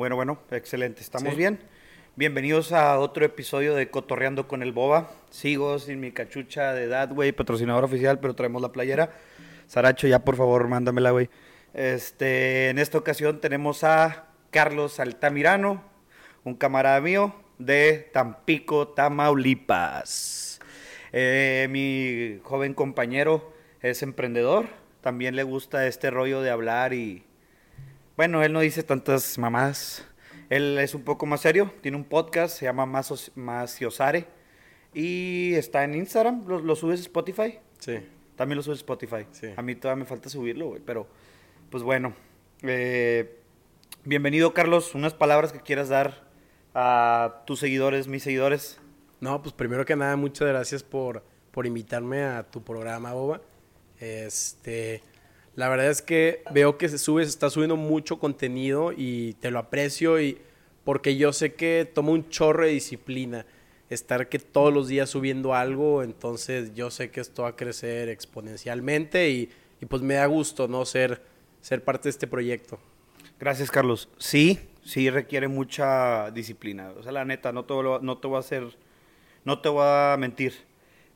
Bueno, bueno, excelente. ¿Estamos bien? Bienvenidos a otro episodio de Cotorreando con el Boba. Sigo sin mi cachucha de edad, güey, patrocinador oficial, pero traemos la playera. Saracho, ya por favor, mándamela, güey. Este, en esta ocasión tenemos a Carlos Altamirano, un camarada mío de Tampico, Tamaulipas. Eh, mi joven compañero es emprendedor, también le gusta este rollo de hablar y... Bueno, él no dice tantas mamás. Él es un poco más serio, tiene un podcast, se llama Maciosare y está en Instagram, ¿Lo, ¿lo, subes a Spotify? Sí. También lo subes a Spotify. Sí. A mí todavía me falta subirlo, güey, pero pues bueno. Eh, bienvenido, Carlos. Unas palabras que quieras dar a tus seguidores, mis seguidores. No, pues primero que nada, muchas gracias por, por invitarme a tu programa, Boba. Este, la verdad es que veo que se sube, está subiendo mucho contenido y te lo aprecio y porque yo sé que toma un chorro de disciplina estar que todos los días subiendo algo, entonces yo sé que esto va a crecer exponencialmente y, y pues me da gusto no ser, ser parte de este proyecto. Gracias, Carlos. Sí, sí requiere mucha disciplina. O sea, la neta, no te, no te voy a hacer, no te voy a mentir.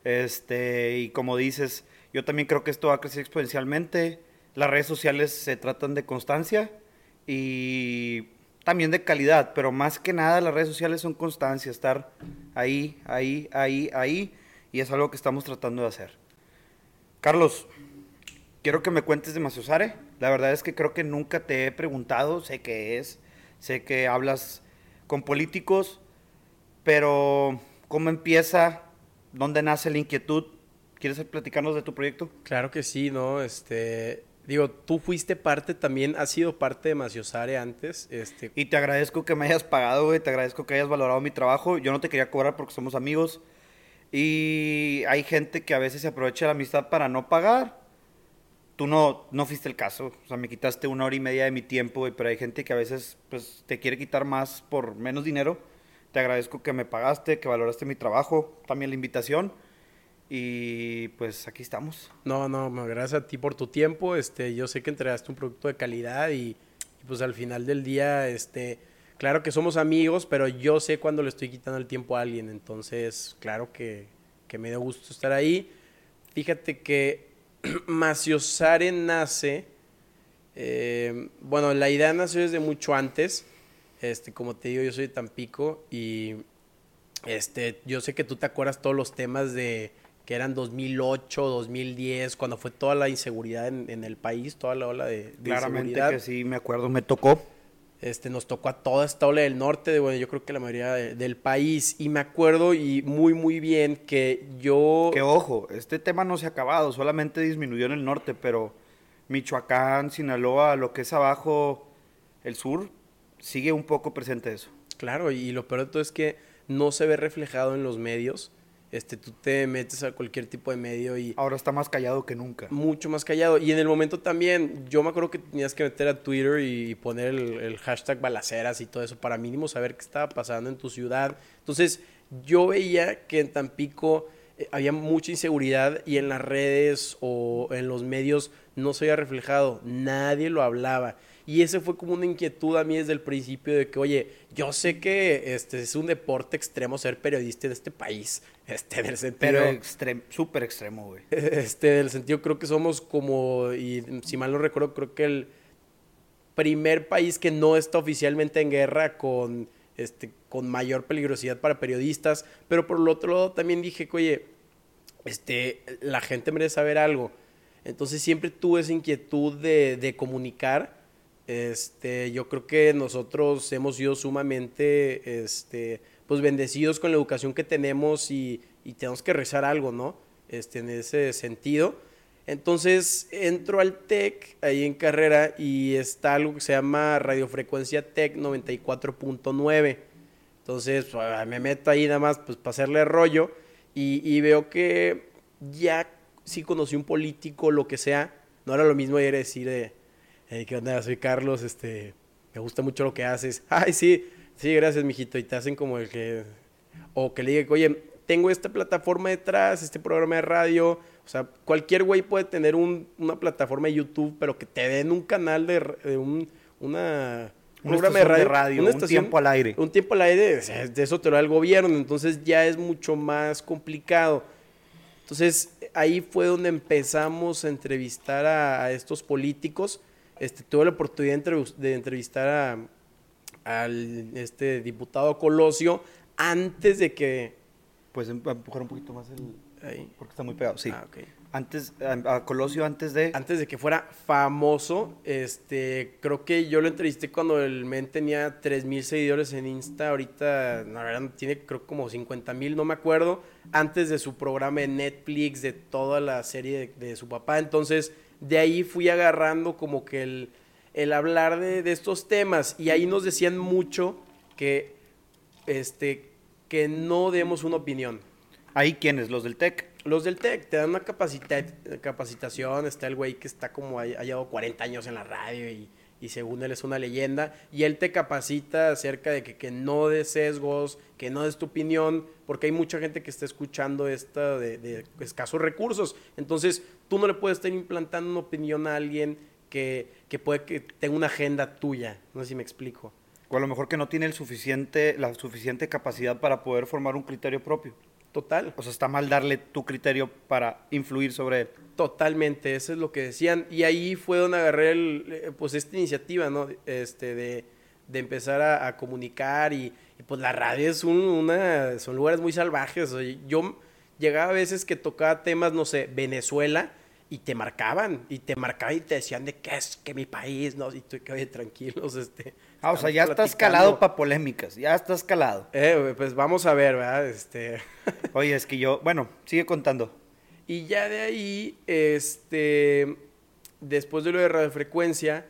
Este, y como dices, yo también creo que esto va a crecer exponencialmente. Las redes sociales se tratan de constancia y también de calidad, pero más que nada las redes sociales son constancia, estar ahí, ahí, ahí, ahí, y es algo que estamos tratando de hacer. Carlos, quiero que me cuentes de Maciosare. La verdad es que creo que nunca te he preguntado, sé que es, sé que hablas con políticos, pero ¿cómo empieza? ¿Dónde nace la inquietud? ¿Quieres platicarnos de tu proyecto? Claro que sí, ¿no? Este, digo, tú fuiste parte también, has sido parte de Maciosare antes. Este... Y te agradezco que me hayas pagado, güey, te agradezco que hayas valorado mi trabajo. Yo no te quería cobrar porque somos amigos. Y hay gente que a veces se aprovecha la amistad para no pagar. Tú no, no fuiste el caso, o sea, me quitaste una hora y media de mi tiempo, güey, pero hay gente que a veces pues, te quiere quitar más por menos dinero. Te agradezco que me pagaste, que valoraste mi trabajo, también la invitación. Y pues aquí estamos. No, no, gracias a ti por tu tiempo. Este, yo sé que entregaste un producto de calidad y, pues al final del día, este, claro que somos amigos, pero yo sé cuando le estoy quitando el tiempo a alguien. Entonces, claro que, que me da gusto estar ahí. Fíjate que Maciosare nace, eh, bueno, la idea nació desde mucho antes. Este, como te digo, yo soy de Tampico y este, yo sé que tú te acuerdas todos los temas de que eran 2008, 2010, cuando fue toda la inseguridad en, en el país, toda la ola de, de Claramente inseguridad. que sí, me acuerdo, me tocó. Este, nos tocó a toda esta ola del norte, de, bueno, yo creo que la mayoría de, del país. Y me acuerdo y muy, muy bien que yo... Que ojo, este tema no se ha acabado, solamente disminuyó en el norte, pero Michoacán, Sinaloa, lo que es abajo, el sur, sigue un poco presente eso. Claro, y lo peor de todo es que no se ve reflejado en los medios. Este, tú te metes a cualquier tipo de medio y... Ahora está más callado que nunca. Mucho más callado. Y en el momento también, yo me acuerdo que tenías que meter a Twitter y poner el, el hashtag balaceras y todo eso para mínimo saber qué estaba pasando en tu ciudad. Entonces, yo veía que en Tampico eh, había mucha inseguridad y en las redes o en los medios no se había reflejado. Nadie lo hablaba. Y ese fue como una inquietud a mí desde el principio de que, oye, yo sé que este es un deporte extremo ser periodista en este país. Este, del sentido. Pero extrem, súper extremo, güey. Este, del sentido, creo que somos como, y si mal no recuerdo, creo que el primer país que no está oficialmente en guerra con, este, con mayor peligrosidad para periodistas. Pero por el otro lado también dije que, oye, este, la gente merece saber algo. Entonces siempre tuve esa inquietud de, de comunicar este, yo creo que nosotros hemos sido sumamente, este, pues bendecidos con la educación que tenemos y, y, tenemos que rezar algo, ¿no? Este, en ese sentido. Entonces entro al TEC ahí en carrera y está algo que se llama radiofrecuencia TEC 94.9. Entonces pues, me meto ahí nada más pues, para hacerle rollo y, y veo que ya sí conocí un político, lo que sea, no era lo mismo ayer decir de hey, ¿qué onda? Soy Carlos, este, me gusta mucho lo que haces. Ay, sí, sí, gracias, mijito. Y te hacen como el que, o que le diga, oye, tengo esta plataforma detrás, este programa de radio. O sea, cualquier güey puede tener un, una plataforma de YouTube, pero que te den un canal de, de un, una... Una programa de de radio, una un estación- tiempo al aire. Un tiempo al aire, de eso te lo da el gobierno, entonces ya es mucho más complicado. Entonces ahí fue donde empezamos a entrevistar a, a estos políticos. Este, tuve la oportunidad de, entrev- de entrevistar a, al este, diputado Colosio antes de que... Pues em- empujar un poquito más el... ahí. Porque está muy pegado, sí. Ah, ok. Antes, a, a Colosio antes de... antes de que fuera famoso, este, creo que yo lo entrevisté cuando el men tenía 3000 seguidores en Insta, ahorita, la verdad, tiene creo como 50 mil, no me acuerdo, antes de su programa en Netflix, de toda la serie de, de su papá, entonces, de ahí fui agarrando como que el, el hablar de, de estos temas, y ahí nos decían mucho que, este, que no demos una opinión, Ahí quiénes, los del TEC. los del TEC te dan una capacita- capacitación, está el güey que está como, ha, ha llevado 40 años en la radio y, y según él es una leyenda, y él te capacita acerca de que, que no des sesgos, que no des tu opinión, porque hay mucha gente que está escuchando esta de, escasos recursos, entonces tú no le puedes estar implantando una opinión a alguien que, que puede que tenga una agenda tuya, no sé si me explico. O a lo mejor que no tiene el suficiente, la suficiente capacidad para poder formar un criterio propio. Total. O sea, está mal darle tu criterio para influir sobre él. Totalmente, eso es lo que decían. Y ahí fue donde agarré el, eh, pues esta iniciativa, ¿no? Este, de, de empezar a, a comunicar y, y, pues la radio es un- una, son lugares muy salvajes. Yo llegaba a veces que tocaba temas, no sé, Venezuela y te marcaban, y te marcaban y te decían de que es que mi país, ¿no? Y tú, que oye, tranquilos, este. Ah, o sea, ya estás platicando. calado para polémicas, ya estás calado. Eh, pues vamos a ver, ¿verdad? Este. Oye, es que yo, bueno, sigue contando. Y ya de ahí, este, después de lo de radiofrecuencia,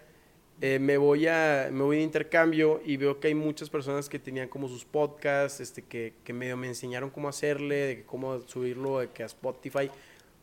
eh, me, voy a, me voy de intercambio y veo que hay muchas personas que tenían como sus podcasts, este, que, que medio me enseñaron cómo hacerle, de cómo subirlo de que a Spotify.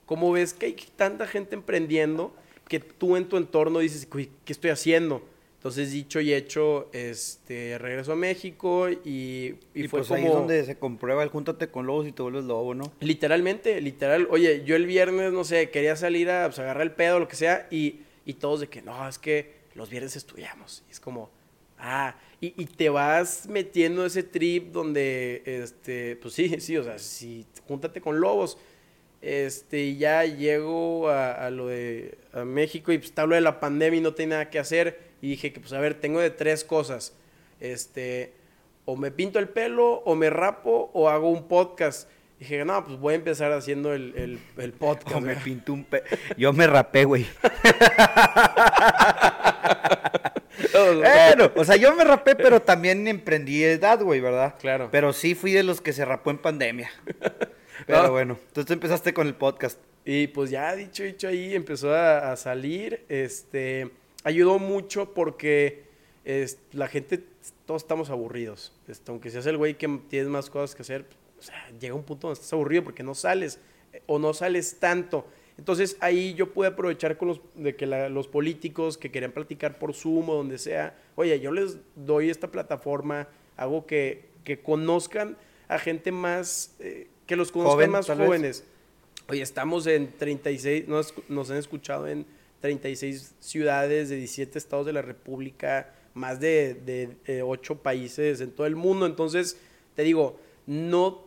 Como ves que hay tanta gente emprendiendo que tú en tu entorno dices, "Uy, ¿qué estoy haciendo? Entonces, dicho y hecho, este, regreso a México y, y Y, fue pues como... ahí es donde se comprueba el júntate con lobos y te vuelves lobo, ¿no? Literalmente, literal. Oye, yo el viernes, no sé, quería salir a pues, agarrar el pedo, lo que sea, y, y todos de que, no, es que los viernes estudiamos. Y es como, ah, y, y te vas metiendo ese trip donde, este, pues sí, sí, o sea, si júntate con lobos. Este, y ya llego a, a lo de a México y pues está lo de la pandemia y no tenía nada que hacer. Y dije que, pues a ver, tengo de tres cosas. Este, o me pinto el pelo, o me rapo, o hago un podcast. Dije, no, pues voy a empezar haciendo el, el, el podcast. O me pinto un pe... Yo me rapé, güey. Bueno, o sea, yo me rapé, pero también emprendí edad, güey, ¿verdad? Claro. Pero sí fui de los que se rapó en pandemia. Pero No. bueno, entonces tú empezaste con el podcast. Y pues ya dicho, dicho ahí, empezó a, a salir. Este, ayudó mucho porque es- la gente, todos estamos aburridos. Este, aunque seas el güey que tienes más cosas que hacer, o sea, llega un punto donde estás aburrido porque no sales eh, o no sales tanto. Entonces ahí yo pude aprovechar con los, de que la- los políticos que querían platicar por Zoom o donde sea, oye, yo les doy esta plataforma, hago que, que conozcan a gente más, eh, que los conozcan Joven, más vez. jóvenes. Oye, estamos en 36, nos, nos han escuchado en 36 ciudades de 17 estados de la República, más de, de, eh, 8 países en todo el mundo. Entonces, te digo, no,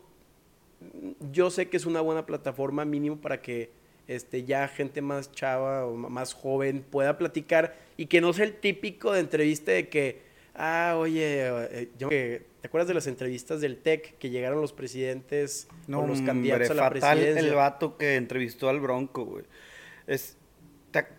yo sé que es una buena plataforma mínimo para que este, ya gente más chava o más joven pueda platicar y que no sea el típico de entrevista de que, ah, oye, eh, yo- que- ¿te acuerdas de las entrevistas del TEC que llegaron los presidentes No, o los hombre, candidatos a la fatal presidencia? el vato que entrevistó al Bronco, güey. Es, ¿te-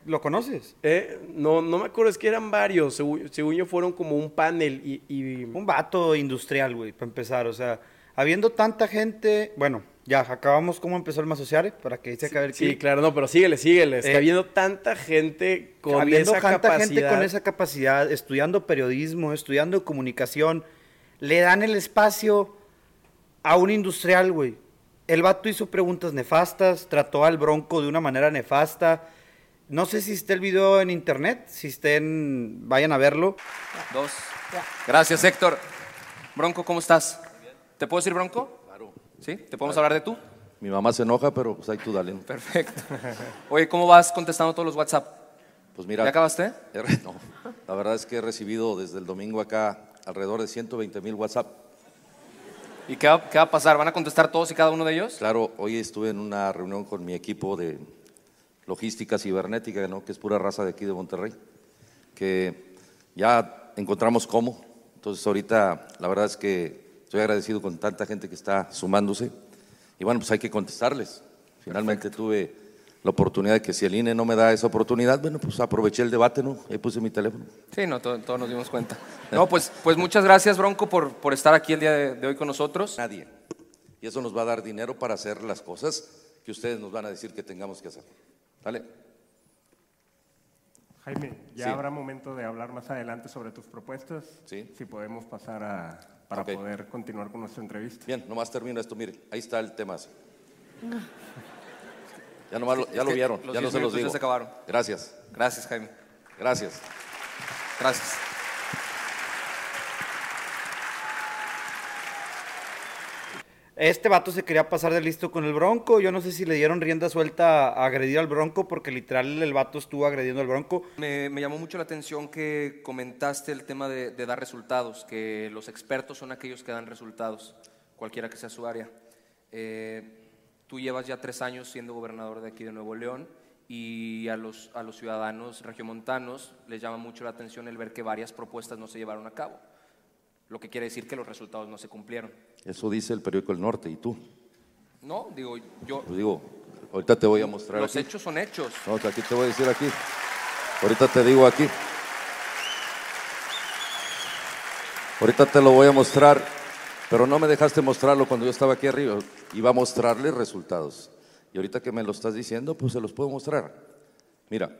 ¿Lo conoces? Eh, no, no me acuerdo, es que eran varios. Según, según yo, fueron como un panel y. y- Un vato industrial, güey, para empezar. O sea, habiendo tanta gente... Bueno, ya, acabamos cómo empezó el Masociare, para que se acabe el sí, claro, no, pero síguele, síguele. Es que Eh, habiendo tanta gente con habiendo esa tanta capacidad. gente con esa capacidad, estudiando periodismo, estudiando comunicación, le dan el espacio a un industrial, güey. El vato hizo preguntas nefastas, trató al bronco de una manera nefasta. No sé si está el video en internet, si estén, vayan a verlo. Dos. Gracias, Héctor. Bronco, ¿cómo estás? ¿Te puedo decir Bronco? Claro. ¿Sí? ¿Te podemos hablar de tú? Mi mamá se enoja, pero pues ahí tú dale. Perfecto. Oye, ¿cómo vas contestando todos los WhatsApp? Pues mira. ¿Ya acabaste? No. La verdad es que he recibido desde el domingo acá alrededor de 120 mil WhatsApp. ¿Y qué va, qué va a pasar? ¿Van a contestar todos y cada uno de ellos? Claro, hoy estuve en una reunión con mi equipo de logística cibernética, ¿no? que es pura raza de aquí de Monterrey, que ya encontramos cómo. Entonces ahorita la verdad es que estoy agradecido con tanta gente que está sumándose. Y bueno, pues hay que contestarles. Finalmente tuve la oportunidad de que si el INE no me da esa oportunidad, bueno, pues aproveché el debate, ¿no? Ahí puse mi teléfono. Sí, no, to- todos nos dimos cuenta. No, pues, pues muchas gracias, Bronco, por, por estar aquí el día de, de hoy con nosotros. Nadie. Y eso nos va a dar dinero para hacer las cosas que ustedes nos van a decir que tengamos que hacer. ¿Vale? Jaime, ya Sí. habrá momento de hablar más adelante sobre tus propuestas. Sí. Si podemos pasar a, para poder continuar con nuestra entrevista. Bien, nomás termino esto, mire, ahí está el tema. así. Ya, nomás lo, ya lo vieron, los ya no 10 se los digo. se acabaron. Gracias, Gracias, Jaime. gracias. Gracias. Este vato se quería pasar de listo con el Bronco. Yo no sé si le dieron rienda suelta a agredir al Bronco, porque literal el vato estuvo agrediendo al Bronco. Me, me llamó mucho la atención que comentaste el tema de, de dar resultados, que los expertos son aquellos que dan resultados, cualquiera que sea su área. Eh, tú llevas ya tres años siendo gobernador de aquí de Nuevo León y a los, a los ciudadanos regiomontanos les llama mucho la atención el ver que varias propuestas no se llevaron a cabo, lo que quiere decir que los resultados no se cumplieron. Eso dice el periódico El Norte y tú. No, digo, yo, Pues digo, ahorita te voy a mostrar los aquí. hechos son hechos. No, aquí te voy a decir aquí. Ahorita te digo aquí. Ahorita te lo voy a mostrar, pero no me dejaste mostrarlo cuando yo estaba aquí arriba. Iba a mostrarle resultados. Y ahorita que me lo estás diciendo, pues se los puedo mostrar. Mira,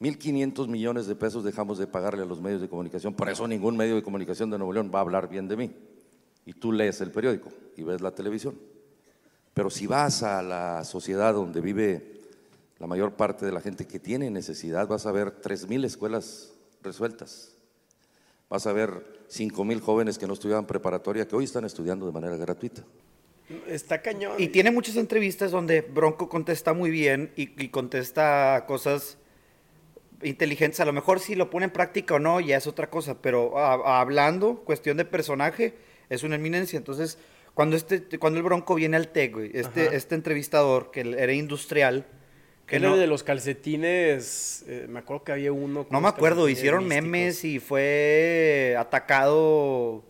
1.500 millones de pesos dejamos de pagarle a los medios de comunicación. Por eso ningún medio de comunicación de Nuevo León va a hablar bien de mí. Y tú lees el periódico y ves la televisión. Pero si vas a la sociedad donde vive la mayor parte de la gente que tiene necesidad, vas a ver 3.000 escuelas resueltas. Vas a ver 5.000 jóvenes que no estudiaban preparatoria que hoy están estudiando de manera gratuita. Está cañón. Y tiene muchas entrevistas donde Bronco contesta muy bien y, y contesta cosas inteligentes. A lo mejor si lo pone en práctica o no, ya es otra cosa. Pero a- a- hablando, cuestión de personaje, es una eminencia. Entonces, cuando este, cuando el Bronco viene al TEC, güey, este, Ajá. este entrevistador, que era industrial, que no, de los calcetines, eh, me acuerdo que había uno. no me acuerdo, hicieron místicos. memes y fue atacado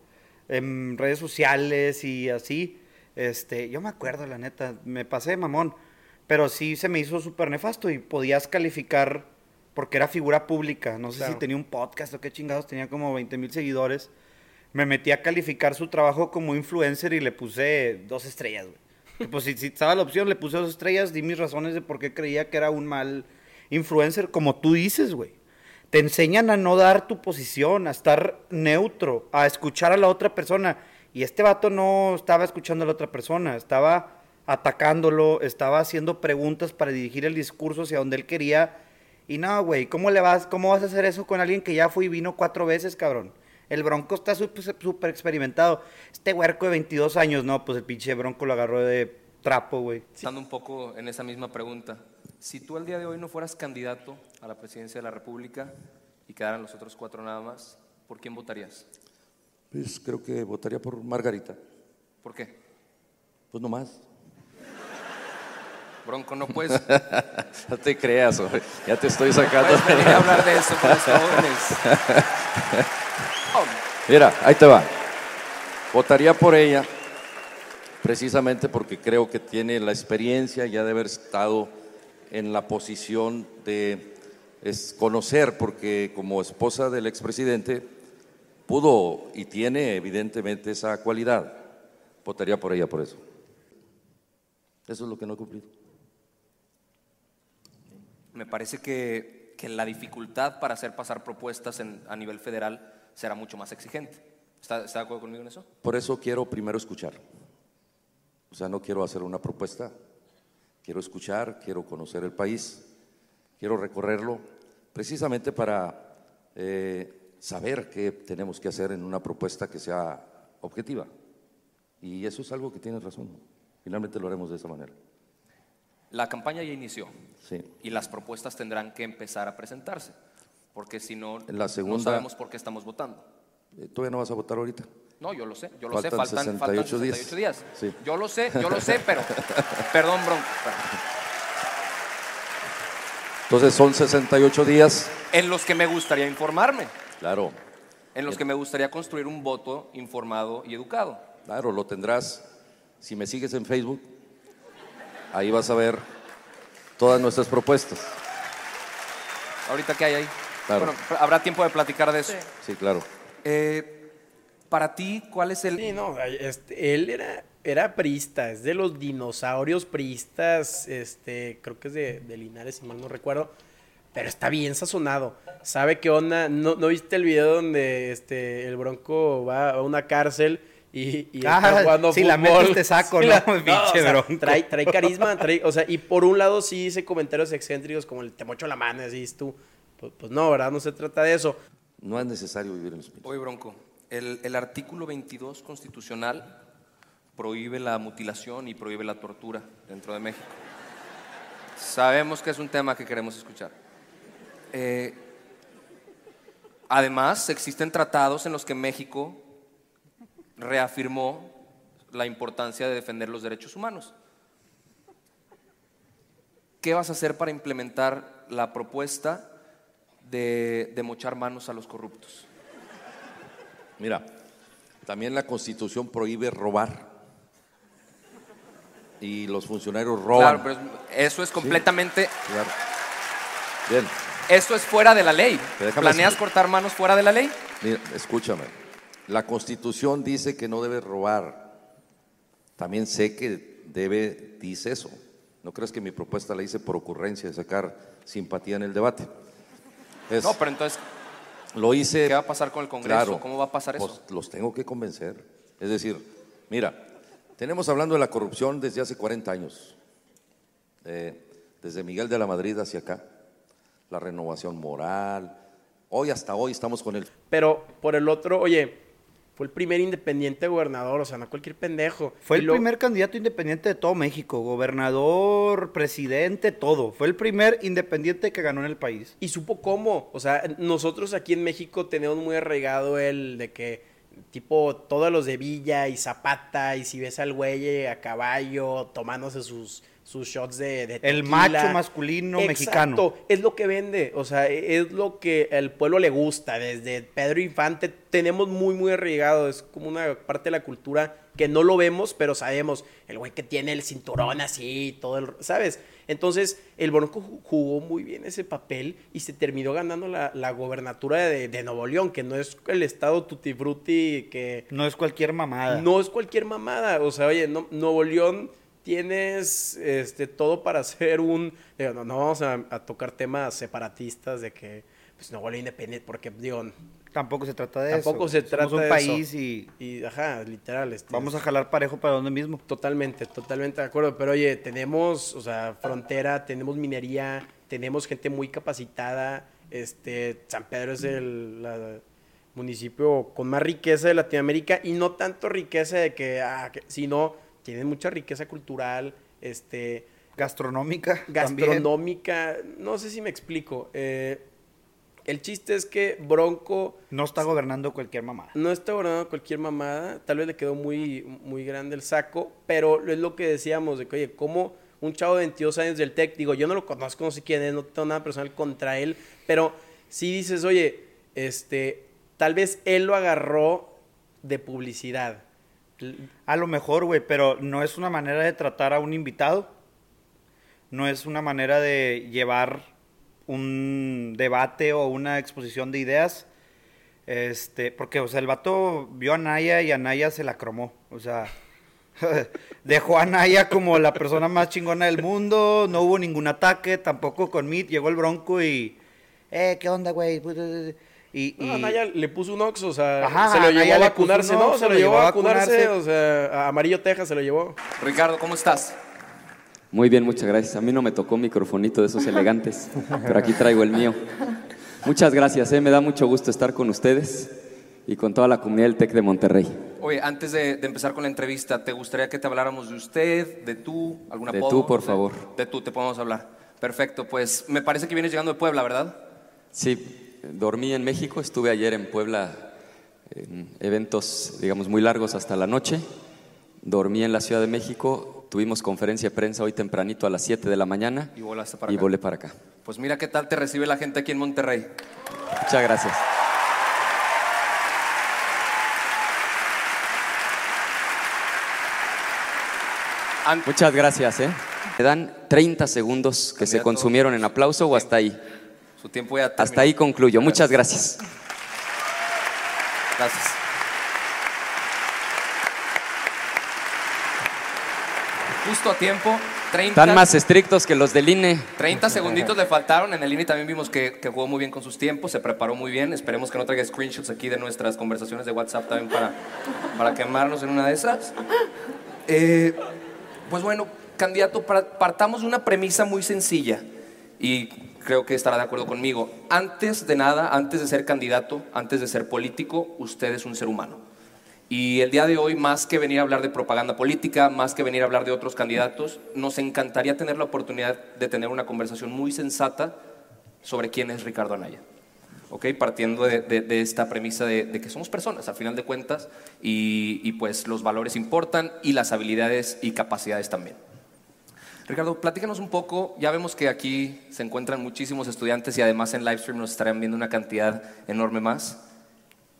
en redes sociales y así. Este, yo me acuerdo, la neta, me pasé de mamón, pero sí se me hizo súper nefasto y podías calificar porque era figura pública, no sé Claro. si tenía un podcast o qué chingados, tenía como 20 mil seguidores. Me metí a calificar su trabajo como influencer y le puse dos estrellas, güey. Pues si, si estaba la opción, le puse dos estrellas, di mis razones de por qué creía que era un mal influencer, como tú dices, güey. Te enseñan a no dar tu posición, a estar neutro, a escuchar a la otra persona. Y este vato no estaba escuchando a la otra persona, estaba atacándolo, estaba haciendo preguntas para dirigir el discurso hacia donde él quería. Y no, güey, ¿cómo le vas, cómo vas a hacer eso con alguien que ya fue y vino cuatro veces, cabrón? El Bronco está súper experimentado. Este huerco de 22 años, no, pues el pinche Bronco lo agarró de trapo, güey. Estando un poco en esa misma pregunta, si tú al día de hoy no fueras candidato a la presidencia de la República y quedaran los otros cuatro nada más, ¿por quién votarías? Pues creo que votaría por Margarita. ¿Por qué? Pues no más. Bronco, no puedes, No te creas, hombre. Ya te estoy sacando. puedes venir a hablar de eso con los jóvenes. Mira, ahí te va. Votaría por ella precisamente porque creo que tiene la experiencia ya de haber estado en la posición de es, conocer, porque como esposa del expresidente pudo y tiene evidentemente esa cualidad. Votaría por ella por eso. Eso es lo que no he cumplido. Me parece que, la dificultad para hacer pasar propuestas a nivel federal será mucho más exigente. ¿Está, está de acuerdo conmigo en eso? Por eso quiero primero escuchar. O sea, no quiero hacer una propuesta, quiero escuchar, quiero conocer el país, quiero recorrerlo, precisamente para eh, saber qué tenemos que hacer en una propuesta que sea objetiva. Y eso es algo que tienes razón. Finalmente lo haremos de esa manera. La campaña ya inició Sí. y las propuestas tendrán que empezar a presentarse. Porque si no, La no segunda- sabemos por qué estamos votando. Eh, ¿Todavía no vas a votar ahorita? No, yo lo sé, yo lo sé, Faltan faltan, faltan 68 días. 68 días. Sí. Yo lo sé, yo lo sé, pero. perdón, Bronco. Entonces son 68 días. En los que me gustaría informarme, Claro, en los que me gustaría construir un voto informado y educado. claro, lo tendrás. Si me sigues en Facebook, ahí vas a ver todas nuestras propuestas. Ahorita, ¿qué hay ahí? Claro. Bueno, habrá tiempo de platicar de eso. Sí, claro. Eh, para ti, ¿cuál es el. Sí, no, este, él era, era priista, es de los dinosaurios priistas, este, creo que es de, de Linares, si mal no recuerdo, pero está bien sazonado. ¿Sabe qué onda? ¿No, no viste el video donde este, el Bronco va a una cárcel y, y Ah, está jugando si la metes te saco, ¿no? la- Pinche o sea, Bronco. Trae, trae carisma, trae, o sea, y por un lado sí dice comentarios excéntricos como el te mocho la mano, así es tú. Pues, pues no, ¿verdad? No se trata de eso. No es necesario vivir en los pinches. Oye, Bronco, el, el artículo 22 constitucional prohíbe la mutilación y prohíbe la tortura dentro de México. Sabemos que es un tema que queremos escuchar. Eh, además, existen tratados en los que México reafirmó la importancia de defender los derechos humanos. ¿Qué vas a hacer para implementar la propuesta de, de mochar manos a los corruptos? Mira, también la Constitución prohíbe robar. Y los funcionarios roban. Claro, pero es- eso es completamente, Claro. Bien, eso es fuera de la ley. ¿Planeas decir- cortar manos fuera de la ley? mira, escúchame. La Constitución dice que no debe robar. También sé que debe, dice eso. No crees que mi propuesta la hice por ocurrencia de sacar simpatía en el debate. Es- No, pero entonces, lo hice. ¿qué va a pasar con el Congreso? Claro, ¿Cómo va a pasar eso? pues, los tengo que convencer. Es decir, mira, tenemos hablando de la corrupción desde hace 40 años. Eh, desde Miguel de la Madrid hacia acá. La renovación moral. Hoy hasta hoy estamos con el Pero por el otro, oye, fue el primer independiente gobernador, o sea, no cualquier pendejo. Fue Y el lo- primer candidato independiente de todo México, gobernador, presidente, todo. Fue el primer independiente que ganó en el país. Y supo cómo. O sea, nosotros aquí en México tenemos muy arraigado el de que, tipo, todos los de Villa y Zapata, y si ves al güey a caballo tomándose sus, sus shots de, de El macho masculino mexicano. Exacto, es lo que vende, o sea, es lo que al pueblo le gusta. Desde Pedro Infante tenemos muy, muy arraigado, es como una parte de la cultura que no lo vemos, pero sabemos, el güey que tiene el cinturón así, todo el, ¿sabes? Entonces, el Bronco ju- jugó muy bien ese papel y se terminó ganando la, la gobernatura de, de Nuevo León, que no es el estado tutti frutti que No es cualquier mamada. no es cualquier mamada. O sea, oye, no- Nuevo León tienes este, todo para hacer un... digo, no, no vamos a, a tocar temas separatistas de que pues, Nuevo León independiente, porque digo, Tampoco se trata de tampoco eso. se Somos trata un de país eso. y Y, ajá, literal. este, vamos a jalar parejo para donde mismo. Totalmente, totalmente de acuerdo. Pero oye, tenemos, o sea, frontera, tenemos minería, tenemos gente muy capacitada. Este, San Pedro es el la- municipio con más riqueza de Latinoamérica y no tanto riqueza de que, ah, que- sino tiene mucha riqueza cultural, este, Gastronómica. también. gastronómica. No sé si me explico. Eh, el chiste es que Bronco No está gobernando cualquier mamada. no está gobernando cualquier mamada, tal vez le quedó muy, muy grande el saco, pero es lo que decíamos, de que, oye, como un chavo de 22 años del TEC, digo, yo no lo conozco, no sé quién es, no tengo nada personal contra él, pero si dices, oye, este, tal vez él lo agarró de publicidad. A lo mejor, güey, pero no es una manera de tratar a un invitado. No es una manera de llevar un debate o una exposición de ideas. Este, porque, o sea, el vato vio a Naya y a Naya se la cromó. O sea, dejó a Naya como la persona más chingona del mundo. No hubo ningún ataque, tampoco con Meet. Llegó el bronco y, eh, ¿qué onda, güey? Y, No, y- Naya le puso un oxo, o sea, Ajá, se lo llevó a vacunarse, un ¿no? Oxxo, Se lo llevó a vacunarse, o sea, a Amarillo Texas se lo llevó. Ricardo, ¿cómo estás? Muy bien, muchas gracias. A mí no me tocó un microfonito de esos elegantes, pero aquí traigo el mío. Muchas gracias, ¿eh? me da mucho gusto estar con ustedes y con toda la comunidad del TEC de Monterrey. Oye, antes de, de empezar con la entrevista, ¿te gustaría que te habláramos de usted, de tú, algún De apodo? tú, por favor. De tú, te podemos hablar. Perfecto, pues me parece que vienes llegando de Puebla, ¿verdad? Sí, dormí en México, estuve ayer en Puebla en eventos, digamos, muy largos hasta la noche. Dormí en la Ciudad de México, tuvimos conferencia de prensa hoy tempranito a las 7 de la mañana Y volaste para y acá. volé para acá. Pues mira qué tal te recibe la gente aquí en Monterrey. Muchas gracias. Muchas gracias, ¿eh? ¿Me dan 30 segundos que se consumieron en aplauso o hasta ahí? Su tiempo ya terminó. Hasta ahí concluyo. Muchas gracias. Gracias. Justo a tiempo, 30, Están más estrictos que los del INE. 30 segunditos le faltaron. En el INE también vimos que, que jugó muy bien con sus tiempos, se preparó muy bien. Esperemos que no traiga screenshots aquí de nuestras conversaciones de WhatsApp también para, para quemarnos en una de esas. Eh, pues bueno, candidato, partamos de una premisa muy sencilla y creo que estará de acuerdo conmigo. Antes de nada, antes de ser candidato, antes de ser político, usted es un ser humano. Y el día de hoy, más que venir a hablar de propaganda política, más que venir a hablar de otros candidatos, nos encantaría tener la oportunidad de tener una conversación muy sensata sobre quién es Ricardo Anaya. ¿ok? Partiendo de, esta premisa de, que somos personas, al final de cuentas, y pues los valores importan y las habilidades y capacidades también. Ricardo, platícanos un poco, ya vemos que aquí se encuentran muchísimos estudiantes y además en Livestream nos estarán viendo una cantidad enorme más.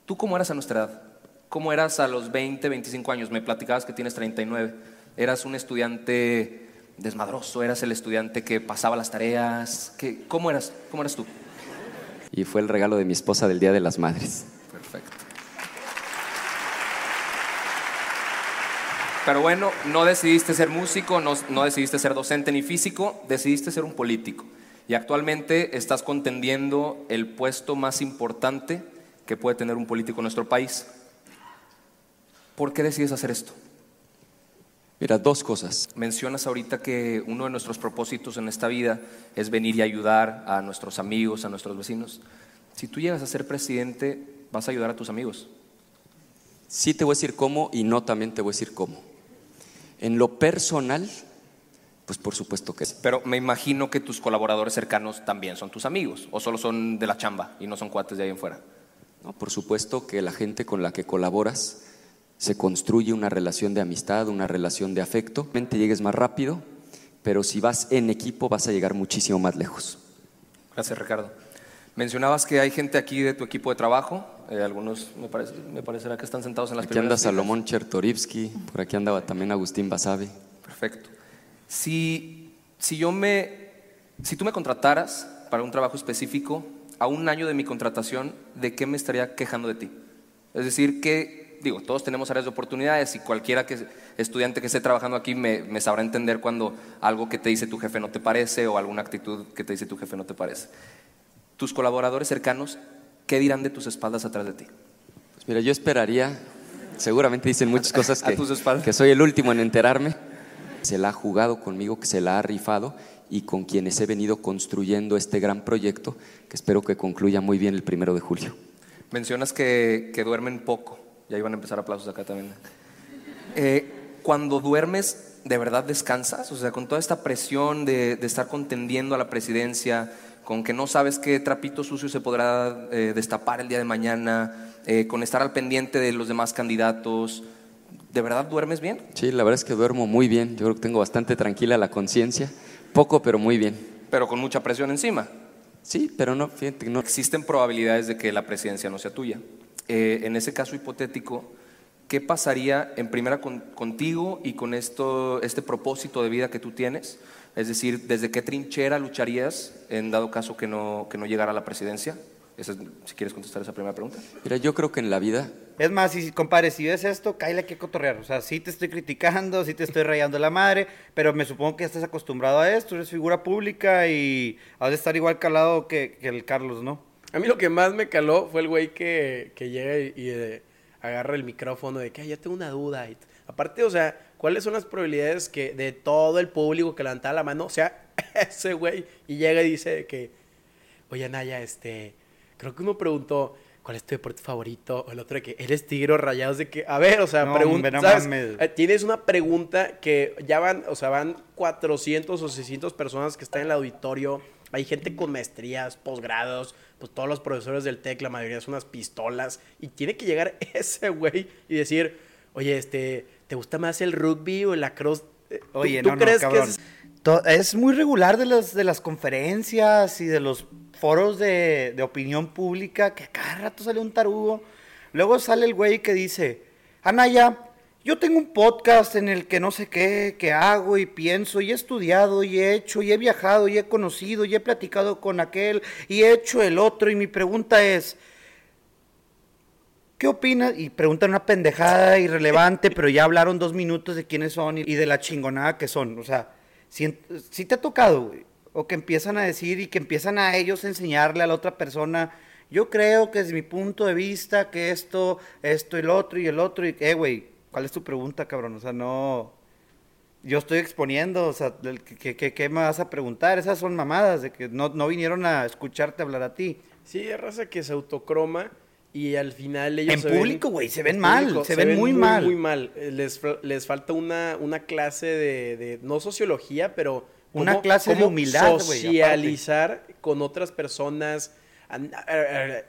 ¿Tú cómo eras a nuestra edad? ¿Cómo eras a los 20, 25 años? Me platicabas que tienes 39. ¿Eras un estudiante desmadroso? ¿Eras el estudiante que pasaba las tareas? ¿Qué- ¿Cómo eras? ¿Cómo eras tú? Y fue el regalo de mi esposa del Día de las Madres. Perfecto. Pero bueno, no decidiste ser músico, no, no decidiste ser docente ni físico, decidiste ser un político. Y actualmente estás contendiendo el puesto más importante que puede tener un político en nuestro país. ¿Por qué decides hacer esto? Mira, dos cosas. Mencionas ahorita que uno de nuestros propósitos en esta vida es venir y ayudar a nuestros amigos, a nuestros vecinos. Si tú llegas a ser presidente, vas a ayudar a tus amigos. Sí te voy a decir cómo y no también te voy a decir cómo. En lo personal, pues por supuesto que sí. Pero me imagino que tus colaboradores cercanos también son tus amigos, o solo son de la chamba y no son cuates de ahí en fuera. ¿no? Por supuesto que la gente con la que colaboras se construye una relación de amistad, una relación de afecto. Realmente llegues más rápido, pero si vas en equipo vas a llegar muchísimo más lejos. Gracias, Ricardo. Mencionabas que hay gente aquí de tu equipo de trabajo, eh, algunos me, parece, me parecerá que están sentados en las Aquí anda primeras filas. Salomón Chertorivsky, por aquí andaba también Agustín Basabe. Perfecto. Si, si yo me, si tú me contrataras para un trabajo específico, a un año de mi contratación, ¿de qué me estaría quejando de ti? Es decir, que, digo, todos tenemos áreas de oportunidades y cualquiera que estudiante que esté trabajando aquí me, me sabrá entender cuando algo que te dice tu jefe no te parece o alguna actitud que te dice tu jefe no te parece. Tus colaboradores cercanos, ¿qué dirán de tus espaldas atrás de ti? Pues mira, yo esperaría, seguramente dicen muchas cosas A que, tus espaldas. que soy el último en enterarme. Se la ha jugado conmigo, que se la ha rifado y con quienes he venido construyendo este gran proyecto que espero que concluya muy bien el primero de julio. Mencionas que, que duermen poco. Ya iban a empezar aplausos acá también. Eh, cuando duermes, ¿de verdad descansas? O sea, con toda esta presión de, de estar contendiendo a la presidencia, con que no sabes qué trapito sucio se podrá eh, destapar el día de mañana, eh, con estar al pendiente de los demás candidatos, ¿de verdad duermes bien? Sí, la verdad es que duermo muy bien. Yo creo que tengo bastante tranquila la conciencia. Poco, pero muy bien. Pero con mucha presión encima. Sí, pero no, fíjate que no. Existen probabilidades de que la presidencia no sea tuya. Eh, en ese caso hipotético, ¿qué pasaría en primera con- contigo y con esto, este propósito de vida que tú tienes? Es decir, ¿desde qué trinchera lucharías en dado caso que no, que no llegara a la presidencia? Esa es- si quieres contestar esa primera pregunta. Mira, yo creo que en la vida Es más, si, compadre, si ves esto, cállale que cotorrear. O sea, sí te estoy criticando, sí te estoy rayando la madre, pero me supongo que ya estás acostumbrado a esto, eres figura pública y has de estar igual calado que, que el Carlos, ¿no? A mí lo que más me caló fue el güey que, que llega y, y, eh, agarra el micrófono de que "Ay, ya tengo una duda. Y aparte, o sea, ¿cuáles son las probabilidades que de todo el público que levantaba la mano, o sea, ese güey, y llega y dice que, oye, Naya, este, creo que uno preguntó, ¿cuál es tu deporte favorito? O el otro de que, ¿eres tigre o rayados? De que, a ver, o sea, No, pregunta, hombre, no ¿sabes? mames. Eh, Tienes una pregunta que ya van, o sea, van 400 o 600 personas que están en el auditorio hay gente con maestrías, posgrados, pues todos los profesores del TEC, la mayoría son unas pistolas. Y tiene que llegar ese güey y decir, oye, este, ¿te gusta más el rugby o la cross? Eh, ¿Tú- Oye, ¿tú no, no, crees que cabrón. es- To- Es muy regular de las, de las conferencias y de los foros de, de opinión pública que a cada rato sale un tarugo. Luego sale el güey que dice, Anaya, yo tengo un podcast en el que no sé qué, que hago y pienso y he estudiado y he hecho y he viajado y he conocido y he platicado con aquel y he hecho el otro y mi pregunta es, ¿Qué opinas? Y preguntan una pendejada irrelevante, pero ya hablaron dos minutos de quiénes son y, de la chingonada que son. O sea, si, te ha tocado, güey. O que empiezan a decir y que empiezan a ellos a enseñarle a la otra persona. Yo creo que desde mi punto de vista que esto, esto el otro y el otro. Y, eh, güey, ¿cuál es tu pregunta, cabrón? O sea, no. Yo estoy exponiendo, o sea, del- ¿qué, qué, qué me vas a preguntar? Esas son mamadas de que no, no vinieron a escucharte hablar a ti. Sí, es raza que se autocroma y al final ellos En se público, güey, se ven en mal, se ven muy mal. Muy mal. Les, les falta una, una clase de, de- no sociología, pero... Una cómo- clase de humildad, Socializar con otras personas.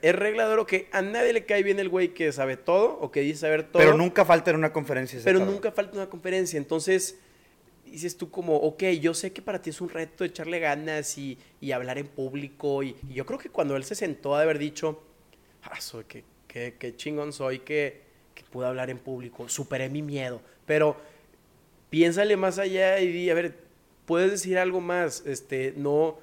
Es regla de oro que a nadie le cae bien el güey que sabe todo o que dice saber todo. Pero nunca falta en una conferencia. Pero cabrón. nunca falta una conferencia. Entonces, dices tú como, ok, yo sé que para ti es un reto echarle ganas y, y hablar en público. Y, y yo creo que cuando él se sentó a haber dicho, soy, qué, qué- qué chingón soy que, que pude hablar en público, superé mi miedo. Pero piénsale más allá y di, a ver, puedes decir algo más, este, no,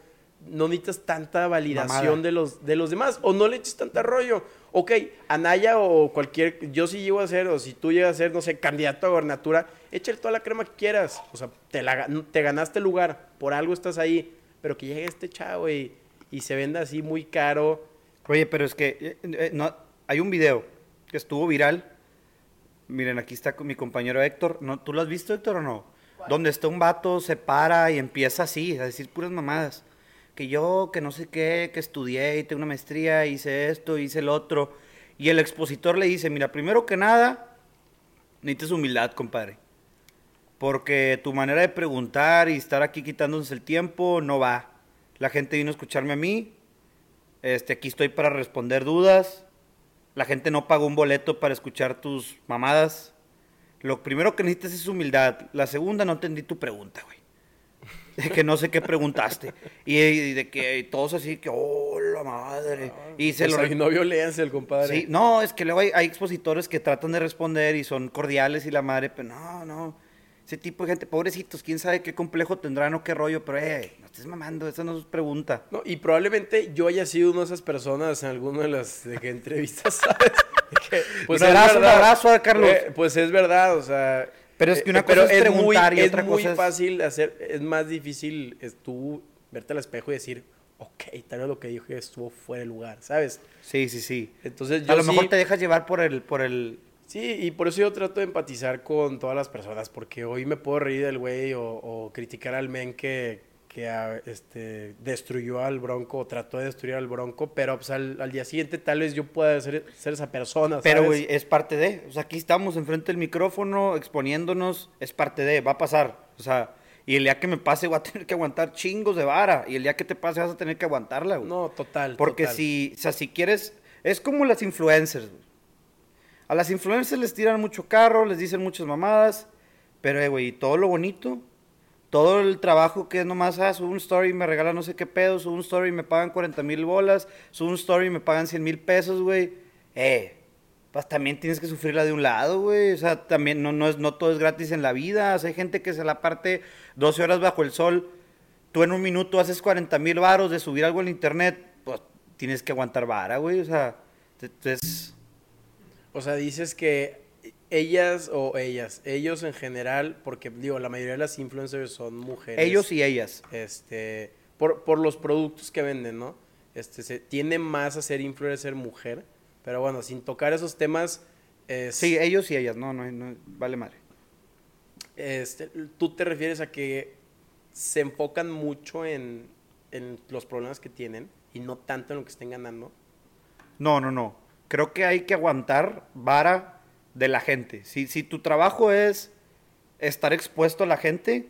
no necesitas tanta validación Mamada. de los, de los demás, o no le eches tanta rollo. Ok, Anaya o cualquier, yo si llego a ser, o si tú llegas a ser, no sé, candidato a gobernatura, échale toda la crema que quieras. O sea, te, la, te ganaste el lugar, por algo estás ahí, pero que llegue este chavo y, y se venda así muy caro. Oye, pero es que eh, eh, no, hay un video que estuvo viral. Miren, aquí está con mi compañero Héctor. ¿No, ¿Tú lo has visto, Héctor, o no? Donde está un vato, se para y empieza así, a decir puras mamadas. Que yo, que no sé qué, que estudié y tengo una maestría, hice esto, hice el otro. Y el expositor le dice, mira, primero que nada, necesitas humildad, compadre. Porque tu manera de preguntar y estar aquí quitándonos el tiempo no va. La gente vino a escucharme a mí, este, aquí estoy para responder dudas. La gente no pagó un boleto para escuchar tus mamadas. Lo primero que necesitas es humildad. La segunda, no entendí tu pregunta, güey. De que no sé qué preguntaste. Y, y de que todos así, que, oh, la madre. Y se O lo... re- no violencia el compadre. Sí, no, es que luego hay, hay expositores que tratan de responder y son cordiales y la madre, pero no, no. Ese tipo de gente, pobrecitos, quién sabe qué complejo tendrán o qué rollo, pero eh, no estés mamando, esa no es pregunta. No, y probablemente yo haya sido una de esas personas en alguna de las de que entrevistas, ¿sabes? Que, Un abrazo, un abrazo a Carlos. Eh, pues es verdad, o sea. Pero es que una eh, cosa es preguntar muy, y otra es muy cosa es- fácil hacer, es más difícil es tú verte al espejo y decir, ok, tal vez lo que dije estuvo fuera de lugar, ¿sabes? Sí, sí, sí. Entonces yo A lo sí- mejor te dejas llevar por el, por el, Sí, y por eso yo trato de empatizar con todas las personas, porque hoy me puedo reír del güey o, o criticar al men que, que ah, este, destruyó al bronco o trató de destruir al bronco, pero pues, al, al día siguiente tal vez yo pueda ser, ser esa persona, Pero, güey, es parte de. O sea, aquí estamos enfrente del micrófono, exponiéndonos, es parte de, va a pasar. O sea, y el día que me pase voy a tener que aguantar chingos de vara. Y el día que te pase vas a tener que aguantarla, güey. No, total. Porque total. si, o sea, si quieres, es como las influencers. güey. A las influencers les tiran mucho carro, les dicen muchas mamadas, pero, eh, güey, todo lo bonito, todo el trabajo que es nomás, ah, subo un story y me regalan no sé qué pedo, subo un story y me pagan 40 mil bolas, subo un story y me pagan 100 mil pesos, güey. Eh, pues también tienes que sufrirla de un lado, güey. O sea, también no, no, es, no todo es gratis en la vida. O sea, hay gente que se la parte 12 horas bajo el sol. Tú en un minuto haces 40 mil varos de subir algo en internet, pues tienes que aguantar vara, güey. O sea, entonces... O sea, dices que ellas o ellas, ellos en general, porque digo, la mayoría de las influencers son mujeres. Ellos y ellas. este, por, por los productos que venden, ¿no? Este, se tiende más a ser influencer mujer, pero bueno, sin tocar esos temas, es- Sí, ellos y ellas. No, no, no vale madre. este, tú te refieres a que se enfocan mucho en, en los problemas que tienen y no tanto en lo que estén ganando. No, no, no. Creo que hay que aguantar vara de la gente. Si, si tu trabajo es estar expuesto a la gente,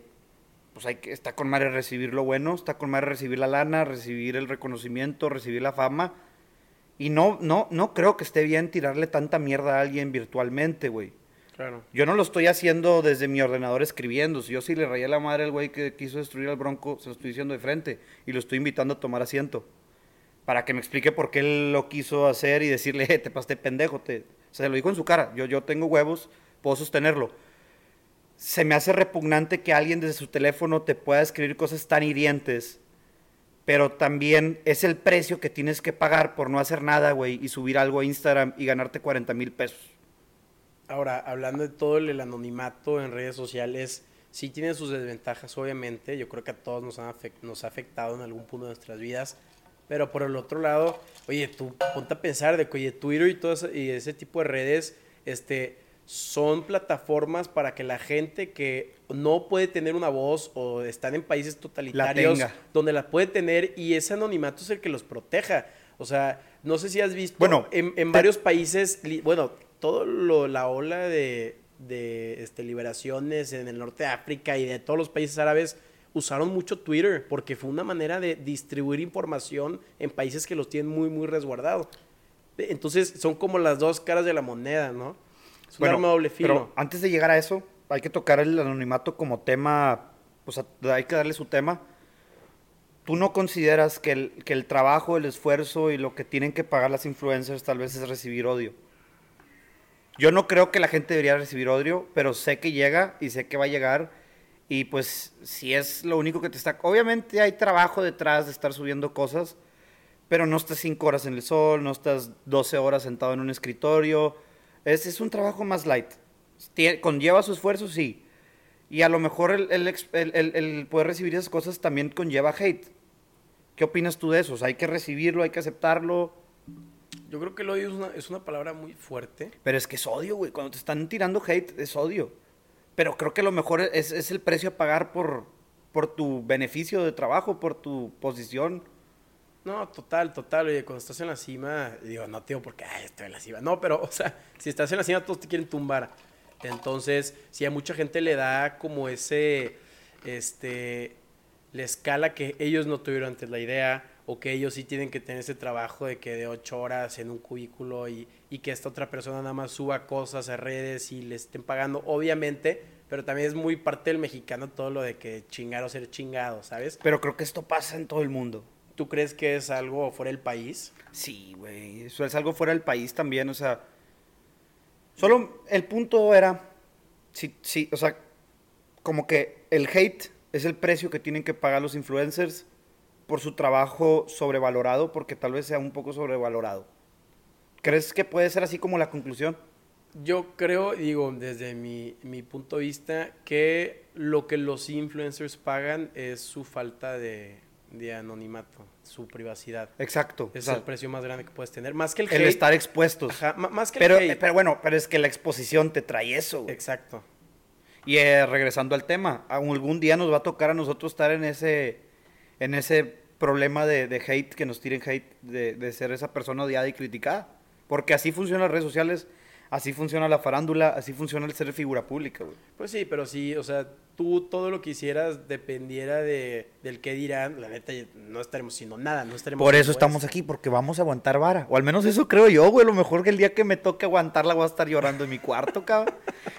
pues hay que, está con madre recibir lo bueno, está con madre recibir la lana, recibir el reconocimiento, recibir la fama. Y no, no, no creo que esté bien tirarle tanta mierda a alguien virtualmente, güey. Claro. Yo no lo estoy haciendo desde mi ordenador escribiendo. Si yo sí le rayé la madre al güey que quiso destruir al Bronco, se lo estoy diciendo de frente. Y lo estoy invitando a tomar asiento. Para que me explique por qué él lo quiso hacer y decirle, "Eh, te pasé pendejo. Se lo dijo en su cara. Yo, yo tengo huevos, puedo sostenerlo. Se me hace repugnante que alguien desde su teléfono te pueda escribir cosas tan hirientes. Pero también es el precio que tienes que pagar por no hacer nada, güey, y subir algo a Instagram y ganarte 40 mil pesos. Ahora, hablando de todo el anonimato en redes sociales, sí tiene sus desventajas, obviamente. Yo creo que a todos nos, han nos ha afectado en algún punto de nuestras vidas. Pero por el otro lado, oye, tú ponte a pensar de que, oye, Twitter y todo ese, y ese tipo de redes, este, son plataformas para que la gente que no puede tener una voz o están en países totalitarios donde la puede tener y ese anonimato es el que los proteja. O sea, no sé si has visto Bueno, en, varios países, bueno, todo lo, la ola de, de este, liberaciones en el norte de África y de todos los países árabes usaron mucho Twitter porque fue una manera de distribuir información en países que los tienen muy, muy resguardados. Entonces son como las dos caras de la moneda, ¿no? Es un Bueno, arma doble filo. Pero antes de llegar a eso, hay que tocar el anonimato como tema, o sea, hay que darle su tema. ¿Tú no consideras que el, que el trabajo, el esfuerzo y lo que tienen que pagar las influencers tal vez es recibir odio? Yo no creo que la gente debería recibir odio, pero sé que llega y sé que va a llegar. Y pues si es lo único que te está... Obviamente hay trabajo detrás de estar subiendo cosas, pero no estás cinco horas en el sol, no estás 12 horas sentado en un escritorio. Es, es un trabajo más light. Conlleva su esfuerzo, sí. Y a lo mejor el, el el- el- el poder recibir esas cosas también conlleva hate. ¿Qué opinas tú de eso? O sea, hay que recibirlo, hay que aceptarlo. Yo creo que el odio es una, es una palabra muy fuerte. Pero es que es odio, güey. Cuando te están tirando hate, es odio. Pero creo que lo mejor es, es el precio a pagar por, por tu beneficio de trabajo, por tu posición. No, total, total. Oye, cuando estás en la cima, digo, no digo porque estoy en la cima. No, pero, o sea, si estás en la cima, todos te quieren tumbar. Entonces, si a mucha gente le da como ese, este, la escala que ellos no tuvieron antes la idea, o que ellos sí tienen que tener ese trabajo de que de ocho horas en un cubículo y, y que esta otra persona nada más suba cosas a redes y le estén pagando, obviamente, pero también es muy parte del mexicano todo lo de que chingar o ser chingado, ¿sabes? Pero creo que esto pasa en todo el mundo. ¿Tú crees que es algo fuera del país? Sí, güey. Eso es algo fuera del país también, o sea. Solo el punto era. Sí, sí, o sea, como que el hate es el precio que tienen que pagar los influencers por su trabajo sobrevalorado, porque tal vez sea un poco sobrevalorado. ¿Crees que puede ser así como la conclusión? Yo creo, digo, desde mi, mi punto de vista, que lo que los influencers pagan es su falta de, de anonimato, su privacidad. Exacto. Es o sea, el precio más grande que puedes tener. Más que el, el hate. estar expuestos. Ajá, más que Pero, el hate. pero bueno, pero es que la exposición te trae eso. güey. Exacto. Y eh, regresando al tema, algún día nos va a tocar a nosotros estar en ese, en ese problema de, de hate, que nos tiren hate, de, de ser esa persona odiada y criticada. Porque así funcionan las redes sociales, así funciona la farándula, así funciona el ser figura pública, güey. Pues sí, pero sí, o sea, tú todo lo que hicieras dependiera de, del que dirán, la neta no estaremos haciendo nada, no estaremos Por eso estamos aquí, porque vamos a aguantar vara. O al menos eso creo yo, güey. A lo mejor que el día que me toque aguantarla voy a estar llorando en mi cuarto, cabrón.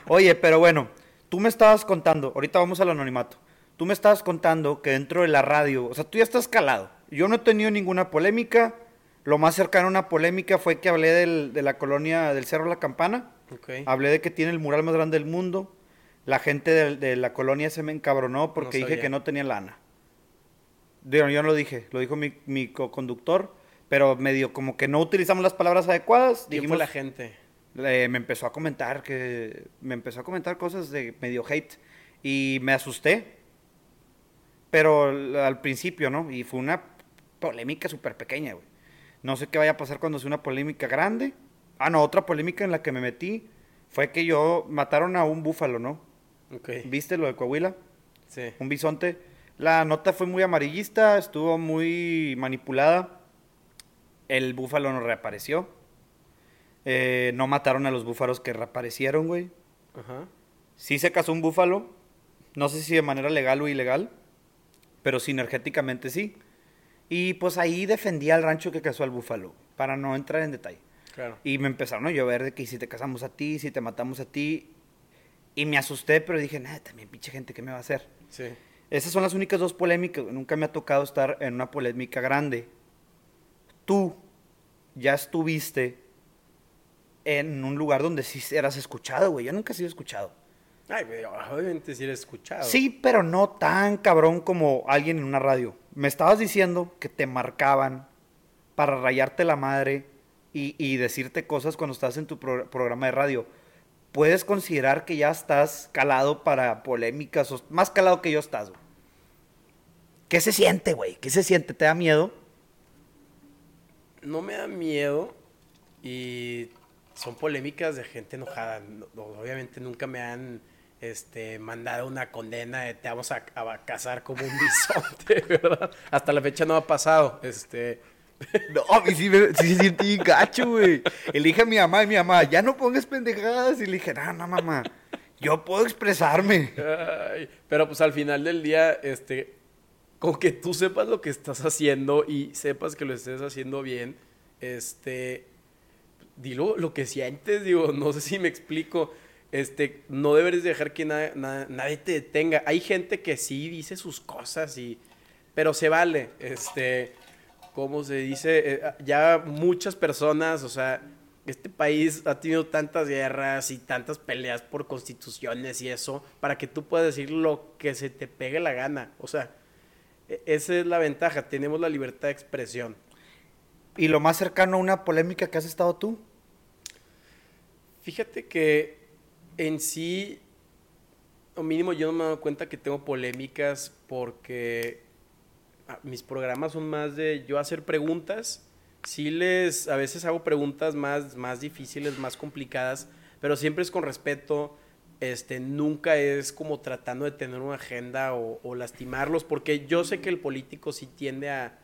Oye, pero bueno, tú me estabas contando, ahorita vamos al anonimato. Tú me estabas contando que dentro de la radio, o sea, tú ya estás calado. Yo no he tenido ninguna polémica. Lo más cercano a una polémica fue que hablé del- de la colonia del Cerro La Campana. Ok. Hablé de que tiene el mural más grande del mundo. La gente de, de la colonia se me encabronó porque No dije que no tenía lana. Digo, yo no lo dije, lo dijo mi, mi co-conductor, pero medio como que no utilizamos las palabras adecuadas. ¿Quién Dijimos, fue la gente? eh, me empezó a comentar que me empezó a comentar cosas de medio hate y me asusté. Pero al- principio, ¿no? Y fue una polémica súper pequeña, güey. No sé qué vaya a pasar cuando sea una polémica grande. Ah, no, otra polémica en la que me metí fue que yo mataron a un búfalo, ¿no? Ok. ¿Viste lo de Coahuila? Sí. un bisonte. La nota fue muy amarillista, estuvo muy manipulada. El búfalo no reapareció. Eh, no mataron a los búfalos que reaparecieron, güey. Ajá. Sí se cazó un búfalo, No sé si de manera legal o ilegal, pero sinergéticamente sí. Y pues ahí defendía al rancho que casó al búfalo, para no entrar en detalle. Claro. Y me empezaron a llover de que si te casamos a ti, si te matamos a ti. Y me asusté, pero dije, nada, también pinche gente, ¿qué me va a hacer? Sí. Esas son las únicas dos polémicas. Nunca me ha tocado estar en una polémica grande. Tú ya estuviste en un lugar donde sí eras escuchado, güey. Yo nunca he sido escuchado. Ay, obviamente sí eres escuchado. Sí, pero no tan cabrón como alguien en una radio. Me estabas diciendo que te marcaban para rayarte la madre y, y decirte cosas cuando estás en tu pro- programa de radio. ¿Puedes considerar que ya estás calado para polémicas? O más calado que yo estás, güey. ¿Qué se siente, güey? ¿Qué se siente? ¿Te da miedo? No me da miedo y son polémicas de gente enojada. No- no, obviamente nunca me han este, mandado una condena de te vamos a, a casar como un bisonte, ¿verdad? Hasta la fecha no ha pasado. Este, No, a mí sí, me, sí se siente bien gacho, güey. Le dije a mi mamá y mi mamá, ya no pongas pendejadas. Y le dije, no, no, mamá, yo puedo expresarme. Ay, pero pues al final del día, este, con que tú sepas lo que estás haciendo y sepas que lo estés haciendo bien, este, dilo lo que sientes, digo, no sé si me explico, este, no deberes dejar que na- na- nadie te detenga. Hay gente que sí dice sus cosas y, pero se vale, este, ¿cómo se dice? Eh, ya muchas personas, o sea, este país ha tenido tantas guerras y tantas peleas por constituciones y eso, para que tú puedas decir lo que se te pegue la gana. O sea, e- esa es la ventaja, tenemos la libertad de expresión. ¿Y lo más cercano a una polémica que has estado tú? Fíjate que en sí, o mínimo yo no me he dado cuenta que tengo polémicas porque ah, mis programas son más de yo hacer preguntas. Sí les, a veces hago preguntas más, más difíciles, más complicadas, pero siempre es con respeto. Este, nunca es como tratando de tener una agenda o, lastimarlos, porque yo sé que el político sí tiende a,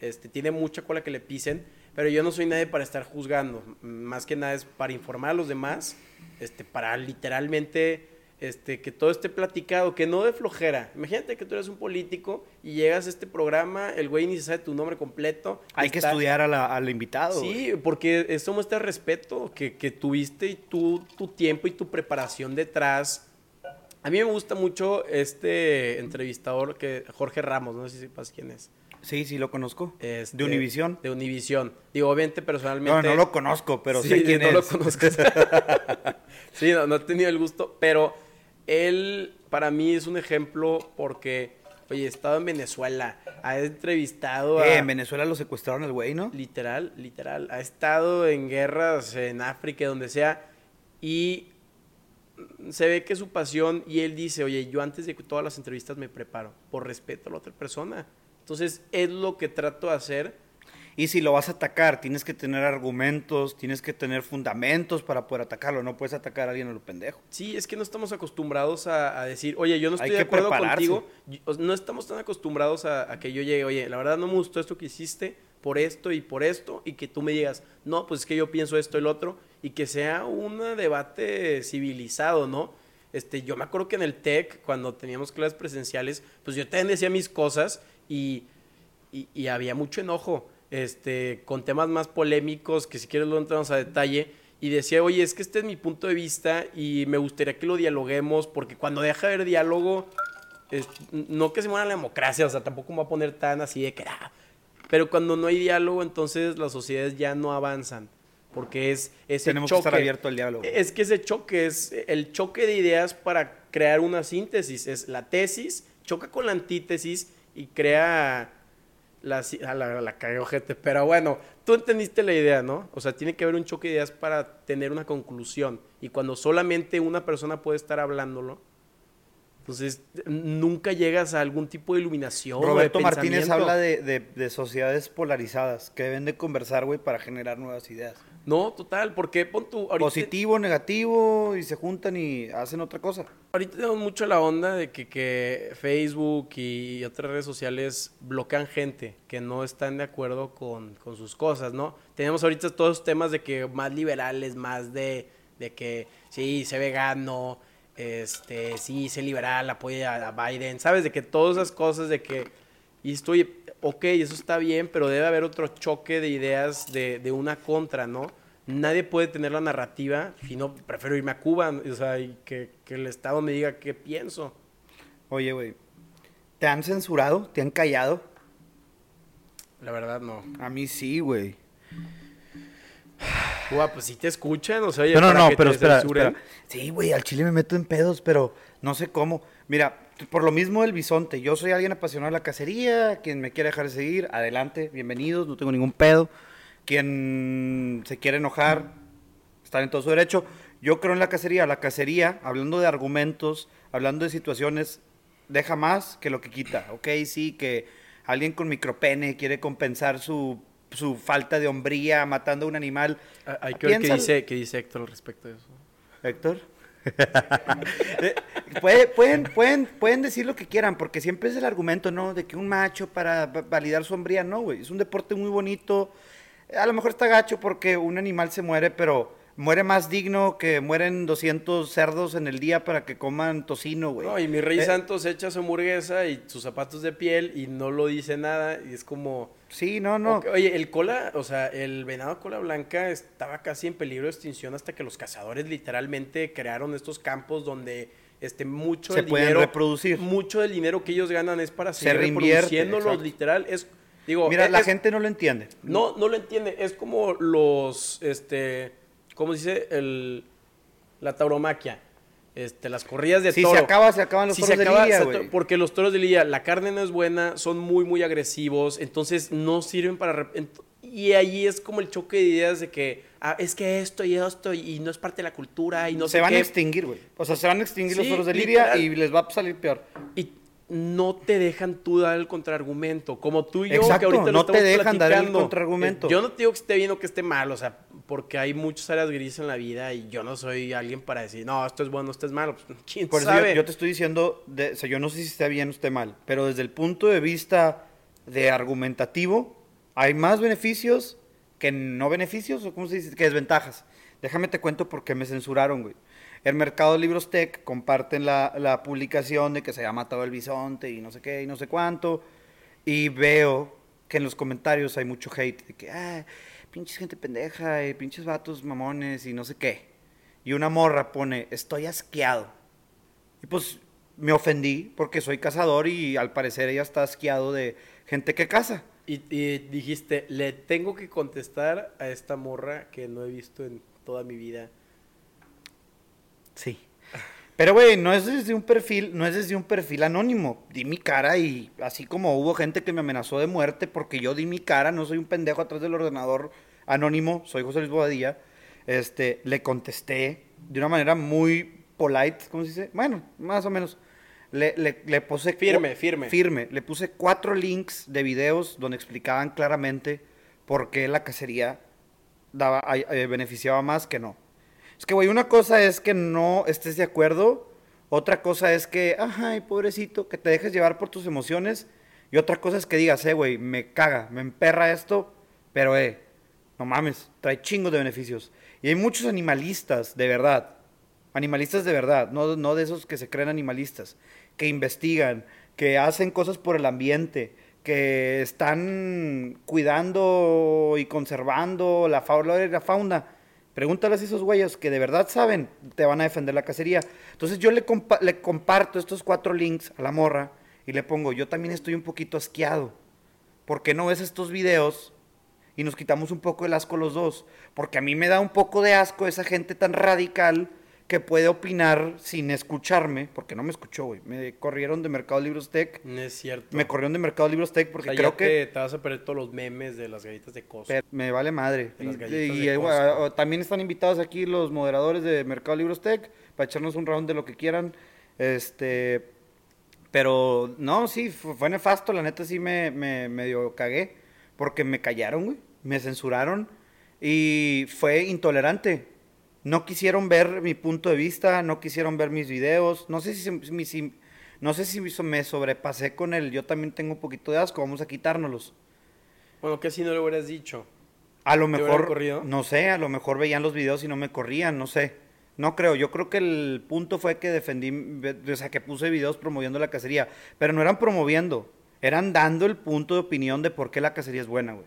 este, tiene mucha cola que le pisen, pero yo no soy nadie para estar juzgando. Más que nada es para informar a los demás, este, para literalmente este, que todo esté platicado, que no de flojera. Imagínate que tú eres un político y llegas a este programa, el güey ni se sabe tu nombre completo. Hay que estudiar a la- al invitado. güey. Sí, porque eso muestra respeto que, que tuviste y tú, tu tiempo y tu preparación detrás. A mí me gusta mucho este entrevistador, que Jorge Ramos, no sé si sepas quién es. Sí, sí, lo conozco. Este, de Univisión. De Univisión. Digo, obviamente personalmente... No, no lo conozco, pero Sí, sé quién no es. lo conozco. sí, no, no he tenido el gusto, pero él para mí es un ejemplo porque, oye, he estado en Venezuela, ha entrevistado a... Eh, en Venezuela lo secuestraron al güey, ¿no? Literal, literal. Ha estado en guerras en África, donde sea, y se ve que es su pasión y él dice, oye, yo antes de todas las entrevistas me preparo, por respeto a la otra persona. Entonces, es lo que trato de hacer. Y si lo vas a atacar, tienes que tener argumentos, tienes que tener fundamentos para poder atacarlo. No puedes atacar a alguien a lo pendejo. Sí, es que no estamos acostumbrados a, a decir, oye, yo no Hay estoy de que acuerdo prepararse. contigo. No estamos tan acostumbrados a, a que yo llegue, oye, la verdad no me gustó esto que hiciste por esto y por esto, y que tú me digas, no, pues es que yo pienso esto y el otro, y que sea un debate civilizado, ¿no? Este, yo me acuerdo que en el TEC, cuando teníamos clases presenciales, pues yo también decía mis cosas y, y, y había mucho enojo este, con temas más polémicos, que si quieres lo entramos a detalle, y decía, oye, es que este es mi punto de vista y me gustaría que lo dialoguemos, porque cuando deja de haber diálogo, es- no que se muera la democracia, o sea, tampoco me voy a poner tan así de que, ah, pero cuando no hay diálogo, entonces las sociedades ya no avanzan, porque es ese Tenemos que estar abierto al diálogo. Es que ese choque es el choque de ideas para crear una síntesis. Es la tesis, choca con la antítesis y crea la, si- a la, la cagué, ojete. Pero bueno, tú entendiste la idea, ¿no? O sea, tiene que haber un choque de ideas para tener una conclusión. Y cuando solamente una persona puede estar hablándolo, entonces nunca llegas a algún tipo de iluminación. de Roberto Martínez habla de, de- de sociedades polarizadas que deben de conversar, güey, para generar nuevas ideas. No, total, porque pon tu... ahorita- Positivo, negativo, y se juntan y hacen otra cosa. Ahorita tenemos mucho la onda de que, que Facebook y otras redes sociales bloquean gente que no están de acuerdo con, con sus cosas, ¿no? Tenemos ahorita todos los temas de que más liberales, más de, de que sí, sé vegano, este, sí, sé liberal, apoya a Biden, ¿sabes? De que todas esas cosas de que, y estoy, ok, eso está bien, pero debe haber otro choque de ideas de, de una contra, ¿no? Nadie puede tener la narrativa, si no, prefiero irme a Cuba, o sea, y que, que el Estado me diga qué pienso. Oye, güey, ¿te han censurado? ¿Te han callado? La verdad, no. A mí sí, güey. Cuba, pues sí te escuchan, o sea, oye, No, no, no, que pero te espera, censuren. espera. Sí, güey, al chile me meto en pedos, pero no sé cómo. Mira, por lo mismo del bisonte, yo soy alguien apasionado de la cacería, quien me quiere dejar de seguir, adelante, bienvenidos, no tengo ningún pedo. Quien se quiere enojar, está en todo su derecho. Yo creo en la cacería, la cacería, hablando de argumentos, hablando de situaciones, deja más que lo que quita, ¿ok? Sí, que alguien con micropene quiere compensar su, su falta de hombría matando a un animal. Ah, Hay que ver qué dice, qué dice Héctor al respecto de eso. Héctor. Eh, puede- pueden, pueden, pueden decir lo que quieran, porque siempre es el argumento, ¿no? De que un macho para va- validar su hombría, no, güey. Es un deporte muy bonito. A lo mejor está gacho porque un animal se muere, pero muere más digno que mueren 200 cerdos en el día para que coman tocino, güey. No, y mi rey Eh, Santos echa su hamburguesa y sus zapatos de piel y no lo dice nada y es como... Sí, no, no. Ok, Oye, el cola, o sea, el venado cola blanca estaba casi en peligro de extinción hasta que los cazadores literalmente crearon estos campos donde este mucho Se pueden dinero reproducir. mucho del dinero que ellos ganan es para Se seguir reproduciéndolos exacto. literal es digo Mira, es- la gente no lo entiende. no no lo entiende es como los este cómo se dice el la tauromaquia este las corridas de Si toro se acaba, se acaban los si toros se de lidia, güey. porque los toros de lidia, la carne no es buena, son muy, muy agresivos, entonces no sirven para... Y ahí es como el choque de ideas de que, ah, es que esto y esto y no es parte de la cultura y no se sé van qué. a extinguir, güey. O sea, se van a extinguir los toros de lidia y les va a salir peor. Y no te dejan tú dar el contraargumento, como tú y yo Exacto, que ahorita lo no te dejan dar el platicando. contraargumento. Eh, Yo no te digo que esté bien o que esté mal, o sea, porque hay muchas áreas grises en la vida y yo no soy alguien para decir, no, esto es bueno, esto es malo. Pues, ¿Quién Por eso yo, sabe? yo te estoy diciendo, de- o sea, yo no sé si está bien o esté mal, pero desde el punto de vista de argumentativo, hay más beneficios que no beneficios, o cómo se dice, que desventajas. Déjame te cuento por qué me censuraron, güey. El Mercado de Libros Tech comparten la, la publicación de que se ha matado el bisonte y no sé qué y no sé cuánto. Y veo que en los comentarios hay mucho hate de que, ah, pinches gente pendeja, y pinches vatos mamones y no sé qué. Y una morra pone, estoy asqueado. Y pues me ofendí porque soy cazador y al parecer ella está asqueado de gente que caza. Y, y dijiste, le tengo que contestar a esta morra que no he visto en toda mi vida. Sí. Pero güey, no es desde un perfil, no es desde un perfil anónimo. Di mi cara y así como hubo gente que me amenazó de muerte porque yo di mi cara, no soy un pendejo atrás del ordenador anónimo, soy José Luis Bobadilla. Este, le contesté de una manera muy polite, ¿cómo se dice? Bueno, más o menos. Le, le, le puse Firme, firme. firme. Le puse cuatro links de videos donde explicaban claramente por qué la cacería daba, eh, beneficiaba más que no. Es que, güey, una cosa es que no estés de acuerdo, otra cosa es que, ay, pobrecito, que te dejes llevar por tus emociones, y otra cosa es que digas, eh, güey, me caga, me emperra esto, pero, eh, no mames, trae chingos de beneficios. Y hay muchos animalistas, de verdad, animalistas de verdad, no, no de esos que se creen animalistas, que investigan, que hacen cosas por el ambiente, que están cuidando y conservando la fauna la fauna. Pregúntales a esos güeyes que de verdad saben, te van a defender la cacería. Entonces yo le, le comparto estos cuatro links a la morra y le pongo, yo también estoy un poquito asqueado. ¿Por qué no ves estos videos y nos quitamos un poco el asco los dos? Porque a mí me da un poco de asco esa gente tan radical que puede opinar sin escucharme, porque no me escuchó, güey. Me corrieron de Mercado Libros Tech. No es cierto. Me corrieron de Mercado Libros Tech porque O sea, creo ya que... te, te vas a perder todos los memes de las galletas de Costco. Me vale madre. De las Y, galletas y, de eh, Costco. bueno, también están invitados aquí los moderadores de Mercado Libros Tech para echarnos un round de lo que quieran. Este, pero no, sí, fu- fue nefasto. La neta sí me, me medio cagué porque me callaron, güey. Me censuraron y fue intolerante. No quisieron ver mi punto de vista, no quisieron ver mis videos. No sé si, no sé si me sobrepasé con el. Yo también tengo un poquito de asco. Vamos a quitárnoslos. Bueno, que si no le hubieras dicho. A lo ¿Te hubieran mejor, no sé, a lo mejor veían los videos y no me corrían, no sé. No creo, yo creo que el punto fue que defendí, o sea, que puse videos promoviendo la cacería, pero no eran promoviendo, eran dando el punto de opinión de por qué la cacería es buena, güey.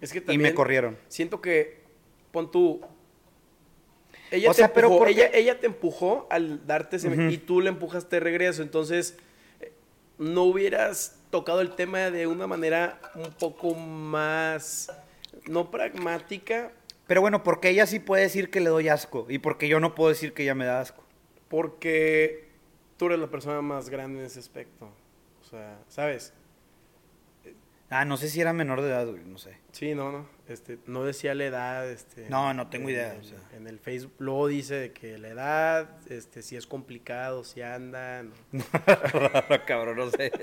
Es que Y me corrieron. Siento que, pon tú, ella, O te, sea, empujó, ella, ella te empujó al darte ese... Y tú le empujaste de regreso, entonces eh, no hubieras tocado el tema de una manera un poco más, no pragmática, Pero bueno, porque ella sí puede decir que le doy asco y porque yo no puedo decir que ella me da asco. porque tú eres la persona más grande en ese aspecto. O sea, ¿sabes? Ah, no sé si era menor de edad, güey, no sé. Sí, no, no. Este, no decía la edad, este. No, no tengo en idea, el- o sea. En el Facebook luego dice de que la edad, este, si es complicado, si andan. Cabrón, no sé.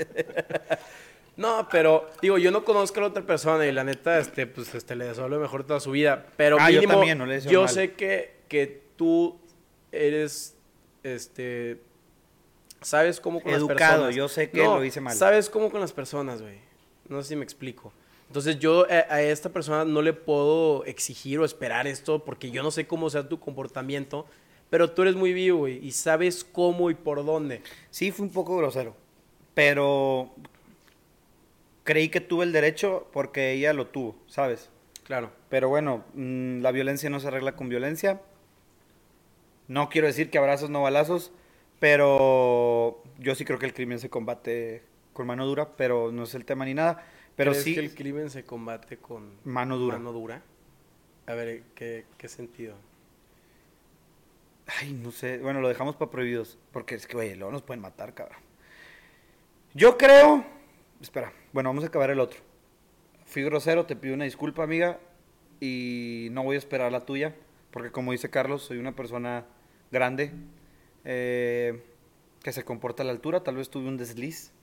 No, pero digo, yo no conozco a la otra persona y la neta, este, pues, este, le deseo lo mejor toda su vida. Pero Ah, yo mínimo, también, no le deseo yo mal. sé que, que tú eres, este, sabes cómo con las Educado, personas. yo sé que lo hice mal. Sabes cómo con las personas, güey. No sé si me explico. Entonces yo a, a esta persona no le puedo exigir o esperar esto porque yo no sé cómo sea tu comportamiento, pero tú eres muy vivo, güey, y sabes cómo y por dónde. Sí, fue un poco grosero. Pero creí que tuve el derecho porque ella lo tuvo, ¿sabes? Claro. Pero bueno, mm, la violencia no se arregla con violencia. No quiero decir que abrazos no balazos, pero yo sí creo que el crimen se combate con mano dura, pero no es el tema ni nada. Pero ¿Crees sí, que el crimen se combate con mano dura. mano dura? A ver, ¿qué, qué sentido? Ay, no sé. Bueno, lo dejamos para prohibidos. Porque es que, güey, luego nos pueden matar, cabrón. Yo creo. Espera. Bueno, vamos a acabar el otro. Fui grosero, te pido una disculpa, amiga. Y no voy a esperar la tuya. Porque, como dice Carlos, soy una persona grande. eh, que se comporta a la altura. Tal vez tuve un desliz.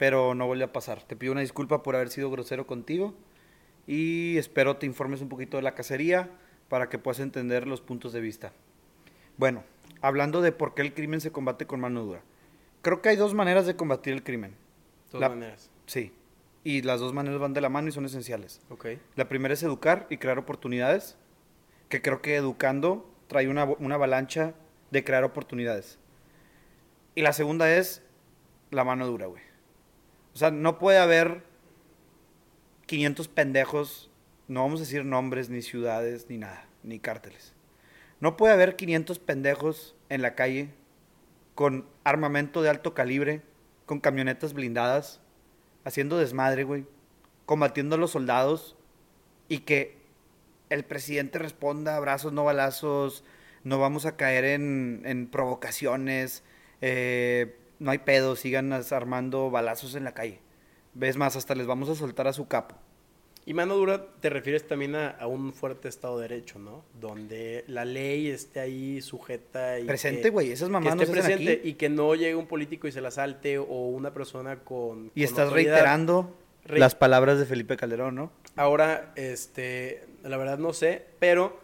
Pero no vuelve a pasar. Te pido una disculpa por haber sido grosero contigo. Y espero te informes un poquito de la cacería. Para que puedas entender los puntos de vista. Bueno, hablando de por qué el crimen se combate con mano dura. Creo que hay dos maneras de combatir el crimen. La- maneras. Sí. Y las dos maneras van de la mano y son esenciales. Ok. La primera es educar y crear oportunidades. Que creo que educando trae una, una avalancha de crear oportunidades. Y la segunda es la mano dura, güey. O sea, no puede haber 500 pendejos, no vamos a decir nombres, ni ciudades, ni nada, ni cárteles. No puede haber 500 pendejos en la calle con armamento de alto calibre, con camionetas blindadas, haciendo desmadre, güey, combatiendo a los soldados y que el presidente responda abrazos, no balazos, no vamos a caer en, en provocaciones, eh, no hay pedo, sigan armando balazos en la calle. Ves más, hasta les vamos a soltar a su capo. Y mano dura te refieres también a, a un fuerte Estado de Derecho, ¿no? Donde la ley esté ahí sujeta y Presente, güey, esas que mamás no esté se presente aquí. y que no llegue un político y se la salte o una persona con Y con estás autoridad. reiterando Re- las palabras de Felipe Calderón, ¿no? Ahora, este, la verdad no sé, pero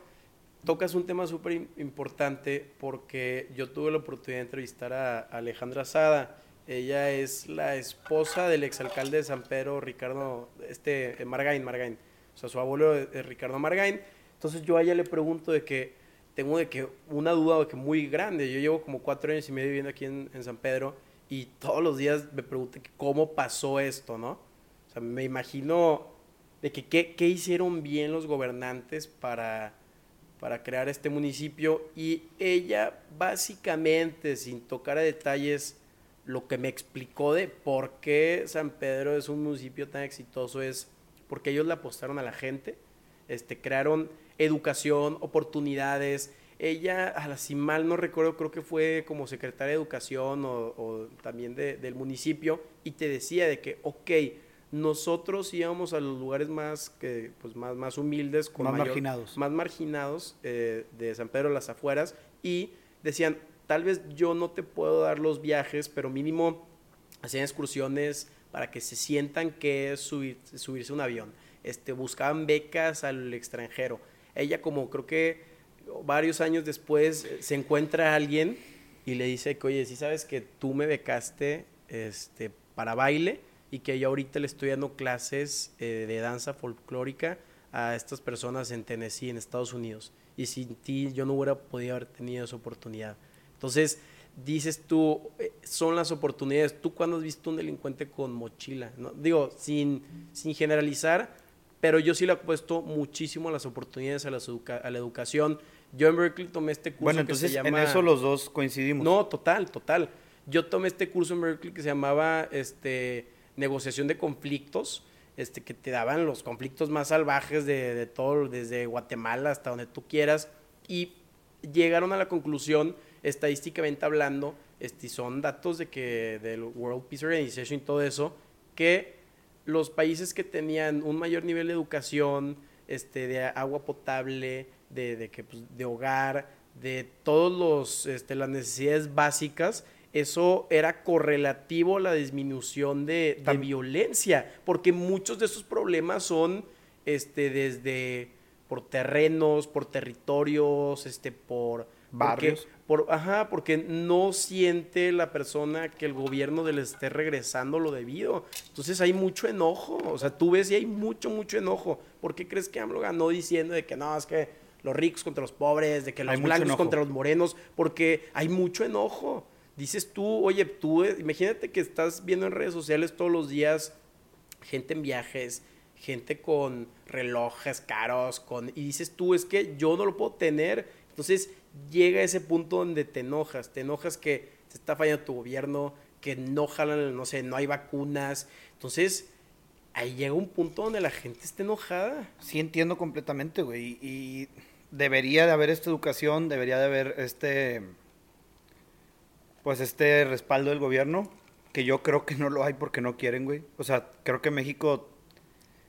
tocas un tema súper im- importante porque yo tuve la oportunidad de entrevistar a Alejandra Sada. Ella es la esposa del exalcalde de San Pedro, Ricardo, este, eh, Margain, Margain. O sea, su abuelo es Ricardo Margain. Entonces yo a ella le pregunto de que, tengo de que una duda que muy grande. Yo llevo como cuatro años y medio viviendo aquí en, San Pedro y todos los días me pregunto que cómo pasó esto, ¿no? O sea, me imagino de que qué hicieron bien los gobernantes para, para crear este municipio y ella básicamente, sin tocar a detalles, lo que me explicó de por qué San Pedro es un municipio tan exitoso es porque ellos le apostaron a la gente, este, crearon educación, oportunidades. Ella, si mal no recuerdo, creo que fue como secretaria de educación o, o también de- del municipio y te decía de que, ok, nosotros íbamos a los lugares más, que, pues más, más humildes, con Más mayor- marginados. más marginados eh, de San Pedro las afueras y decían, tal vez yo no te puedo dar los viajes, pero mínimo hacían excursiones para que se sientan que es subir- subirse un avión. Este, buscaban becas al extranjero. Ella como creo que varios años después eh, se encuentra a alguien y le dice que, oye, si sabes que tú me becaste este, para baile y que yo ahorita le estoy dando clases eh, de danza folclórica a estas personas en Tennessee, en Estados Unidos. y sin ti yo no hubiera podido haber tenido esa oportunidad. Entonces, dices tú, eh, son las oportunidades. ¿Tú cuándo has visto un delincuente con mochila? ¿No? Digo, sin, sin generalizar, pero yo sí le apuesto muchísimo a las oportunidades, a, las educa- a la educación. Yo en Berkeley tomé este curso Bueno, que entonces se llama... en eso los dos coincidimos. No, total, total. Yo tomé este curso en Berkeley que se llamaba este, negociación de conflictos, este, que te daban los conflictos más salvajes de, de todo, desde Guatemala hasta donde tú quieras, y llegaron a la conclusión, estadísticamente hablando, este, son datos de que del World Peace Organization y todo eso, que los países que tenían un mayor nivel de educación, este, de agua potable, de, de que, pues, de hogar, de todos los este, las necesidades básicas, eso era correlativo a la disminución de, de violencia, porque muchos de esos problemas son este, desde por terrenos, por territorios, este, por porque- Barrios. por, ajá, porque no siente la persona que el gobierno le esté regresando lo debido. Entonces hay mucho enojo. O sea, tú ves y hay mucho, mucho enojo. ¿Por qué crees que AMLO ganó diciendo de que no, es que los ricos contra los pobres, de que los Hay blancos contra los morenos? Porque hay mucho enojo. Dices tú, oye, tú, eh, imagínate que estás viendo en redes sociales todos los días gente en viajes, gente con relojes caros, con y dices tú, es que yo no lo puedo tener. Entonces llega ese punto donde te enojas, te enojas que te está fallando tu gobierno, que no jalan, no sé, no hay vacunas. Entonces ahí llega un punto donde la gente está enojada. Sí entiendo completamente, güey. Y, y debería de haber esta educación, debería de haber este, pues este respaldo del gobierno, que yo creo que no lo hay porque no quieren, güey. O sea, creo que México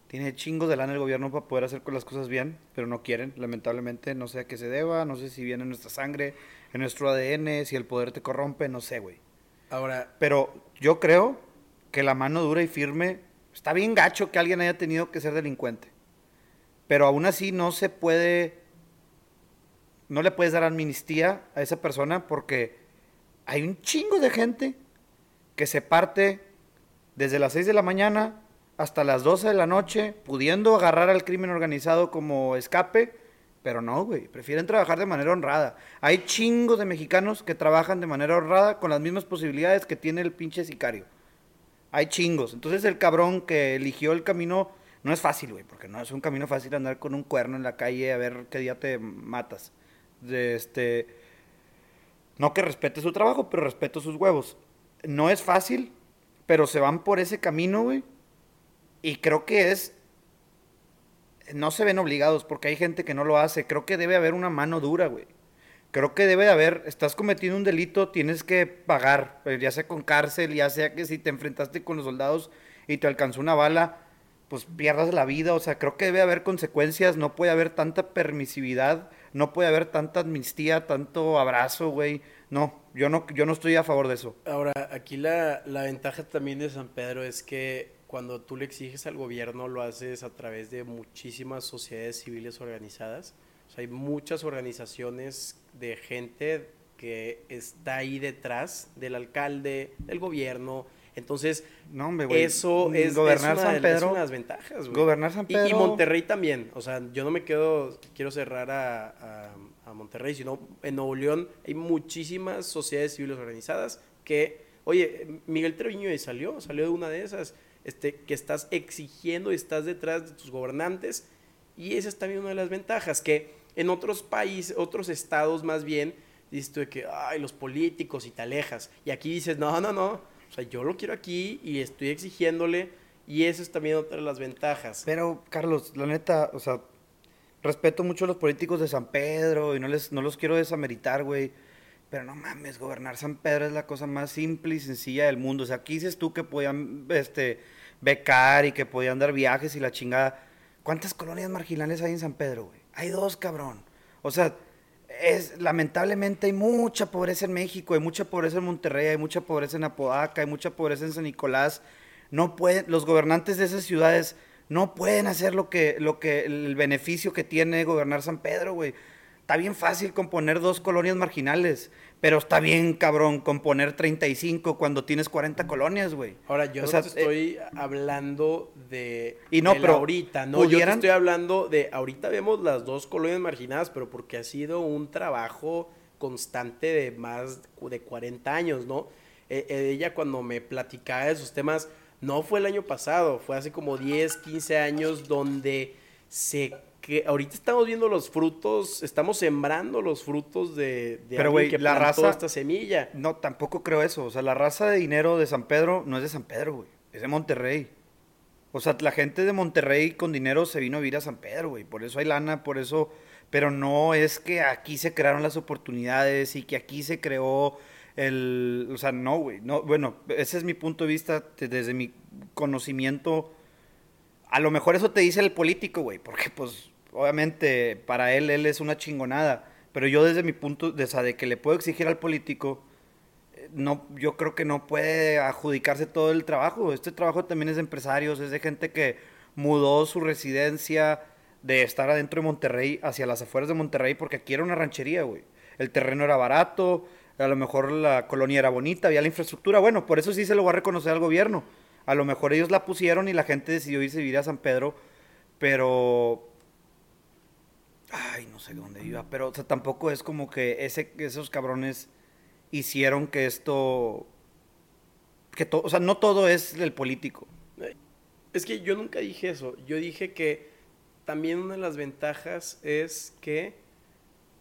tiene chingos de lana el gobierno para poder hacer con las cosas bien, pero no quieren, lamentablemente. No sé a qué se deba, no sé si viene en nuestra sangre, en nuestro ADN, si el poder te corrompe, no sé, güey. Ahora, Pero yo creo que la mano dura y firme, está bien gacho que alguien haya tenido que ser delincuente. Pero aún así no se puede, no le puedes dar amnistía a esa persona porque hay un chingo de gente que se parte desde las 6 de la mañana hasta las 12 de la noche, pudiendo agarrar al crimen organizado como escape, pero no, güey, prefieren trabajar de manera honrada. Hay chingos de mexicanos que trabajan de manera honrada con las mismas posibilidades que tiene el pinche sicario. Hay chingos. Entonces el cabrón que eligió el camino no es fácil, güey, porque no es un camino fácil andar con un cuerno en la calle a ver qué día te matas. De este no que respete su trabajo, pero respeto sus huevos. No es fácil, pero se van por ese camino, güey. Y creo que es no se ven obligados porque hay gente que no lo hace. Creo que debe haber una mano dura, güey. Creo que debe de haber, estás cometiendo un delito, tienes que pagar, eh, ya sea con cárcel, ya sea que si te enfrentaste con los soldados y te alcanzó una bala, pues pierdas la vida. O sea, creo que debe haber consecuencias, no puede haber tanta permisividad, no puede haber tanta amnistía, tanto abrazo, güey. No, yo no, yo no estoy a favor de eso. Ahora, aquí la, la ventaja también de San Pedro es que cuando tú le exiges al gobierno lo haces a través de muchísimas sociedades civiles organizadas. O sea, hay muchas organizaciones de gente que está ahí detrás del alcalde, del gobierno. Entonces, No, hombre, güey. eso es, Gobernar es una, San de- es Pedro- una de las ventajas. Gobernar San Y- Pedro. Y, Monterrey también. O sea, yo no me quedo, quiero cerrar a, a- a Monterrey, sino en Nuevo León hay muchísimas sociedades civiles organizadas que, oye, Miguel Treviño salió, salió de una de esas, este, que estás exigiendo y estás detrás de tus gobernantes. Y esa es también una de las ventajas, que en otros países, otros estados más bien, dices tú de que, ay, los políticos y te alejas. Y aquí dices, no, no, no. O sea, yo lo quiero aquí y estoy exigiéndole. Y eso es también otra de las ventajas. Pero, Carlos, la neta, o sea, respeto mucho a los políticos de San Pedro y no, les, no los quiero desameritar, güey. Pero no mames, gobernar San Pedro es la cosa más simple y sencilla del mundo. O sea, aquí dices tú que podían este, becar y que podían dar viajes y la chingada. ¿Cuántas colonias marginales hay en San Pedro, güey? Hay dos, cabrón. O sea, es, lamentablemente hay mucha pobreza en México, hay mucha pobreza en Monterrey, hay mucha pobreza en Apodaca, hay mucha pobreza en San Nicolás. No pueden, los gobernantes de esas ciudades no pueden hacer lo que, lo que, el beneficio que tiene gobernar San Pedro, güey. Está bien fácil componer dos colonias marginales, Pero está bien, cabrón, con poner 35 cuando tienes 40 colonias, güey. Ahora, yo O no sea, te estoy hablando de, Y no, pero ahorita, no, yo te estoy hablando de, ahorita vemos las dos colonias marginadas, pero porque ha sido un trabajo constante de más de 40 años, ¿no? Eh, eh, ella cuando me platicaba de sus temas, no fue el año pasado, fue hace como 10, 15 años donde se... Que ahorita estamos viendo los frutos, estamos sembrando los frutos de, de Pero, güey, la raza- esta semilla. No, tampoco creo eso. O sea, la raza de dinero de San Pedro no es de San Pedro, güey. Es de Monterrey. O sea, la gente de Monterrey con dinero se vino a vivir a San Pedro, güey. Por eso hay lana, por eso... Pero no es que aquí se crearon las oportunidades y que aquí se creó el... O sea, no, güey. No, bueno, ese es mi punto de vista de- desde mi conocimiento. A lo mejor eso te dice el político, güey. Porque, pues, obviamente, para él, él es una chingonada. Pero yo desde mi punto, de, o sea, de que le puedo exigir al político no, yo creo que no puede adjudicarse todo el trabajo. Este trabajo también es de empresarios, es de gente que mudó su residencia de estar adentro de Monterrey hacia las afueras de Monterrey porque aquí era una ranchería, güey. El terreno era barato, a lo mejor la colonia era bonita, había la infraestructura. Bueno, por eso sí se lo va a reconocer al gobierno. A lo mejor ellos la pusieron y la gente decidió irse a vivir a San Pedro, pero Ay, no sé dónde iba, pero o sea, tampoco es como que ese, esos cabrones hicieron que esto, que to- o sea, no todo es el político. Es que yo nunca dije eso. Yo dije que también una de las ventajas es que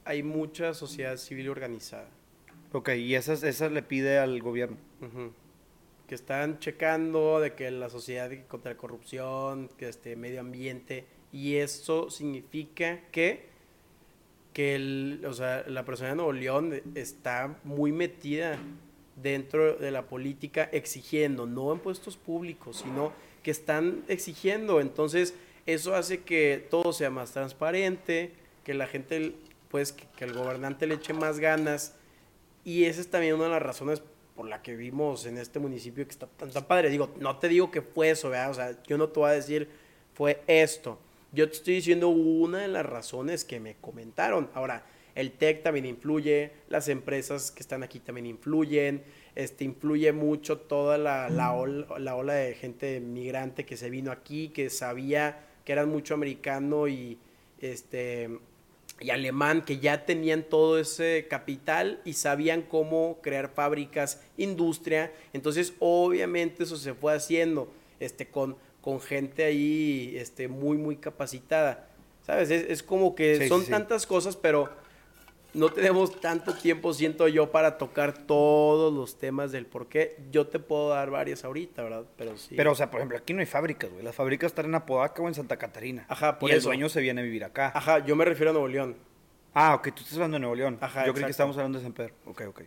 hay mucha sociedad civil organizada. Ok, y esas, esas le pide al gobierno. Que están checando de que la sociedad contra la corrupción, que este medio ambiente, y eso significa que, que el, o sea, la persona de Nuevo León está muy metida dentro de la política exigiendo, no en puestos públicos, sino que están exigiendo. Entonces, eso hace que todo sea más transparente, que la gente, pues, que, que el gobernante le eche más ganas. Y esa es también una de las razones por la que vimos en este municipio que está tan, tan padre. Digo, no te digo que fue eso, ¿verdad? O sea, yo no te voy a decir fue esto. Yo te estoy diciendo una de las razones que me comentaron. Ahora, el TEC también influye, las empresas que están aquí también influyen, este, influye mucho toda la, la, ola, la ola de gente migrante que se vino aquí, que sabía que eran mucho americano y, este, y alemán, que ya tenían todo ese capital y sabían cómo crear fábricas, industria. Entonces, obviamente eso se fue haciendo este, con, con gente ahí este, muy, muy capacitada. ¿Sabes? Es, es como que Sí, son sí, sí. tantas cosas, pero no tenemos tanto tiempo, siento yo, para tocar todos los temas del por qué. Yo te puedo dar varias ahorita, ¿verdad? Pero sí. Pero, o sea, por ejemplo, aquí no hay fábricas, güey. Las fábricas están en Apodaca o en Santa Catarina. Ajá, por y el dueño se viene a vivir acá. Ajá, yo me refiero a Nuevo León. Ah, ok, tú estás hablando de Nuevo León. Ajá, Yo exacto. que estábamos hablando de San Pedro. Ok, ok.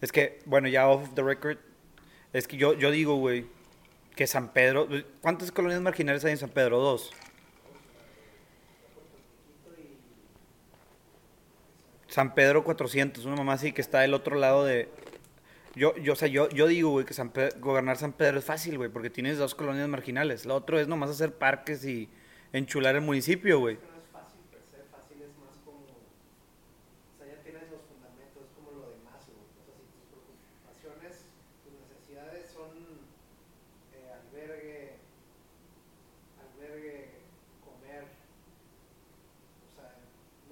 Es que, bueno, ya off the record, es que yo, yo digo, güey, que San Pedro... ¿Cuántas colonias marginales hay en San Pedro? Dos. San Pedro 400, una mamá así que está del otro lado de... Yo, yo, o sea, yo, yo digo, güey, que San Pe- gobernar San Pedro es fácil, güey, porque tienes dos colonias marginales. Lo otro es nomás hacer parques y enchular el municipio, güey. no es fácil per se, fácil es más como, o sea, ya tienes los fundamentos, es como lo demás, güey. o sea, si tus preocupaciones, tus necesidades son eh, albergue, albergue, comer, o sea,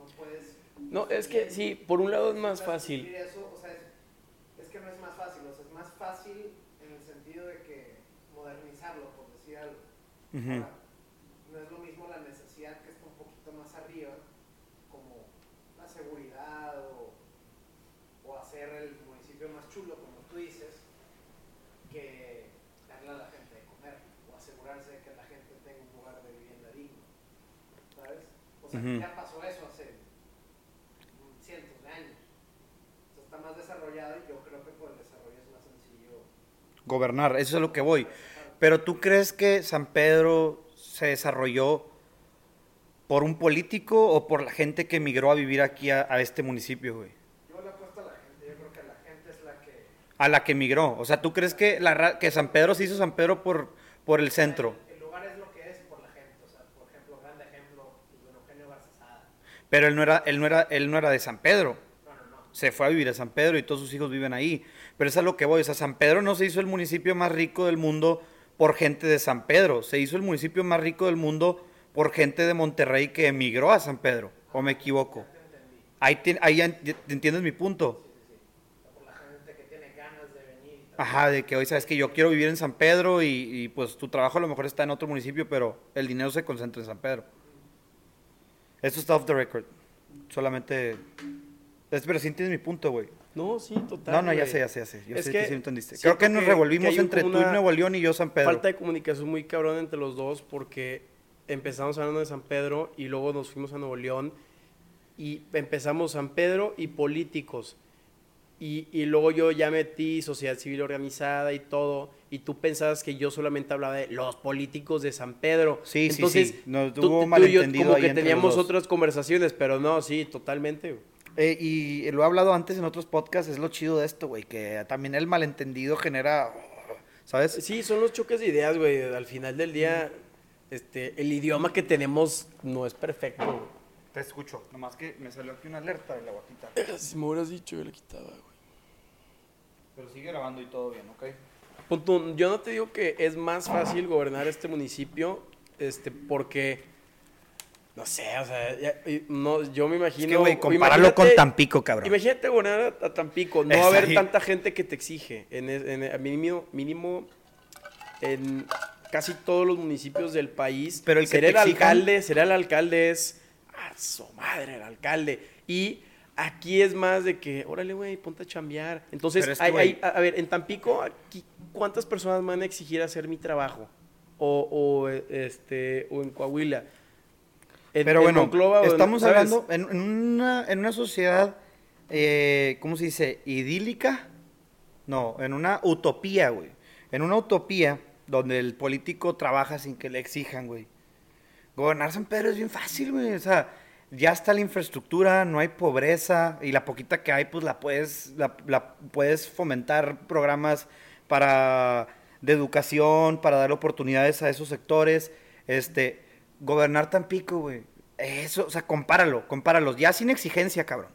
no puedes... No, es que sí, por un lado es más fácil. suplir Eso, o sea, es, es que no es más fácil, o sea, es más fácil en el sentido de que modernizarlo, por decir algo. Ahora, no es lo mismo la necesidad que está un poquito más arriba, como la seguridad o, o hacer el municipio más chulo, como tú dices, que darle a la gente de comer o asegurarse de que la gente tenga un lugar de vivienda digno. ¿Sabes? O sea, ya pasó eso hace cientos de años. O sea, está más desarrollado y yo creo que por el desarrollo es más sencillo. Gobernar, eso es a lo que voy. Pero tú crees que San Pedro se desarrolló por un político o por la gente que emigró a vivir aquí a, a este municipio, güey? Yo le apuesto a la gente, yo creo que la gente es la que... A la que emigró. O sea, ¿tú crees que, la, que San Pedro se hizo San Pedro por, por el centro? El lugar es lo que es por la gente. O sea, por ejemplo, grande ejemplo, Eugenio. Pero él no era, él no era, él no era de San Pedro. Se fue a vivir a San Pedro y todos sus hijos viven ahí. Pero es a lo que voy. O sea, San Pedro no se hizo el municipio más rico del mundo por gente de San Pedro. Se hizo el municipio más rico del mundo por gente de Monterrey que emigró a San Pedro. ¿O me equivoco? Ahí, ti- ahí entiendes mi punto. Ajá, de que hoy sabes que yo quiero vivir en San Pedro y, y, pues tu trabajo a lo mejor está en otro municipio, pero el dinero se concentra en San Pedro. Esto está off the record. Solamente... Pero sí entiendes mi punto, güey. No, sí, total. No, no, ya sé, ya sé, ya sé. Yo Es sé que que sí entendiste. Creo que nos revolvimos que entre tú y Nuevo León y yo San Pedro. Falta de comunicación muy cabrón entre los dos porque empezamos hablando de San Pedro y luego nos fuimos a Nuevo León y empezamos San Pedro y políticos. Y, y luego yo ya metí sociedad civil organizada y todo, y tú pensabas que yo solamente hablaba de los políticos de San Pedro. Sí, sí, Entonces, sí. Nos tú- hubo tú y yo malentendido como ahí que teníamos otras conversaciones, pero no, sí, totalmente. Eh, y lo he hablado antes en otros podcasts, es lo chido de esto, güey, que también el malentendido genera, ¿sabes? Sí, son los choques de ideas, güey. Al final del día, este, el idioma que tenemos no es perfecto. güey. Te escucho, nomás que me salió aquí una alerta de la guatita. Si me hubieras dicho, yo le quitaba, güey. Pero sigue grabando y todo bien, ¿ok? Punto, yo no te digo que es más fácil gobernar este municipio, este, porque, no sé, o sea, ya- no, yo me imagino... Es que, güey, compáralo con Tampico, cabrón. Imagínate gobernar a, a Tampico, no va a haber tanta gente que te exige, en, mínimo, mínimo, en casi todos los municipios del país. Pero el que ser te el alcalde, ser el alcalde es, a su madre, el alcalde. Y aquí es más de que, órale, güey, ponte a chambear. Entonces, Pero es que, hay- hay- a, a ver, en Tampico, aquí, ¿cuántas personas me van a exigir hacer mi trabajo? O, o, este, o en Coahuila. En- Pero en bueno, Monclova estamos ¿sabes? hablando en, en una, en una sociedad, eh, ¿cómo se dice? ¿Idílica? No, en una utopía, güey. En una utopía donde el político trabaja sin que le exijan, güey. Gobernar San Pedro es bien fácil, güey. O sea, ya está la infraestructura, no hay pobreza y la poquita que hay, pues la puedes, la, la puedes fomentar programas para de educación, para dar oportunidades a esos sectores. Este, gobernar Tampico, güey. Eso, o sea, compáralo, compáralos. Ya sin exigencia, cabrón.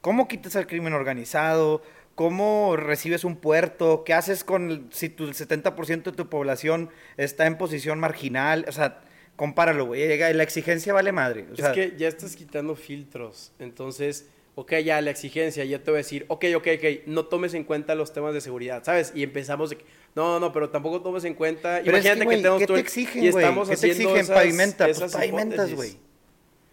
¿Cómo quitas al crimen organizado? ¿Cómo recibes un puerto? ¿Qué haces con si tu, el 70% de tu población está en posición marginal? O sea, compáralo, güey. La exigencia vale madre. O sea, es que ya estás quitando filtros. Entonces, ok, ya la exigencia, ya te voy a decir, ok, ok, ok, no tomes en cuenta los temas de seguridad, ¿sabes? Y empezamos de que, no, no, pero tampoco tomes en cuenta. Pero es imagínate que, güey, tenemos ¿qué te exigen, y güey? estamos ¿Qué te haciendo exigen? esas- Pavimenta. Pues esas pavimentas, hipótesis. güey.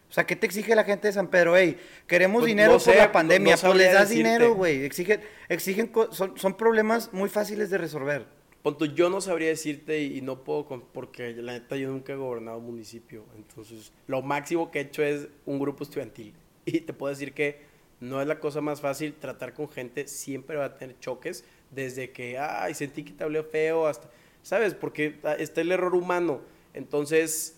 O sea, ¿qué te exige la gente de San Pedro? Ey, queremos Pues, dinero no por sé, la no- pandemia. no pues les das decirte. dinero, güey. Exigen, exigen son, son problemas muy fáciles de resolver. Punto, yo no sabría decirte y, y no puedo, con- porque la neta yo nunca he gobernado un municipio. Entonces, lo máximo que he hecho es un grupo estudiantil. Y te puedo decir que no es la cosa más fácil tratar con gente, siempre va a tener choques, desde que, ay, sentí que te hablé feo, hasta, ¿sabes? Porque ah, está el error humano. Entonces,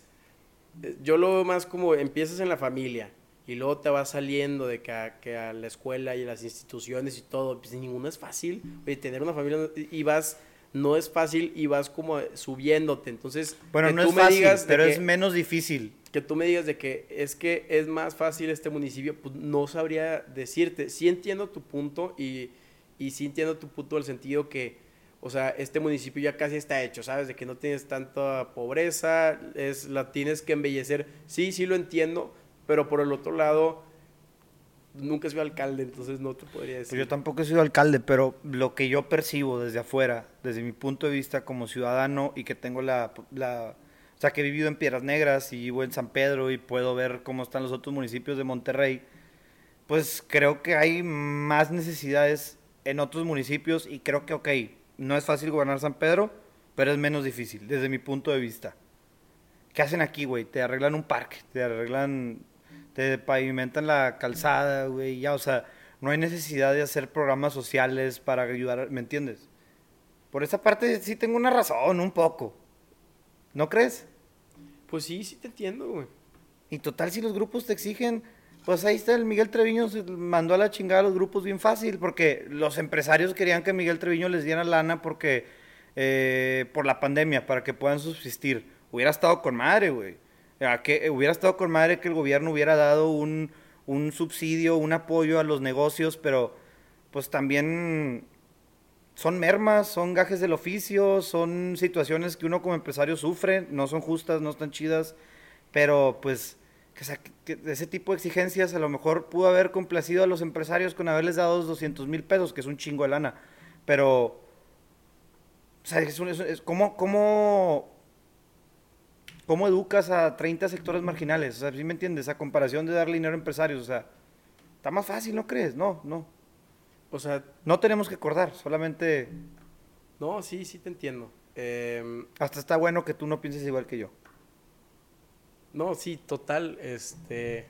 eh, yo lo veo más como empiezas en la familia y luego te vas saliendo de que a, que a la escuela y a las instituciones y todo, pues ninguno es fácil. Oye, tener una familia y vas, no es fácil y vas como subiéndote. Entonces, Bueno, no tú es me fácil, digas pero que- es menos difícil. que tú me digas de que es que es más fácil este municipio, pues no sabría decirte. Sí entiendo tu punto y, y sí entiendo tu punto en el sentido que, o sea, este municipio ya casi está hecho, ¿sabes? De que no tienes tanta pobreza, es, la tienes que embellecer. Sí, sí lo entiendo, pero por el otro lado, nunca he sido alcalde, entonces no te podría Pues decir. yo tampoco he sido alcalde, pero lo que yo percibo desde afuera, desde mi punto de vista como ciudadano y que tengo la, la- o sea, que he vivido en Piedras Negras y vivo en San Pedro y puedo ver cómo están los otros municipios de Monterrey, pues creo que hay más necesidades en otros municipios y creo que, ok, no es fácil gobernar San Pedro, pero es menos difícil, desde mi punto de vista. ¿Qué hacen aquí, güey? Te arreglan un parque, te arreglan, te pavimentan la calzada, güey, ya, o sea, no hay necesidad de hacer programas sociales para ayudar, ¿me entiendes? Por esa parte sí tengo una razón, un poco. ¿No crees? Pues sí, sí te entiendo, güey. Y total, si los grupos te exigen, pues ahí está el Miguel Treviño, se mandó a la chingada a los grupos bien fácil, porque los empresarios querían que Miguel Treviño les diera lana porque, eh, por la pandemia, para que puedan subsistir. Hubiera estado con madre, güey. Que- Hubiera estado con madre que el gobierno hubiera dado un, un subsidio, un apoyo a los negocios, pero pues también son mermas, son gajes del oficio, son situaciones que uno como empresario sufre, no son justas, no están chidas, pero pues que, o sea, que- ese tipo de exigencias a lo mejor pudo haber complacido a los empresarios con haberles dado 200 mil pesos, que es un chingo de lana, pero, o sea, es, un- es, es- ¿cómo, cómo, cómo educas a 30 sectores marginales? O sea, ¿sí me entiendes? A comparación de darle dinero a empresarios, o sea, está más fácil, ¿no crees? No, no. O sea, No tenemos que acordar, solamente no, sí, sí te entiendo. Em, hasta está bueno que tú no pienses igual que yo. No, sí, total, este...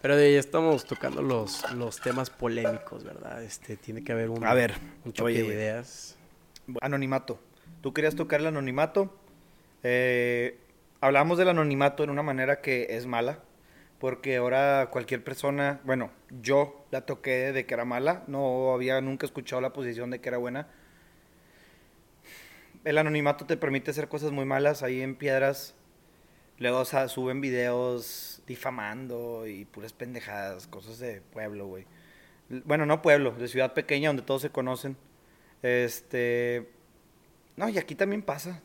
Pero de ahí estamos tocando los, los temas polémicos, ¿verdad? Este, tiene que haber un, A ver, un choque oye, de ideas. Anonimato. Tú querías tocar el anonimato. Eh, hablamos del anonimato en una manera que es mala, porque ahora cualquier persona, bueno, yo la toqué de que era mala, no había nunca escuchado la posición de que era buena. El anonimato te permite hacer cosas muy malas ahí en piedras. Luego suben videos difamando y puras pendejadas, cosas de pueblo, güey. Bueno, no pueblo, de ciudad pequeña donde todos se conocen. Este. No, y aquí también pasa.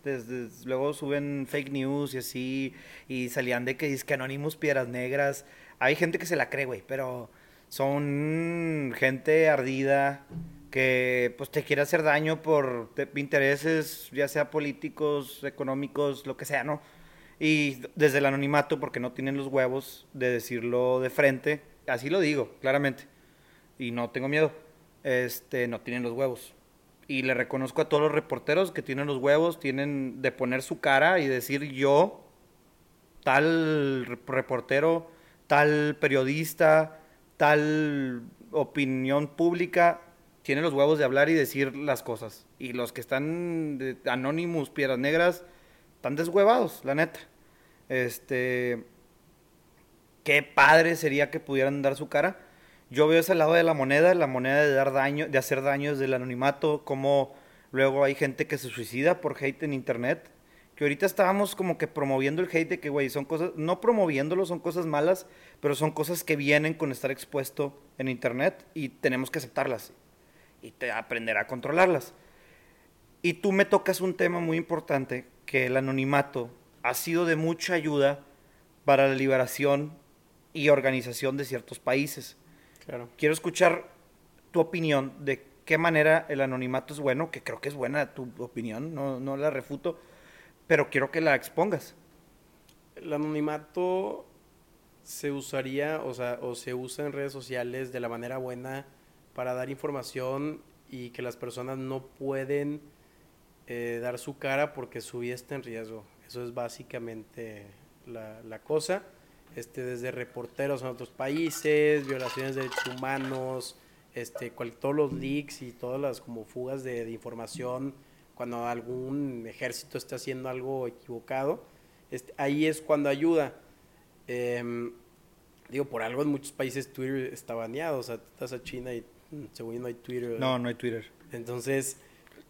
Luego suben fake news y así. Y salían de que que Anonymous Piedras Negras. Hay gente que se la cree, güey, pero son gente ardida que pues te quiere hacer daño por te- intereses, ya sea políticos, económicos, lo que sea, ¿no? Y desde el anonimato, porque no tienen los huevos de decirlo de frente, así lo digo, claramente y no tengo miedo. Este, no tienen los huevos. Y le reconozco a todos los reporteros que tienen los huevos, tienen de poner su cara y decir yo, tal rep- reportero, tal periodista, tal opinión pública, tiene los huevos de hablar y decir las cosas. Y los que están de Anonymous, Piedras Negras, están deshuevados, la neta. Este, qué padre sería que pudieran dar su cara. Yo veo ese lado de la moneda, la moneda de dar daño, de hacer daño desde el anonimato, como luego hay gente que se suicida por hate en internet. Que ahorita estábamos como que promoviendo el hate de que, güey, son cosas, no promoviéndolo, son cosas malas, pero son cosas que vienen con estar expuesto en internet y tenemos que aceptarlas y te aprender a controlarlas. Y tú me tocas un tema muy importante, que el anonimato ha sido de mucha ayuda para la liberación y organización de ciertos países. Claro. Quiero escuchar tu opinión de qué manera el anonimato es bueno, que creo que es buena tu opinión, no, no la refuto, pero quiero que la expongas. El anonimato se usaría, o sea, o se usa en redes sociales de la manera buena para dar información y que las personas no pueden eh, dar su cara porque su vida está en riesgo. Eso es básicamente la, la cosa. Este, desde reporteros en otros países, violaciones de derechos humanos, este, cual- todos los leaks y todas las como fugas de, de información cuando algún ejército está haciendo algo equivocado, este, ahí es cuando ayuda. Em, digo, por algo en muchos países Twitter está baneado, o sea, tú estás a China y mm, según no hay Twitter. No, no hay Twitter. Entonces,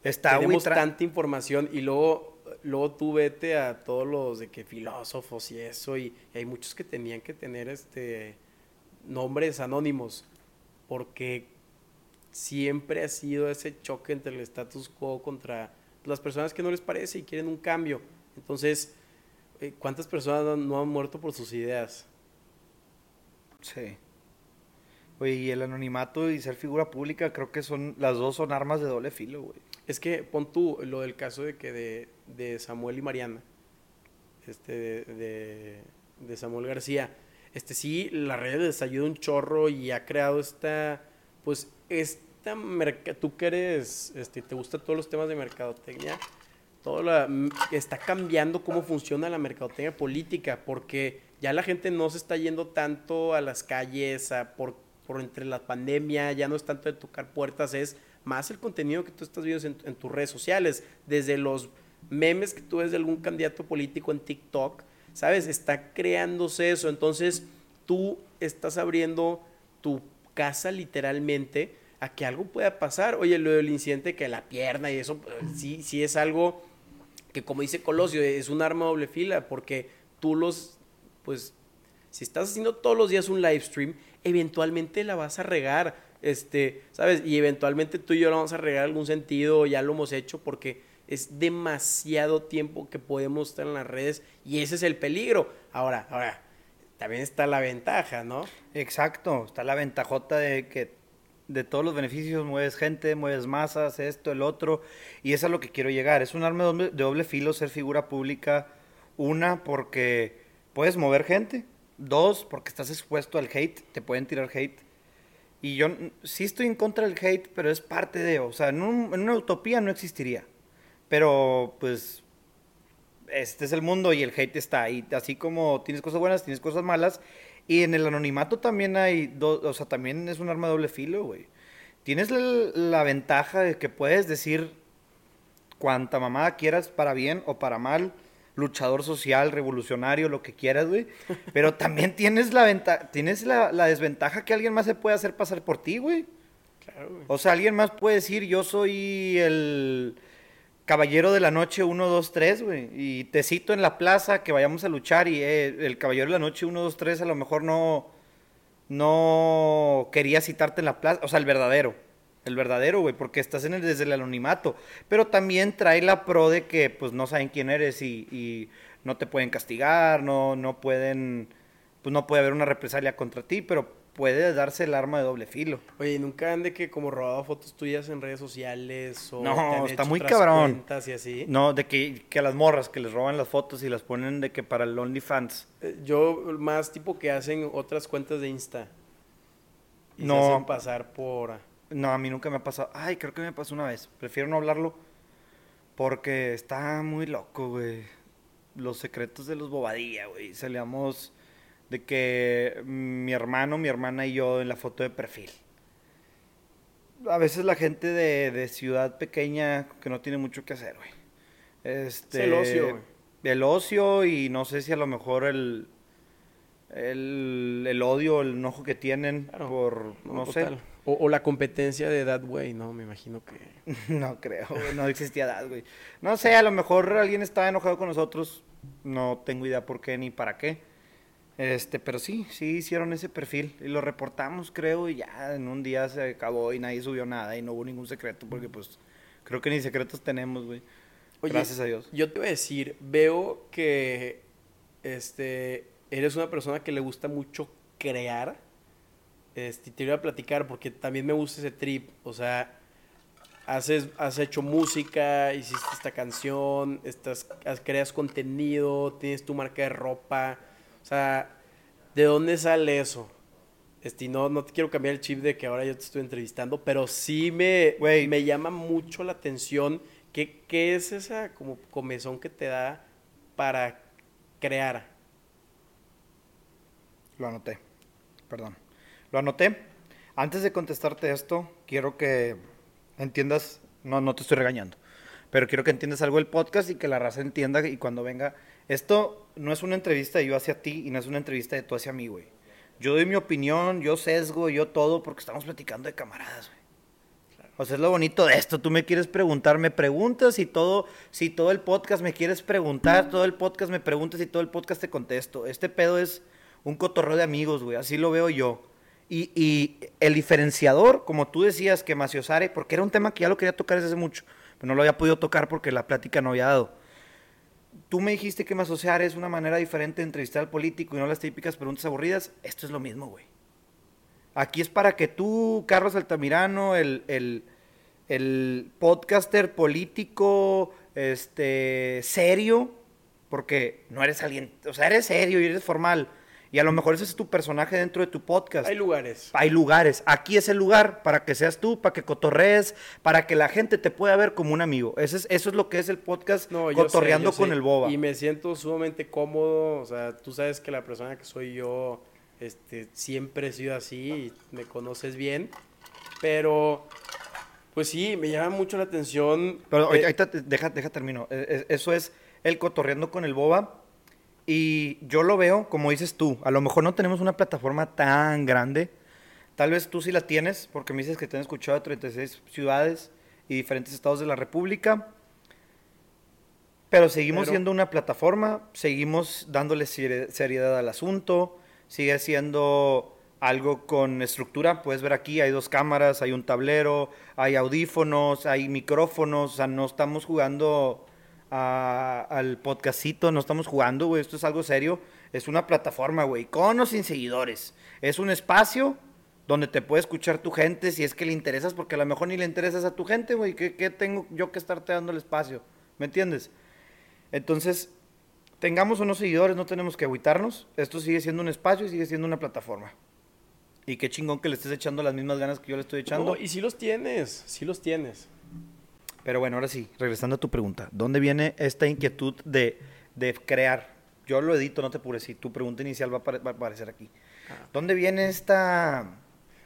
Está tenemos tanta información y luego, luego tú vete a todos los de que filósofos y eso, y, y hay muchos que tenían que tener este nombres anónimos, porque siempre ha sido ese choque entre el status quo contra las personas que no les parece y quieren un cambio. Entonces, eh, ¿cuántas personas no- no han muerto por sus ideas? Sí. Oye, y el anonimato y ser figura pública, creo que son, las dos son armas de doble filo, güey. Es que pon tú lo del caso de que de, de Samuel y Mariana, este de, de- de Samuel García, este sí, la red les ayuda un chorro y ha creado esta, pues, esta merca tú que eres, este, te gustan todos los temas de mercadotecnia, todo la, está cambiando cómo funciona la mercadotecnia política, porque ya la gente no se está yendo tanto a las calles, a por, por entre la pandemia, ya no es tanto de tocar puertas, es más el contenido que tú estás viendo en, tus redes sociales, desde los memes que tú ves de algún candidato político en TikTok, ¿sabes? Está creándose eso, entonces tú estás abriendo tu casa literalmente a que algo pueda pasar. Oye, lo del incidente que la pierna y eso, pues, sí, sí es algo que como dice Colosio, es un arma doble fila, porque tú los, pues, Si estás haciendo todos los días un live stream, eventualmente la vas a regar, este, ¿sabes? Y eventualmente tú y yo la vamos a regar algún sentido, ya lo hemos hecho porque es demasiado tiempo que podemos estar en las redes y ese es el peligro. Ahora, ahora, también está la ventaja, ¿no? Exacto, está la ventajota de que de todos los beneficios mueves gente, mueves masas, esto, el otro, y es a lo que quiero llegar. Es un arma de doble filo ser figura pública. Una, porque puedes mover gente. Dos, porque estás expuesto al hate, te pueden tirar hate. Y yo sí estoy en contra del hate, pero es parte de, o sea, en, un- en una utopía no existiría. Pero, pues, este es el mundo y el hate está ahí. Así como tienes cosas buenas, tienes cosas malas. Y en el anonimato también hay, do- o sea, también es un arma de doble filo, güey. Tienes la, la ventaja de que puedes decir cuanta mamada quieras, para bien o para mal, luchador social, revolucionario, lo que quieras, güey. Pero también tienes la ventaja, tienes la, la desventaja que alguien más se puede hacer pasar por ti, güey. Claro, güey. O sea, alguien más puede decir, yo soy el caballero de la noche 1, 2, 3, güey. Y te cito en la plaza que vayamos a luchar y eh, el caballero de la noche 1, 2, 3 a lo mejor no, no quería citarte en la plaza. O sea, el verdadero. El verdadero, güey, porque estás en el, desde el anonimato. Pero también trae la pro de que pues no saben quién eres y, y no te pueden castigar, no, no pueden, pues no puede haber una represalia contra ti, pero puede darse el arma de doble filo. Oye, ¿y ¿nunca han de que como robado fotos tuyas en redes sociales o No, te han está hecho muy otras cabrón. cuentas y así? No, de que, que a las morras que les roban las fotos y las ponen de que para el OnlyFans. Eh, Yo más tipo que hacen otras cuentas de Insta. Y No. hacen pasar por... No, a mí nunca me ha pasado. Ay, creo que me pasó una vez. Prefiero no hablarlo porque está muy loco, güey. Los secretos de los bobadilla, güey. Salíamos de que mi hermano, mi hermana y yo en la foto de perfil. A veces la gente de, de ciudad pequeña que no tiene mucho que hacer, güey. Este, Es el ocio, güey. El ocio y no sé si a lo mejor el, el, el odio, el enojo que tienen Claro. por, no, sé. total. O, o la competencia de That Way, ¿no? Me imagino que... No creo, güey, no existía edad, güey. No sé, a lo mejor alguien estaba enojado con nosotros, no tengo idea por qué ni para qué. Este, pero sí, sí hicieron ese perfil y lo reportamos, creo, y ya en un día se acabó y nadie subió nada y no hubo ningún secreto porque pues creo que ni secretos tenemos, güey. Oye, Gracias a Dios. Yo te voy a decir, veo que este, eres una persona que le gusta mucho crear. Este, te voy a platicar porque también me gusta ese trip. O sea, haces, has hecho música, hiciste esta canción, estás, creas contenido, tienes tu marca de ropa. O sea, ¿de dónde sale eso? Este, no, no te quiero cambiar el chip de que ahora yo te estoy entrevistando, pero sí me, Güey. me llama mucho la atención. ¿Qué, ¿Qué es esa como comezón que te da para crear? Lo anoté, perdón. Lo anoté. Antes de contestarte esto, quiero que entiendas, no, no te estoy regañando, pero quiero que entiendas algo del podcast y que la raza entienda y cuando venga, esto no es una entrevista de yo hacia ti y no es una entrevista de tú hacia mí, güey. Yo doy mi opinión, yo sesgo, yo todo, porque estamos platicando de camaradas, güey. O sea, es lo bonito de esto. Tú me quieres preguntar, me preguntas y todo, si todo el podcast me quieres preguntar, todo el podcast me preguntas y todo el podcast te contesto. Este pedo es un cotorreo de amigos, güey. Así lo veo yo. Y, el diferenciador, como tú decías, que Maciosare, porque era un tema que ya lo quería tocar desde hace mucho, pero no lo había podido tocar porque la plática no había dado. Tú me dijiste que Maciosare es una manera diferente de entrevistar al político y no las típicas preguntas aburridas. Esto es lo mismo, güey. Aquí es para que tú, Carlos Altamirano, el, el, el podcaster político, este, serio, porque no eres alguien, o sea, eres serio y eres formal. Y a lo mejor ese es tu personaje dentro de tu podcast. Hay lugares. Hay lugares. Aquí es el lugar para que seas tú, para que cotorrees, para que la gente te pueda ver como un amigo. Eso es, eso es lo que es el podcast No, yo sé, Cotorreando yo con sé. el Boba. Y me siento sumamente cómodo. O sea, tú sabes que la persona que soy yo este, siempre he sido así y me conoces bien. Pero, pues sí, me llama mucho la atención. Pero eh, ahorita, deja, deja termino. Eh, eh, Eso es el cotorreando con el boba. Y yo lo veo, como dices tú, a lo mejor no tenemos una plataforma tan grande. Tal vez tú sí la tienes, porque me dices que te han escuchado de 36 ciudades y diferentes estados de la República. Pero seguimos Pero- siendo una plataforma, seguimos dándole seri- seriedad al asunto, sigue siendo algo con estructura. Puedes ver aquí, hay dos cámaras, hay un tablero, hay audífonos, hay micrófonos. O sea, no estamos jugando al podcastito, no estamos jugando, güey. Esto es algo serio. Es una plataforma, güey, con o sin seguidores. Es un espacio donde te puede escuchar tu gente si es que le interesas, porque a lo mejor ni le interesas a tu gente, güey. ¿Qué, tengo yo que estarte dando el espacio? ¿Me entiendes? Entonces, tengamos o no seguidores, no tenemos que agüitarnos. Esto sigue siendo un espacio y sigue siendo una plataforma. Y qué chingón que le estés echando las mismas ganas que yo le estoy echando. No, y sí los tienes, sí los tienes. Pero bueno, ahora sí, regresando a tu pregunta. ¿Dónde viene esta inquietud de, de crear? Yo lo edito, no te apures. Si tu pregunta inicial va a, va a aparecer aquí. ¿Dónde viene esta...?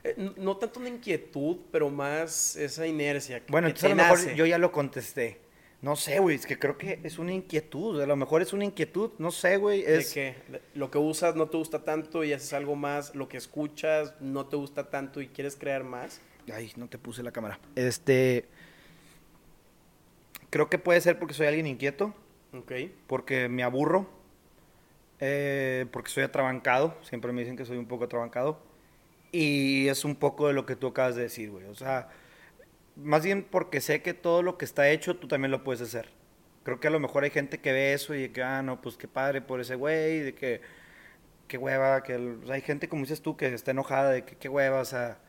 Eh, no tanto una inquietud, pero más esa inercia. que- Bueno, que entonces a lo mejor nace. yo ya lo contesté. No sé, güey, es que creo que es una inquietud. A lo mejor es una inquietud, no sé, güey. ¿De Es... qué? De- Lo que usas no te gusta tanto y haces algo más. Lo que escuchas no te gusta tanto y quieres crear más. Ay, no te puse la cámara. Este... Creo que puede ser porque soy alguien inquieto. Ok. porque me aburro, eh, porque soy atrabancado, siempre me dicen que soy un poco atrabancado, y es un poco de lo que tú acabas de decir, güey, o sea, más bien porque sé que todo lo que está hecho tú también lo puedes hacer. Creo que a lo mejor hay gente que ve eso y que, ah, no, pues qué padre por ese güey, de que, qué hueva, que el- o sea, hay gente, como dices tú, que está enojada de que qué hueva, o sea,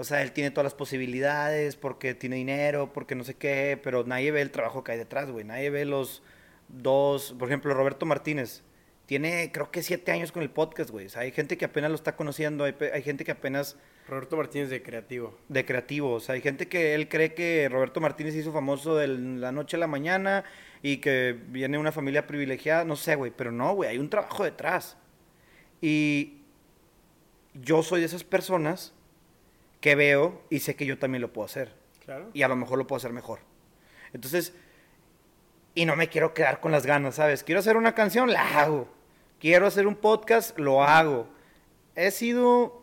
o sea, él tiene todas las posibilidades porque tiene dinero, porque no sé qué, pero nadie ve el trabajo que hay detrás, güey. Nadie ve los dos, por ejemplo, Roberto Martínez. Tiene, creo que siete años con el podcast, güey. O sea, hay gente que apenas lo está conociendo, hay, hay gente que apenas Roberto Martínez de Creativo. de creativo. O sea, hay gente que él cree que Roberto Martínez se hizo famoso de la noche a la mañana y que viene una familia privilegiada. No sé, güey, pero no, güey, hay un trabajo detrás. Y yo soy de esas personas que veo y sé que yo también lo puedo hacer. Claro. Y a lo mejor lo puedo hacer mejor. Entonces, y no me quiero quedar con las ganas, ¿sabes? Quiero hacer una canción, la hago. Quiero hacer un podcast, lo hago. He sido,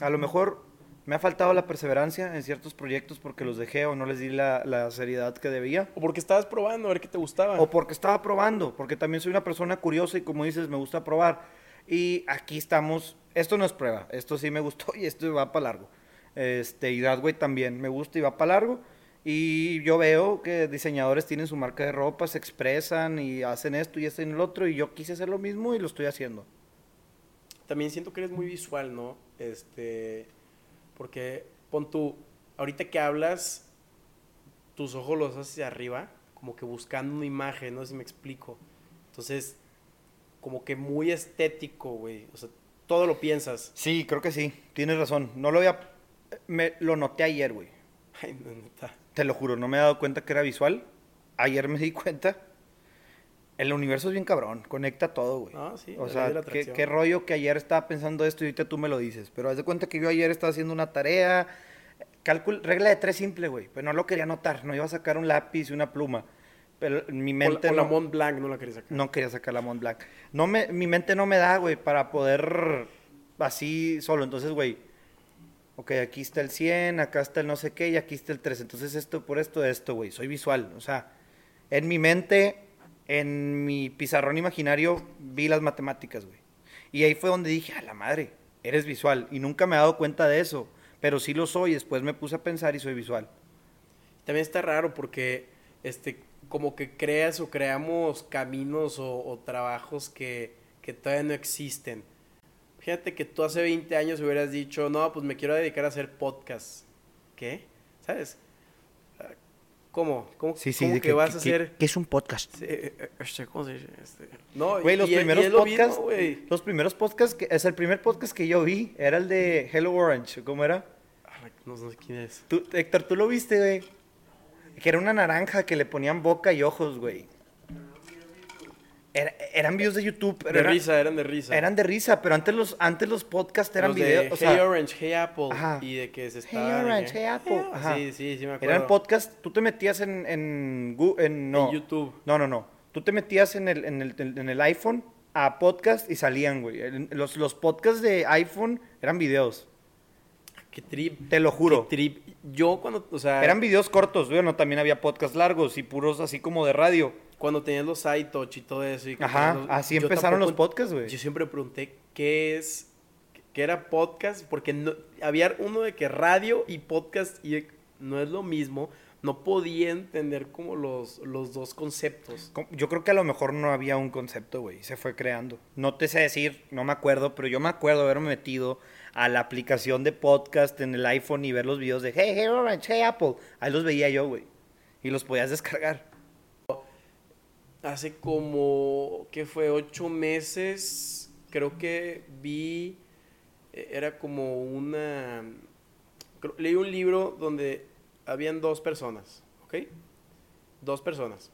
a lo mejor me ha faltado la perseverancia en ciertos proyectos porque los dejé o no les di la, la seriedad que debía. O porque estabas probando a ver qué te gustaba. O porque estaba probando, porque también soy una persona curiosa y como dices, me gusta probar. Y aquí estamos, esto no es prueba, esto sí me gustó y esto va para largo. Este, y Dadway también me gusta y va para largo. Y yo veo que diseñadores tienen su marca de ropa, se expresan y hacen esto y hacen el otro. Y yo quise hacer lo mismo y lo estoy haciendo. También siento que eres muy visual, ¿no? Este, porque pon tú, ahorita que hablas, tus ojos los haces hacia arriba, como que buscando una imagen, no sé si me explico. Entonces, como que muy estético, güey. O sea, todo lo piensas. Sí, creo que sí, tienes razón. No lo había, me lo noté ayer, güey. Ay, no, neta. Te lo juro, no me he dado cuenta que era visual. Ayer me di cuenta. El universo es bien cabrón, conecta todo, güey. Ah, sí, O la sea, la qué, qué rollo que ayer estaba pensando esto y ahorita tú me lo dices. Pero haz de cuenta que yo ayer estaba haciendo una tarea. Cálculo, regla de tres simple, güey. Pero no lo quería anotar. No iba a sacar un lápiz y una pluma. Pero mi O la, mente o la no, Mont Blanc no la quería sacar. no quería sacar la Mont Blanc. No me, mi mente no me da, güey, para poder así solo. Entonces, güey, ok, aquí está el 100, acá está el no sé qué y aquí está el 3. Entonces, esto por esto, esto, güey. Soy visual. O sea, en mi mente, en mi pizarrón imaginario, vi las matemáticas, güey. Y ahí fue donde dije, a la madre, eres visual. Y nunca me he dado cuenta de eso. Pero sí lo soy. Después me puse a pensar y soy visual. También está raro porque, este, como que creas o creamos caminos o, o trabajos que, que todavía no existen. Fíjate que tú hace 20 años hubieras dicho, no, pues me quiero dedicar a hacer podcast. ¿Qué? ¿Sabes? Ah, ¿Cómo? ¿Cómo, cómo que, vas a hacer? ¿Qué es un podcast? Sí, eh, eh, este, ¿Cómo se dice? Este, no, Güey, los primeros lo podcasts, güey. los primeros podcasts, que, es el primer podcast que yo vi, era el de Hello Orange, ¿cómo era? Ay, No sé quién es. Tú, Héctor, ¿tú lo viste, güey? Que era una naranja que le ponían boca y ojos, güey. Era- eran videos de YouTube, pero De risa, eran de risa. eran de risa, pero antes los, antes los podcasts eran Los videos, de o Hey sea, Orange, Hey Apple. Ajá. Y de que se Hey estaba... Orange, Hey Apple, ajá. Sí, sí, sí me acuerdo. eran podcasts, tú te metías en, en, en, no, En YouTube. No, no, no. Tú te metías en el, en el, en el iPhone a podcast y salían, güey. Los, los podcasts de iPhone eran videos. Qué trip. Te lo juro. Qué trip. Yo cuando, o sea, Eran videos cortos, bueno, también había podcasts largos y puros así como de radio. Cuando tenías los iTouch y todo eso. Y Ajá, los- así empezaron los tampoco- podcasts, güey. Yo siempre pregunté, qué es, qué era podcast, porque no, había uno de que radio y podcast y no es lo mismo. No podía entender como los, los dos conceptos. Yo creo que a lo mejor no había un concepto, güey. Se fue creando. No te sé decir, no me acuerdo, pero yo me acuerdo haberme metido a la aplicación de podcast en el iPhone y ver los videos de Hey, hey, Orange, hey, Apple. Ahí los veía yo, güey. Y los podías descargar. Hace como, ¿qué fue? Ocho meses, creo que vi, eh, era como una, leí un libro donde habían dos personas, ¿ok? Dos personas,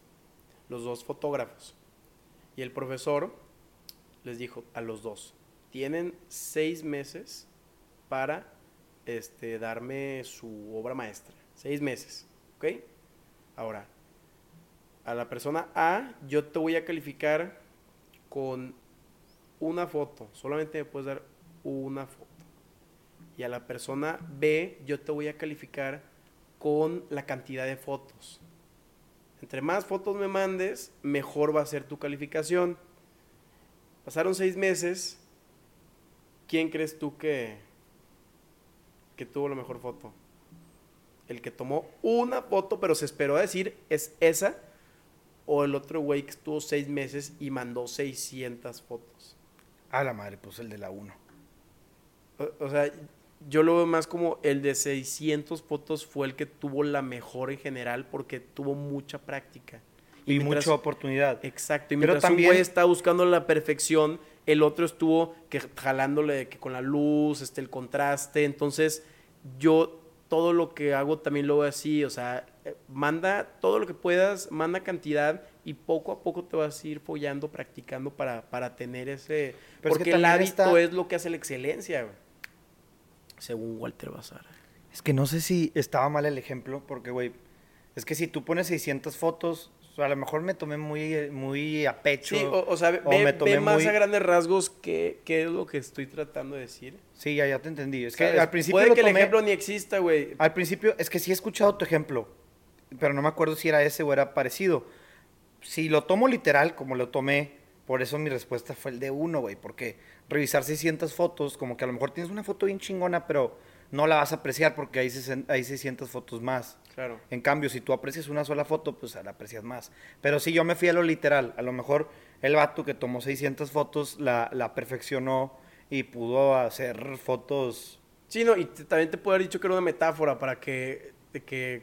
los dos fotógrafos. Y el profesor les dijo a los dos, tienen seis meses para este, darme su obra maestra. Seis meses, ¿ok? Ahora, a la persona A, yo te voy a calificar con una foto. Solamente me puedes dar una foto. Y a la persona B, yo te voy a calificar con la cantidad de fotos. Entre más fotos me mandes, mejor va a ser tu calificación. Pasaron seis meses. ¿Quién crees tú que, que tuvo la mejor foto? El que tomó una foto, pero se esperó a decir, es esa. O el otro güey que estuvo seis meses y mandó 600 fotos. A la madre, pues el de la 1. O, o sea, yo lo veo más como el de 600 fotos fue el que tuvo la mejor en general porque tuvo mucha práctica. Y, mientras- mucha oportunidad. Exacto. Y Pero mientras también- un güey está buscando la perfección, el otro estuvo que jalándole que con la luz, este, el contraste. Entonces, yo todo lo que hago también lo veo así. O sea, eh, manda todo lo que puedas, manda cantidad y poco a poco te vas a ir follando, practicando para, para tener ese... Pero es que porque el hábito está- es lo que hace la excelencia, güey. Según Walter Bazar. Es que no sé si estaba mal el ejemplo, porque, güey, es que si tú pones 600 fotos, o sea, a lo mejor me tomé muy, muy a pecho. Sí, o, o sea, ve, o me ve más muy- a grandes rasgos qué, qué es lo que estoy tratando de decir. Sí, ya, ya te entendí. Es que al principio Puede lo que el ejemplo ni exista, güey. Al principio, es que sí he escuchado tu ejemplo, pero no me acuerdo si era ese o era parecido. Si lo tomo literal, como lo tomé, por eso mi respuesta fue el de uno, güey, porque revisar 600 fotos, como que a lo mejor tienes una foto bien chingona, pero no la vas a apreciar porque hay, hay 600 fotos más. Claro. En cambio, si tú aprecias una sola foto, pues la aprecias más. Pero si yo me fui a lo literal, a lo mejor el vato que tomó 600 fotos la, la perfeccionó y pudo hacer fotos Sí, no, y te- también te puedo haber dicho que era una metáfora para que, de que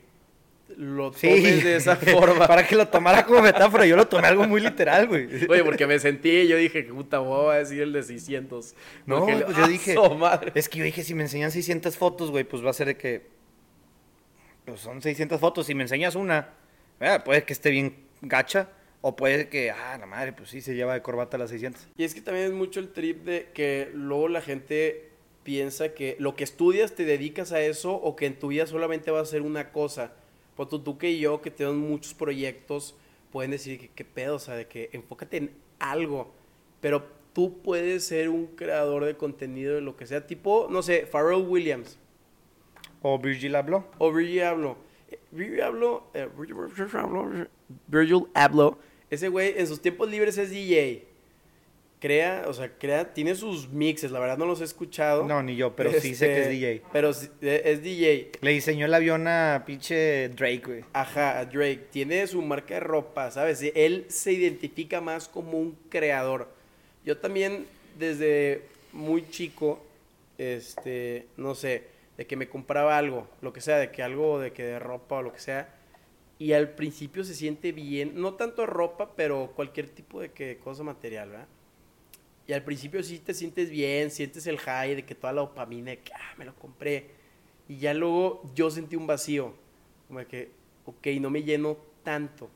lo Sí, tomes de esa forma. para que lo tomara como metáfora, yo lo tomé algo muy literal, güey. Oye, porque me sentí, yo dije, puta, voy a decir el de 600. No, pues yo ¡ah, dije, madre! es que yo dije, si me enseñan 600 fotos, güey, pues va a ser de que, pues son 600 fotos, si me enseñas una, eh, puede que esté bien gacha, o puede que, ah, la madre, pues sí, se lleva de corbata las 600. Y es que también es mucho el trip de que luego la gente piensa que lo que estudias te dedicas a eso o que en tu vida solamente va a ser una cosa. Pues tú, tú que yo, que tenemos muchos proyectos, pueden decir que qué pedo, o sea, de que enfócate en algo. Pero tú puedes ser un creador de contenido de lo que sea. Tipo, no sé, Pharrell Williams. O Virgil habló. O Virgil Abloh. Virgil Abloh, eh, Virgil Abloh, Virgil Abloh, ese güey en sus tiempos libres es DJ. Crea, o sea, crea, tiene sus mixes, la verdad no los he escuchado. No, ni yo, pero sí sé que es Este, DJ. Pero sí, eh, es DJ. Le diseñó el avión a pinche Drake, güey. Ajá, a Drake. Tiene su marca de ropa, ¿sabes? Él se identifica más como un creador. Yo también, desde muy chico, este, no sé, de que me compraba algo, lo que sea, de que algo de que de ropa o lo que sea. Y al principio se siente bien, no tanto ropa, pero cualquier tipo de que cosa material, ¿verdad? Y al principio sí te sientes bien, sientes el high de que toda la dopamina de que, ah, me lo compré. Y ya luego yo sentí un vacío, como de que, ok, no me lleno tanto.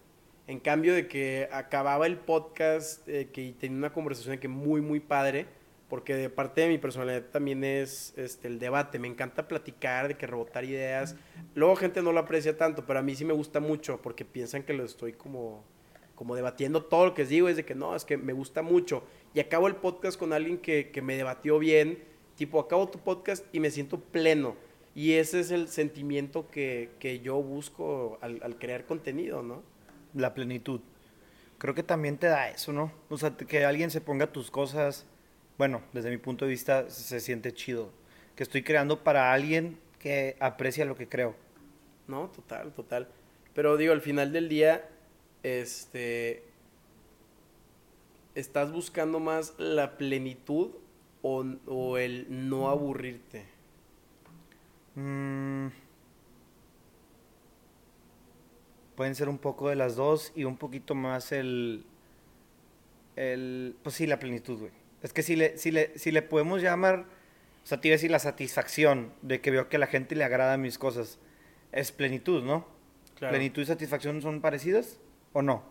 En cambio de que acababa el podcast, eh, que tenía una conversación que muy, muy padre, porque de parte de mi personalidad también es este, el debate. Me encanta platicar, de que rebotar ideas. Luego gente no lo aprecia tanto, pero a mí sí me gusta mucho, porque piensan que lo estoy como, como debatiendo todo lo que digo, es de que no, es que me gusta mucho. Y acabo el podcast con alguien que, que me debatió bien, tipo, acabo tu podcast y me siento pleno. Y ese es el sentimiento que, que yo busco al, al crear contenido, ¿no? La plenitud. Creo que también te da eso, ¿no? O sea, que alguien se ponga tus cosas bueno, desde mi punto de vista se siente chido. Que estoy creando para alguien que aprecia lo que creo. No, total, total. Pero digo, al final del día, este, ¿estás buscando más la plenitud o, o el no aburrirte? Mm, pueden ser un poco de las dos y un poquito más el, el pues sí, la plenitud, güey. Es que si le, si le, si le podemos llamar, o sea, te iba a decir la satisfacción de que veo que a la gente le agrada mis cosas, es plenitud, ¿no? Claro. ¿Plenitud y satisfacción son parecidas o no?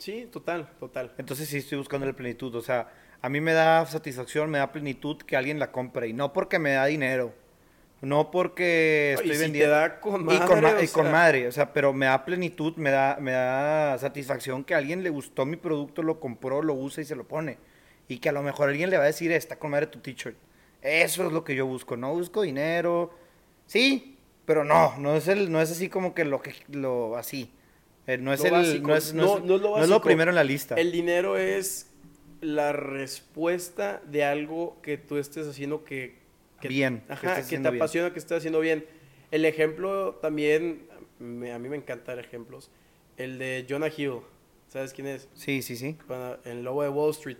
Sí, total, total. Entonces sí estoy buscando la plenitud. O sea, a mí me da satisfacción, me da plenitud que alguien la compre. Y no porque me da dinero. No porque No, y estoy si vendiendo. te da con y con, madre, ma- y con sea. madre. O sea, pero me da plenitud, me da, me da satisfacción que a alguien le gustó mi producto, lo compró, lo usa y se lo pone. Y que a lo mejor alguien le va a decir, está con madre tu t-shirt. Eso es lo que yo busco. No busco dinero. Sí, pero no. No es, el, no es así como que lo que lo así. Eh, no es Lo el básico. no es, no es- No- no es lo no es lo básico. primero en la lista. El dinero es la respuesta de algo que tú estés haciendo que... que Bien, que Ajá, estés que, te bien. apasiona, que estés haciendo bien. El ejemplo también, me- a mí me encanta dar ejemplos. El de Jonah Hill. ¿Sabes quién es? Sí, sí, sí. Bueno, el lobo de Wall Street.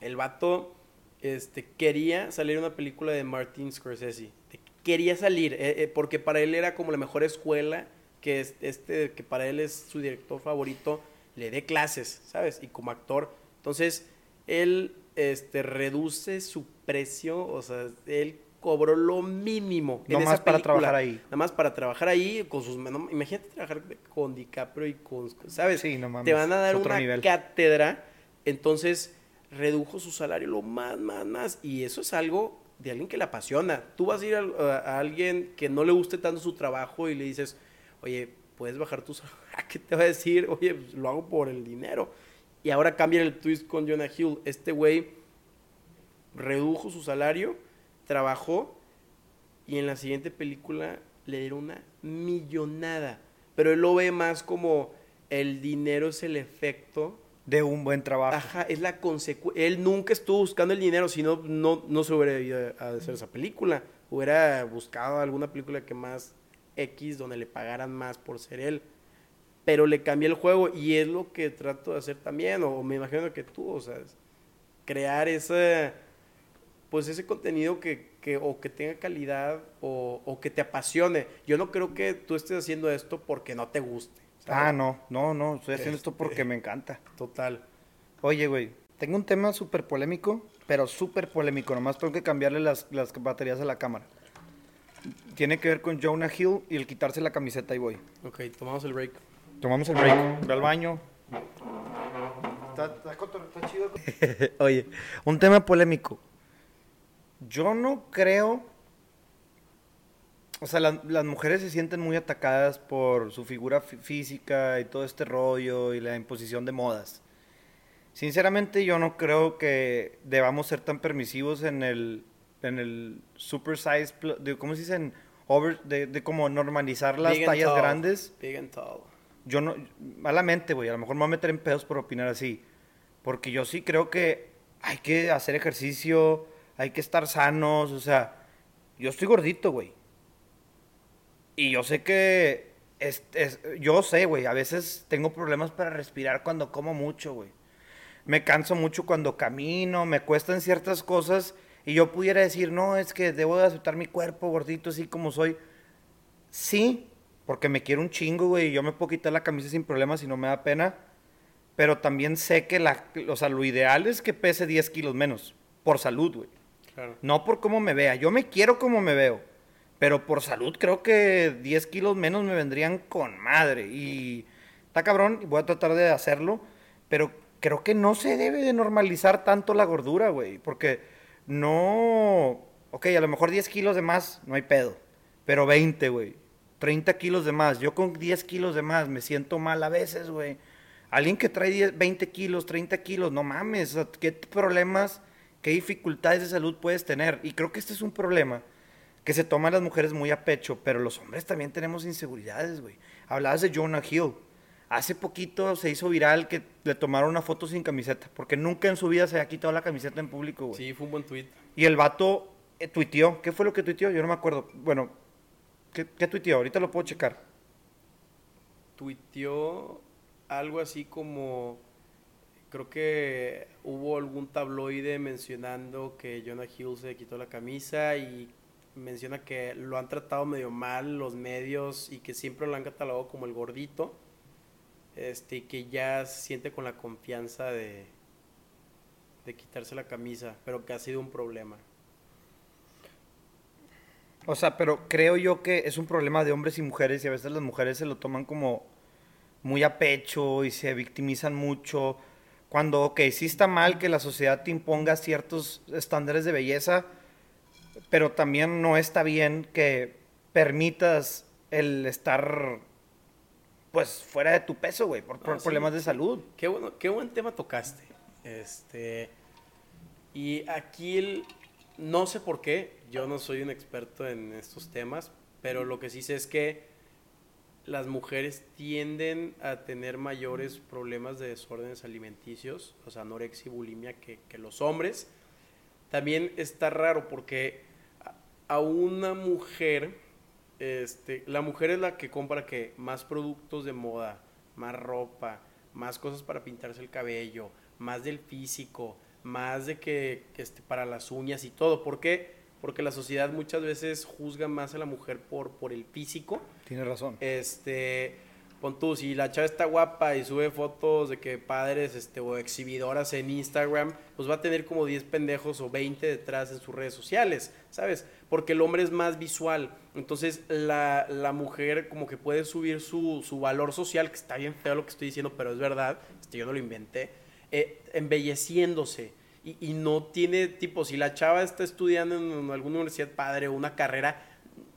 El vato este, quería salir en una película de Martin Scorsese. Quería salir, eh, eh, porque para él era como la mejor escuela, que es, este, que para él es su director favorito, le dé clases, ¿sabes? Y como actor. Entonces, él este, reduce su precio, o sea, él cobró lo mínimo. en Nomás esa para trabajar ahí. Nada más para trabajar ahí, con sus... no, imagínate trabajar con DiCaprio y con... ¿Sabes? Sí, no mames, Te van a dar una nivel. cátedra, entonces redujo su salario lo más, más, más. Y eso es algo de alguien que le apasiona. Tú vas a ir a alguien que no le guste tanto su trabajo y le dices, oye, puedes bajar tu salario. ¿Qué te va a decir? Oye, pues, lo hago por el dinero. Y ahora cambia el twist con Jonah Hill. Este güey redujo su salario, trabajó y en la siguiente película le dieron una millonada. Pero él lo ve más como el dinero es el efecto. De un buen trabajo. Ajá, es la consecuencia. Él nunca estuvo buscando el dinero, si no, no, no se hubiera ido a hacer esa película. Hubiera buscado alguna película que más X, donde le pagaran más por ser él. Pero le cambié el juego y es lo que trato de hacer también, o me imagino que tú, o sea, crear ese, pues ese contenido que, que o que tenga calidad o, o que te apasione. Yo no creo que tú estés haciendo esto porque no te guste. ¿sabes? Ah, no, no, no, estoy haciendo esto Este- porque me encanta. Total. Oye, güey, tengo un tema súper polémico, pero súper polémico, nomás tengo que cambiarle las, las baterías a la cámara. Tiene que ver con Jonah Hill y el quitarse la camiseta y voy. Ok, tomamos el break. Tomamos el break, ve al baño. Está, está cotor- está chido. Oye, un tema polémico. Yo no creo. O sea, la- las mujeres se sienten muy atacadas por su figura fí- física y todo este rollo y la imposición de modas. Sinceramente, yo no creo que debamos ser tan permisivos en el, en el super size, de, ¿cómo se dice? En over, de, de como normalizar las Big tallas tall. grandes Big and tall. yo no, malamente, güey, a lo mejor me voy a meter en pedos por opinar así. Porque yo sí creo que hay que hacer ejercicio, hay que estar sanos, o sea, yo estoy gordito, güey. Y yo sé que, es, es- yo sé, güey, a veces tengo problemas para respirar cuando como mucho, güey. Me canso mucho cuando camino, me cuestan ciertas cosas y yo pudiera decir, no, es que debo de aceptar mi cuerpo gordito así como soy. Sí, porque me quiero un chingo, güey. y Yo me puedo quitar la camisa sin problemas y no me da pena. Pero también sé que la, o sea, lo ideal es que pese 10 kilos menos. Por salud, güey. Claro. No por cómo me vea. Yo me quiero como me veo. Pero por salud creo que 10 kilos menos me vendrían con madre. Y está cabrón voy a tratar de hacerlo. Pero creo que no se debe de normalizar tanto la gordura, güey. Porque no... Ok, a lo mejor 10 kilos de más, no hay pedo. Pero 20, güey. 30 kilos de más. Yo con 10 kilos de más me siento mal a veces, güey. Alguien que trae 10, 20 kilos, 30 kilos, no mames. ¿Qué problemas, qué dificultades de salud puedes tener? Y creo que este es un problema que se toman las mujeres muy a pecho, pero los hombres también tenemos inseguridades, güey. Hablabas de Jonah Hill. Hace poquito se hizo viral que le tomaron una foto sin camiseta, porque nunca en su vida se había quitado la camiseta en público, güey. Sí, fue un buen tweet. Y el vato eh, tuiteó. ¿Qué fue lo que tuiteó? Yo no me acuerdo. Bueno, ¿qué, qué tuiteó? Ahorita lo puedo checar. Tuiteó algo así como. Creo que hubo algún tabloide mencionando que Jonah Hill se quitó la camisa y menciona que lo han tratado medio mal los medios y que siempre lo han catalogado como el gordito. Este, que ya siente con la confianza de, de quitarse la camisa, pero que ha sido un problema. O sea, pero creo yo que es un problema de hombres y mujeres y a veces las mujeres se lo toman como muy a pecho y se victimizan mucho. Cuando, ok, sí está mal que la sociedad te imponga ciertos estándares de belleza, pero también no está bien que permitas el estar, pues, fuera de tu peso, güey, por, por Ah, sí, problemas de salud. Qué, bueno, qué buen tema tocaste. Este, y aquí el- no sé por qué, yo no soy un experto en estos temas, pero lo que sí sé es que las mujeres tienden a tener mayores problemas de desórdenes alimenticios, o sea, anorexia y bulimia, que, que los hombres. También está raro porque a una mujer, este, la mujer es la que compra que más productos de moda, más ropa, más cosas para pintarse el cabello, más del físico, más de que este, para las uñas y todo. ¿Por qué? Porque la sociedad muchas veces juzga más a la mujer por, por el físico Tienes razón. este, pon tú, si la chava está guapa y sube fotos de que padres este, o exhibidoras en Instagram, pues va a tener como 10 pendejos o 20 detrás en sus redes sociales, ¿sabes? Porque el hombre es más visual. Entonces la, la mujer como que puede subir su, su valor social, que está bien feo lo que estoy diciendo, pero es verdad, este, yo no lo inventé, eh, embelleciéndose. Y, no tiene tipo, si la chava está estudiando en alguna universidad padre o una carrera,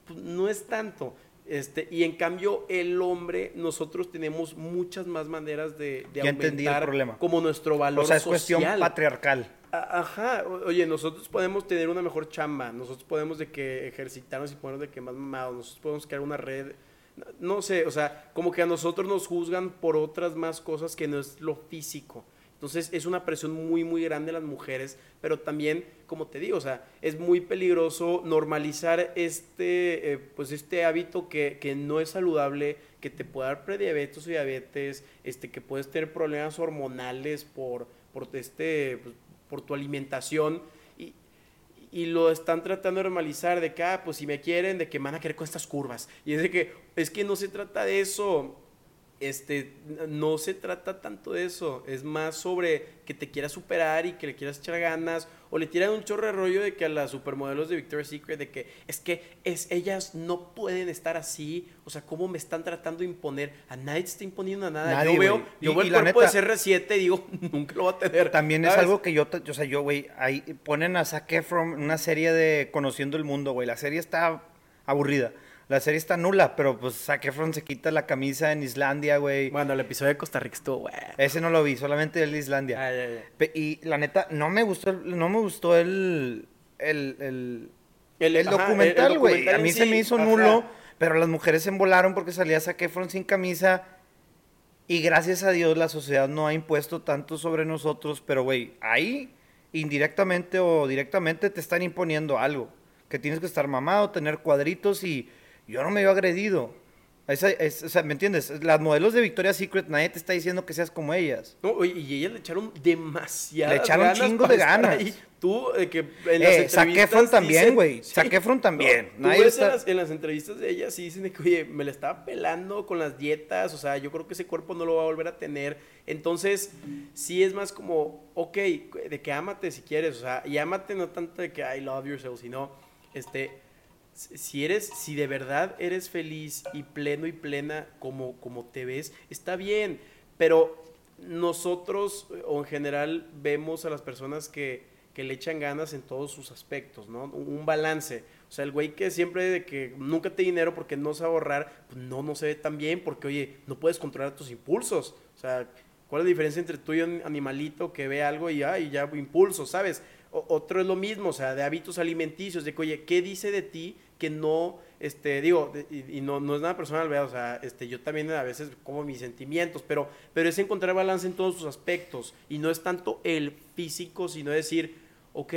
pues, no es tanto. Este, y en cambio, el hombre, nosotros tenemos muchas más maneras de, de Ya entendí el aumentar problema. como nuestro valor O sea, es cuestión social. patriarcal. A- Ajá, oye, nosotros podemos tener una mejor chamba, nosotros podemos de que ejercitarnos y ponernos de que más mamados, nosotros podemos crear una red, no sé, o sea, como que a nosotros nos juzgan por otras más cosas que no es lo físico. Entonces es una presión muy, muy grande en las mujeres, pero también, como te digo, o sea, es muy peligroso normalizar este, eh, pues este hábito que, que no es saludable, que te puede dar prediabetes o diabetes, este, que puedes tener problemas hormonales por, por, este, pues, por tu alimentación. Y, y lo están tratando de normalizar de que, ah, pues si me quieren, de que me van a querer con estas curvas. Y es de que, es que no se trata de eso. Este, no se trata tanto de eso, es más sobre que te quieras superar y que le quieras echar ganas, o le tiran un chorro de rollo de que a las supermodelos de Victoria's Secret, de que es que es, ellas no pueden estar así, o sea, ¿cómo me están tratando de imponer? A nadie te está imponiendo nada. Nadie, yo veo, yo Y- veo el cuerpo neta- de CR7 y digo, nunca lo va a tener. También es algo que yo, o sea, yo, güey, ahí ponen a Zac Efron una serie de Conociendo el Mundo, güey. La serie está aburrida. La serie está nula, pero pues Zac Efron se quita la camisa en Islandia, güey. Bueno, el episodio de Costa Rica estuvo, güey. Ese no lo vi, solamente el de Islandia. Ah, ya, ya. Pe- Y la neta, no me gustó, el- no me gustó el, el, el, El- el ajá, documental, güey. A mí se me hizo ajá. nulo, pero las mujeres se embolaron porque salía Zac Efron sin camisa. Y gracias a Dios la sociedad no ha impuesto tanto sobre nosotros, pero güey, ahí indirectamente o directamente te están imponiendo algo. Que tienes que estar mamado, tener cuadritos y yo no me veo agredido. Esa- es- o sea, ¿me entiendes? Las modelos de Victoria's Secret, nadie te está diciendo que seas como ellas. No, oye, y ellas le echaron demasiadas Le echaron ganas chingo de ganas. ahí. Tú, de que en las Eh, entrevistas también, güey. Efron también. No, Nadie está- en, las, en las entrevistas de ella, sí dicen de que, oye, me la estaba pelando con las dietas, o sea, yo creo que ese cuerpo no lo va a volver a tener. Entonces, sí es más como, ok, de que ámate si quieres, o sea, y ámate no tanto de que I love yourself, sino, este, si eres, si de verdad eres feliz y pleno y plena como, como te ves, está bien, pero nosotros eh, o en general vemos a las personas que, que le echan ganas en todos sus aspectos, ¿no? Un balance. O sea, el güey que siempre de que nunca te dinero porque no sabe ahorrar, pues no, no se ve tan bien porque, oye, no puedes controlar tus impulsos. O sea, ¿cuál es la diferencia entre tú y un animalito que ve algo y, ah, y ya impulso, ¿sabes? Otro es lo mismo, o sea, de hábitos alimenticios, de que, oye, ¿qué dice de ti que no este, digo, y no, no es nada personal, ¿verdad? O sea, este, yo también a veces como mis sentimientos, pero, pero es encontrar balance en todos sus aspectos. Y no es tanto el físico, sino decir, ok,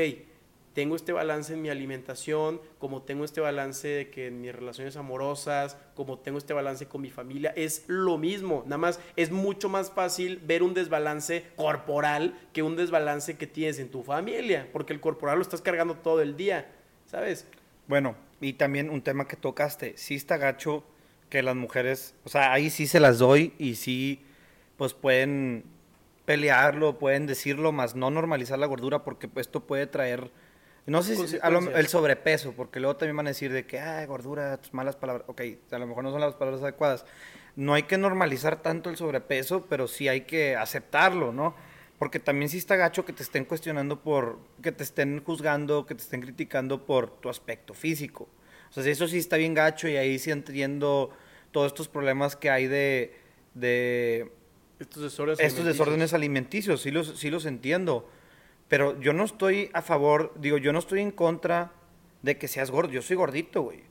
tengo este balance en mi alimentación, como tengo este balance de que en mis relaciones amorosas, como tengo este balance con mi familia, es lo mismo. Nada más es mucho más fácil ver un desbalance corporal que un desbalance que tienes en tu familia, porque el corporal lo estás cargando todo el día, ¿sabes? Bueno, y también un tema que tocaste, sí está gacho que las mujeres, o sea, ahí sí se las doy y sí, pues pueden pelearlo, pueden decirlo, más no normalizar la gordura porque esto puede traer, no sé si a lo- Consecuencias. el sobrepeso, porque luego también van a decir de que, ah, gordura, tus malas palabras, ok, a lo mejor no son las palabras adecuadas. No hay que normalizar tanto el sobrepeso, pero sí hay que aceptarlo, ¿no? Porque también sí está gacho que te estén cuestionando por, que te estén juzgando, que te estén criticando por tu aspecto físico. O sea, eso sí está bien gacho y ahí sí entiendo todos estos problemas que hay de, de Estos desórdenes. estos alimenticios. desórdenes alimenticios, sí los, sí los entiendo. Pero yo no estoy a favor, digo, yo no estoy en contra de que seas gordo. Yo soy gordito, güey.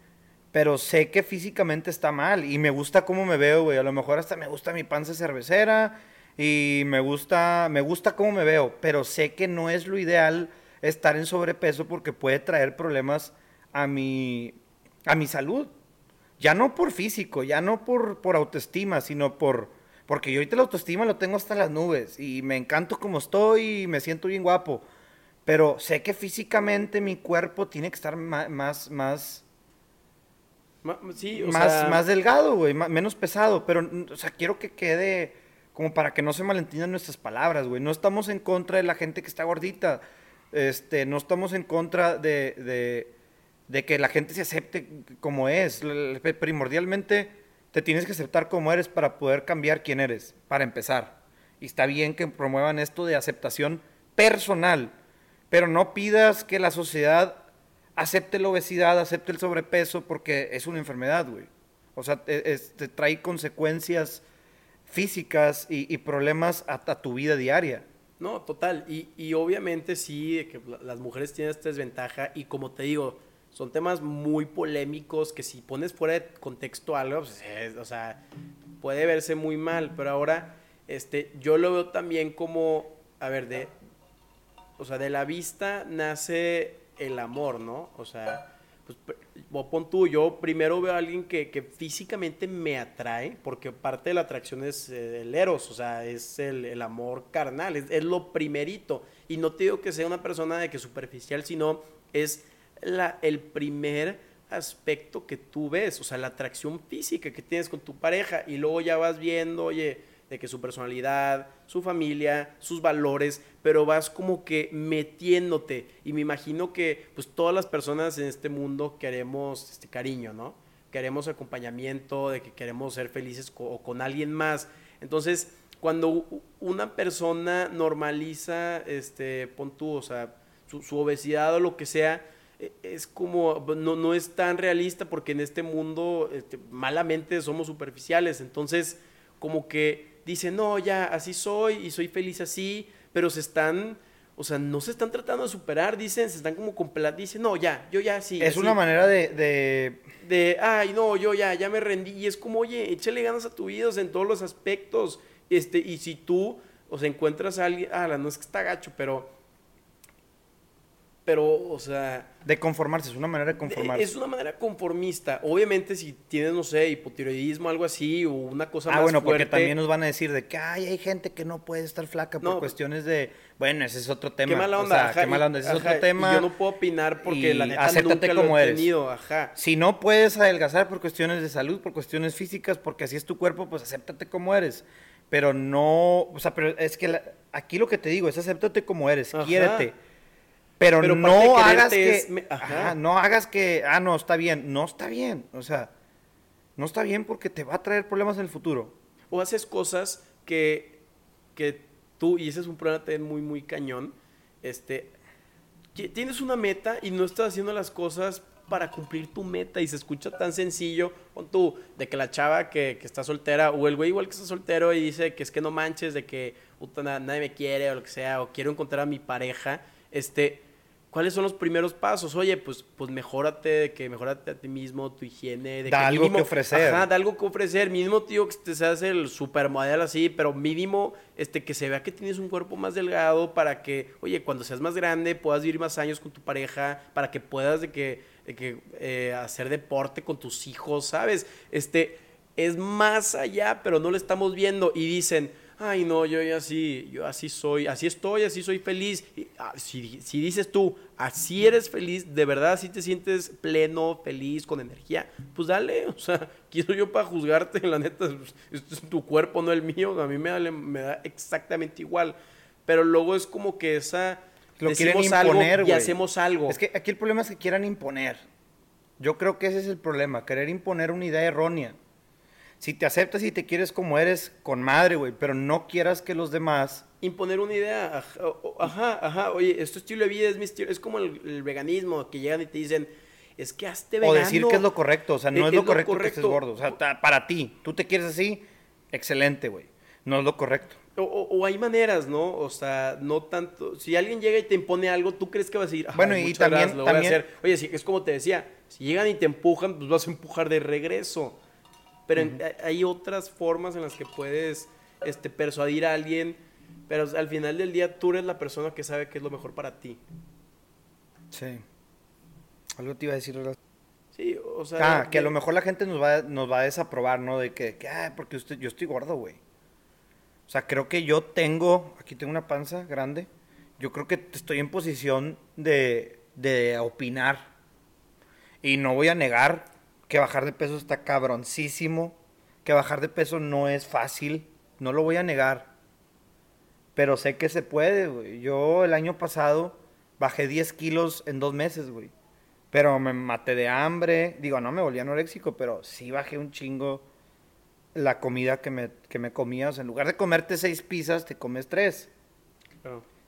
Pero sé que físicamente está mal y me gusta cómo me veo, güey. A lo mejor hasta me gusta mi panza cervecera y me gusta, me gusta cómo me veo. Pero sé que no es lo ideal estar en sobrepeso porque puede traer problemas a mi, a mi salud. Ya no por físico, ya no por, por autoestima, sino por... Porque yo ahorita la autoestima lo tengo hasta las nubes y me encanto como estoy y me siento bien guapo. Pero sé que físicamente mi cuerpo tiene que estar más, más, Ma- sí, o más, sea, más delgado, güey, menos pesado. Pero, o sea, quiero que quede como para que no se malentiendan nuestras palabras, güey. No estamos en contra de la gente que está gordita. Este, no estamos en contra de, de, de que la gente se acepte como es. Primordialmente te tienes que aceptar como eres para poder cambiar quién eres, para empezar. Y está bien que promuevan esto de aceptación personal, pero no pidas que la sociedad acepte la obesidad, acepte el sobrepeso, porque es una enfermedad, güey. O sea, te trae consecuencias físicas y, problemas a, a tu vida diaria. No, total. Y, y obviamente sí, que la- las mujeres tienen esta desventaja y como te digo, son temas muy polémicos que si pones fuera de contexto algo, pues, es- o sea, puede verse muy mal. Pero ahora, este, yo lo veo también como, a ver, de, o sea, de la vista nace el amor, ¿no? O sea, pues, pon tú, yo primero veo a alguien que, que físicamente me atrae, porque parte de la atracción es eh, el eros, o sea, es el, el amor carnal, es, es lo primerito. Y no te digo que sea una persona de que superficial, sino es la, el primer aspecto que tú ves, o sea, la atracción física que tienes con tu pareja y luego ya vas viendo, oye, de que su personalidad, su familia, sus valores, pero vas como que metiéndote y me imagino que pues todas las personas en este mundo queremos este cariño, ¿no? Queremos acompañamiento, de que queremos ser felices o con alguien más. Entonces, cuando una persona normaliza, este, pon o sea, su, obesidad o lo que sea, e- es como, no, no es tan realista porque en este mundo este, malamente somos superficiales. Entonces, como que dicen, no, ya, así soy y soy feliz así, pero se están, o sea, no se están tratando de superar, dicen, se están como compla dicen, no, ya, yo ya sí. es así". una manera de, de- de, ay, no, yo ya, ya me rendí. Y es como, oye, échale ganas a tu vida, o sea, en todos los aspectos. Este, y si tú, o sea, encuentras a alguien, ah, no es que está gacho, pero, pero, o sea, de conformarse, es una manera de conformarse. es una manera conformista. Obviamente, si tienes, no sé, hipotiroidismo, algo así, o una cosa Ah, más bueno, porque también nos van a decir de que ay, hay gente que no puede estar flaca por No, pues cuestiones de, bueno, ese es otro tema. Qué mala o onda, sea, ajá, qué mala onda, ese es otro tema. Yo no puedo opinar porque la neta nunca como lo he eres. tenido, ajá. Si no puedes adelgazar por cuestiones de salud, por cuestiones físicas, porque así es tu cuerpo, pues acéptate como eres. Pero no, o sea, pero es que la- aquí lo que te digo es acéptate como eres, Ajá. quiérete. Pero, Pero no hagas que, es me- ajá. ajá, no hagas que, ah, no, está bien, no está bien, o sea, no está bien porque te va a traer problemas en el futuro. o haces cosas que, que tú, y ese es un problema también muy, muy cañón, este, tienes una meta y no estás haciendo las cosas para cumplir tu meta y se escucha tan sencillo, con tú, de que la chava que, que está soltera, o el güey igual que está soltero y dice que es que no manches, de que puta, na- nadie me quiere o lo que sea, o quiero encontrar a mi pareja, este, ¿Cuáles son los primeros pasos? Oye, pues, pues mejórate, de que mejórate a ti mismo, tu higiene, de Da que algo mínimo- que ofrecer. Ajá, da algo que ofrecer. Mínimo, tío, que te se hace el supermodelo así, pero mínimo este, que se vea que tienes un cuerpo más delgado para que, oye, cuando seas más grande puedas vivir más años con tu pareja, para que puedas de que, de que eh, hacer deporte con tus hijos, ¿sabes? Este, es más allá, pero no lo estamos viendo y dicen, ay no, yo ya así, yo así soy, así estoy, así soy feliz. Y, ah, si, si dices tú, así eres feliz, de verdad así te sientes pleno, feliz, con energía, pues dale, o sea, quiero yo para juzgarte, la neta, pues, esto es tu cuerpo, no el mío, a mí me, da- me da exactamente igual. Pero luego es como que esa... Lo quieren decimos algo imponer, y hacemos algo. Es que aquí el problema es que quieran imponer. Yo creo que ese es el problema, querer imponer una idea errónea. Si te aceptas y te quieres como eres, con madre, güey, pero no quieras que los demás... imponer una idea. Ajá, o- ajá, ajá. Oye, esto estilo de vida es mi estilo. Es como el, el veganismo, que llegan y te dicen, es que hazte O vegano. decir que es lo correcto, o sea, no Eh, es, es lo lo correcto, que estés gordo. O sea, ta- para ti, tú te quieres así, excelente, güey. No es lo correcto. O, o- o hay maneras, ¿no? O sea, no tanto. Si alguien llega y te impone algo, tú crees que vas a "Ay, Bueno, y también- lo voy a también- hacer". Oye, sí, es como te decía, si llegan y te empujan, pues vas a empujar de regreso. Pero en- hay- otras formas en las que puedes este, persuadir a alguien, pero al final del día tú eres la persona que sabe qué es lo mejor para ti. Sí. Algo te iba a decir. Sí, o sea. Ah, que a lo mejor la gente nos va, nos va a desaprobar, ¿no? De que, que ah, porque usted, yo estoy gordo, güey. O sea, creo que yo tengo, aquí tengo una panza grande. Yo creo que estoy en posición de, de opinar. Y no voy a negar que bajar de peso está cabroncísimo. Que bajar de peso no es fácil. No lo voy a negar. Pero sé que se puede, güey. Yo el año pasado bajé 10 kilos en dos meses, güey. Pero me maté de hambre. Digo, no me volví anoréxico, pero sí bajé un chingo la comida que me, que me comía. O sea, en lugar de comerte seis pizzas, te comes tres.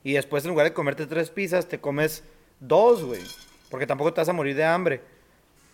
Y después, en lugar de comerte tres pizzas, te comes dos, güey. Porque tampoco te vas a morir de hambre.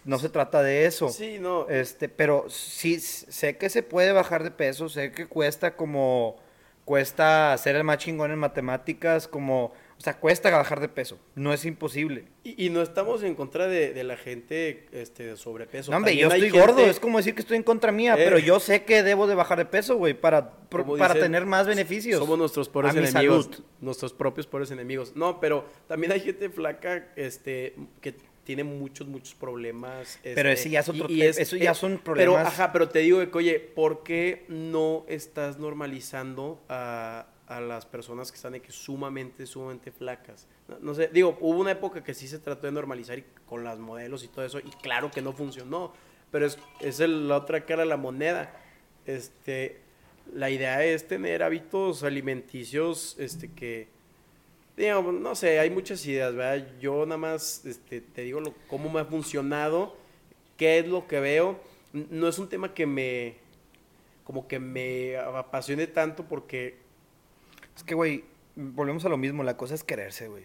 No se trata de eso. Sí, no. Este, pero sí sé que se puede bajar de peso, sé que cuesta como cuesta hacer el más chingón en matemáticas, como, o sea, cuesta bajar de peso, no es imposible. Y, y no estamos en contra de, de la gente este, de sobrepeso. No, hombre, También yo estoy gordo, es como decir que estoy en contra mía, Eh. pero yo sé que debo de bajar de peso, güey, para, para dicen, tener más beneficios. Somos nuestros mi enemigos. salud. Nuestros propios peores enemigos. No, pero también hay gente flaca este, que tiene muchos, muchos problemas. Pero este, ese ya es otro y- eso ya son Pero, problemas- ajá, pero te digo que, oye, ¿por qué no estás normalizando a, a las personas que están que sumamente, sumamente flacas? No, no sé, digo, hubo una época que sí se trató de normalizar y- con las modelos y todo eso, y claro que no funcionó, pero es, es el- la otra cara de la moneda. Este, la idea es tener hábitos alimenticios este, que, digo, no sé, hay muchas ideas, ¿verdad? Yo nada más este, te digo lo- cómo me ha funcionado, qué es lo que veo. No es un tema que me, como que me apasione tanto porque Es que, güey, volvemos a lo mismo, la cosa es quererse, güey.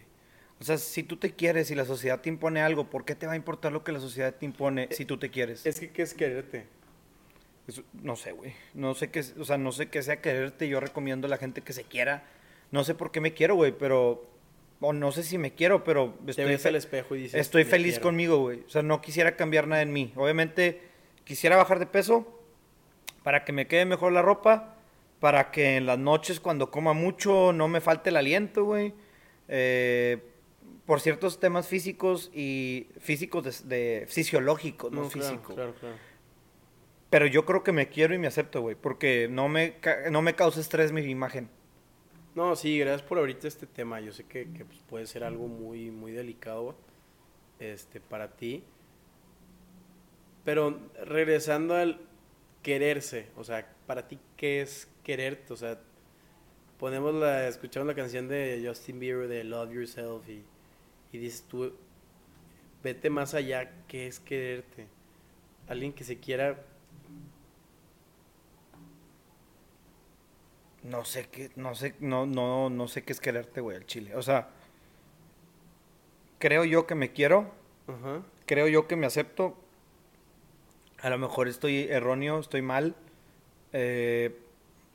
O sea, si tú te quieres y la sociedad te impone algo, ¿por qué te va a importar lo que la sociedad te impone si tú te quieres? es que qué es quererte. Eso- no sé, güey. No sé qué, o sea, no sé qué sea quererte. Yo recomiendo a la gente que se quiera. No sé por qué me quiero, güey, pero o no sé si me quiero, pero Te estoy, ves al espejo y dices... estoy "Me feliz quiero". conmigo, güey. O sea, no quisiera cambiar nada en mí. Obviamente quisiera bajar de peso para que me quede mejor la ropa, para que en las noches cuando coma mucho no me falte el aliento, güey. Eh, por ciertos temas físicos y físicos de, de- fisiológicos, no, No, claro, físico. Claro, claro. Pero yo creo que me quiero y me acepto, güey, porque no me, no me causa estrés mi imagen. No, sí, gracias por ahorita este tema. Yo sé que, que, pues, puede ser algo muy, muy delicado este, para ti. Pero regresando al quererse, o sea, para ti, ¿qué es quererte? O sea, ponemos la, escuchamos la canción de Justin Bieber de Love Yourself y, y dices tú, vete más allá, ¿qué es quererte? Alguien que se quiera No sé qué, no sé, no, no, no sé qué es quererte, güey, al chile. O sea, creo yo que me quiero, creo yo que me acepto. A lo mejor estoy erróneo, estoy mal. eh,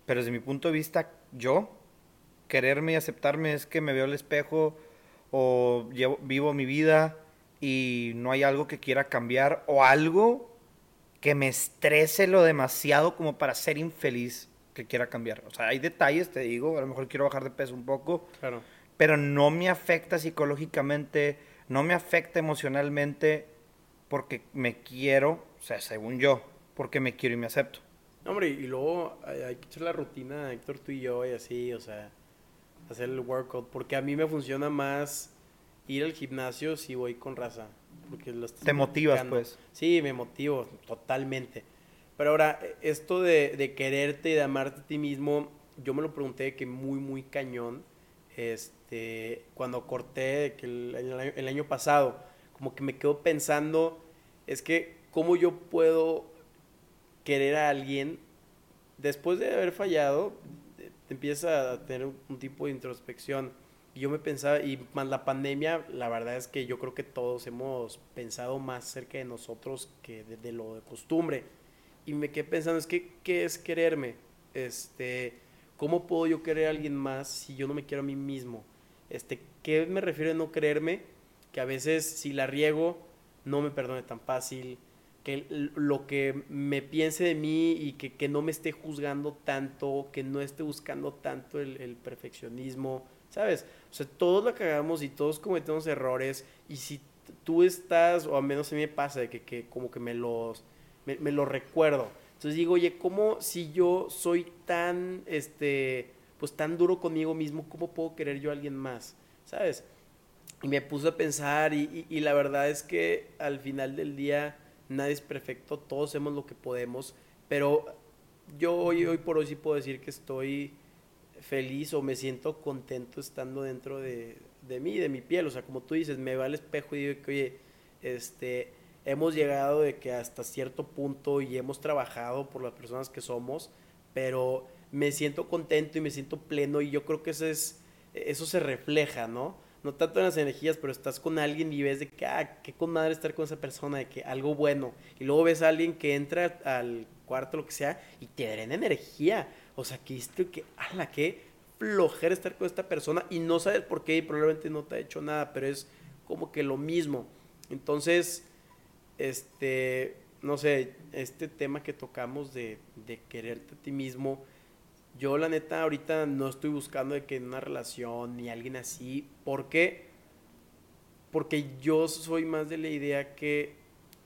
pero desde mi punto de vista, yo, quererme y aceptarme es que me veo al espejo o llevo- vivo mi vida y no hay algo que quiera cambiar o algo que me estrese lo demasiado como para ser infeliz que quiera cambiar. O sea, hay detalles, te digo, a lo mejor quiero bajar de peso un poco, Claro. pero no me afecta psicológicamente, no me afecta emocionalmente porque me quiero, o sea, según yo, porque me quiero y me acepto. No, hombre, y luego hay, que echar la rutina, Héctor, tú y yo, y así, o sea, hacer el workout. Porque a mí me funciona más ir al gimnasio si voy con raza. Porque lo estás Te motivas, pues. Sí, me motivo, totalmente. Pero ahora, esto de, quererte y de amarte a ti mismo, yo me lo pregunté que muy, muy cañón. Este, cuando corté que el, año- pasado, como que me quedo pensando, es que, ¿cómo yo puedo querer a alguien después de haber fallado? te- empieza a tener un, un tipo de introspección. Y yo me pensaba, y más la pandemia, la verdad es que yo creo que todos hemos pensado más cerca de nosotros que de, de lo de costumbre. Y me quedé pensando, es que, ¿qué es quererme? Este, ¿Cómo puedo yo querer a alguien más si yo no me quiero a mí mismo? Este, ¿Qué me refiero a no quererme? Que a veces si la riego, no me perdone tan fácil, que lo que me piense de mí y que, que no me esté juzgando tanto, que no esté buscando tanto el, perfeccionismo, ¿sabes? O sea, todos la cagamos y todos cometemos errores y si tú estás, o al menos a mí me pasa, de que, que como que me los, me, los recuerdo. Entonces digo, oye, ¿cómo si yo soy tan, este, pues tan duro conmigo mismo, cómo puedo querer yo a alguien más? ¿Sabes? Y me puse a pensar y la verdad es que al final del día nadie es perfecto, todos hacemos lo que podemos, pero yo hoy, hoy por hoy sí puedo decir que estoy feliz o me siento contento estando dentro de, de mí, de mi piel. O sea, como tú dices, me va al espejo y digo que, oye, este, hemos llegado de que hasta cierto punto y hemos trabajado por las personas que somos, pero me siento contento y me siento pleno y yo creo que eso es, eso se refleja, ¿no? No tanto en las energías, pero estás con alguien y ves de que, ah, qué con madre estar con esa persona, de que algo bueno. Y luego ves a alguien que entra al cuarto, lo que sea, y te drena energía. O sea, que viste que, ala, qué flojera estar con esta persona y no sabes por qué y probablemente no te ha hecho nada, pero es como que lo mismo. Entonces, este, no sé, este tema que tocamos de, de quererte a ti mismo, yo la neta ahorita no estoy buscando de que una relación ni alguien así, ¿por qué? Porque yo soy más de la idea que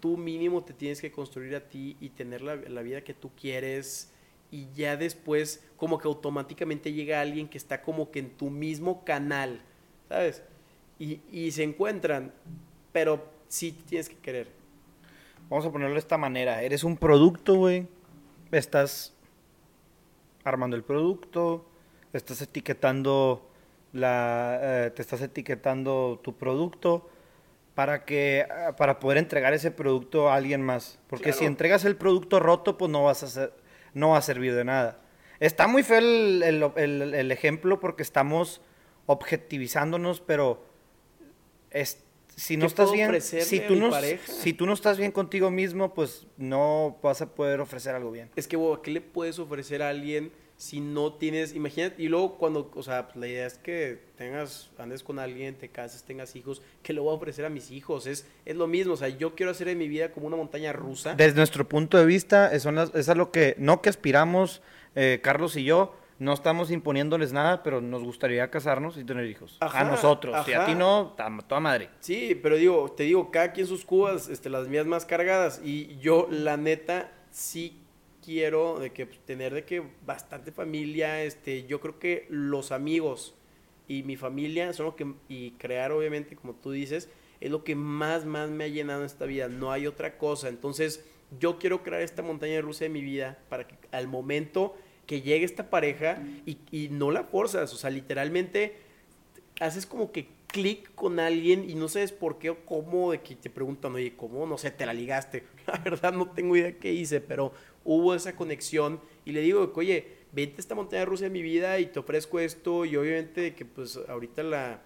tú mínimo te tienes que construir a ti y tener la, la vida que tú quieres y ya después como que automáticamente llega alguien que está como que en tu mismo canal, ¿sabes? Y, y se encuentran, pero sí tienes que querer. Vamos a ponerlo de esta manera. Eres un producto, güey. Estás armando el producto, estás etiquetando la, eh, te estás etiquetando tu producto para que ah, para poder entregar ese producto a alguien más. Porque Claro. si entregas el producto roto, pues no vas a ser, no va a servir de nada. Está muy feo el, el- el- el ejemplo porque estamos objetivizándonos, pero es, si no ¿Qué estás bien, si a tú no, si tú no estás bien contigo mismo, pues no vas a poder ofrecer algo bien. Es que, wow, ¿qué le puedes ofrecer a alguien si no tienes, imagínate, y luego cuando, o sea, pues, la idea es que tengas, andes con alguien, te cases, tengas hijos, ¿qué le voy a ofrecer a mis hijos? Es, es lo mismo, o sea, yo quiero hacer en mi vida como una montaña rusa. Desde nuestro punto de vista, eso es, eso es lo que, no que aspiramos, eh, Carlos y yo, no estamos imponiéndoles nada, pero nos gustaría casarnos y tener hijos. Ajá, a nosotros, y a ajá. ti no, toda madre. Sí, pero digo, te digo, cada quien sus cubas, este, las mías más cargadas. Y yo, la neta, sí quiero de que pues, tener de que bastante familia. Este, yo creo que los amigos y mi familia son lo que y crear, obviamente, como tú dices, es lo que más, más me ha llenado en esta vida. No hay otra cosa. Entonces, yo quiero crear esta montaña rusa de mi vida para que al momento que llegue esta pareja y, no la forzas, o sea, literalmente haces como que clic con alguien y no sabes por qué o cómo, de que te preguntan, oye, ¿cómo? No sé, te la ligaste. La verdad no tengo idea qué hice, pero hubo esa conexión y le digo, oye, vente a esta montaña rusa de mi vida y te ofrezco esto y obviamente que pues ahorita la,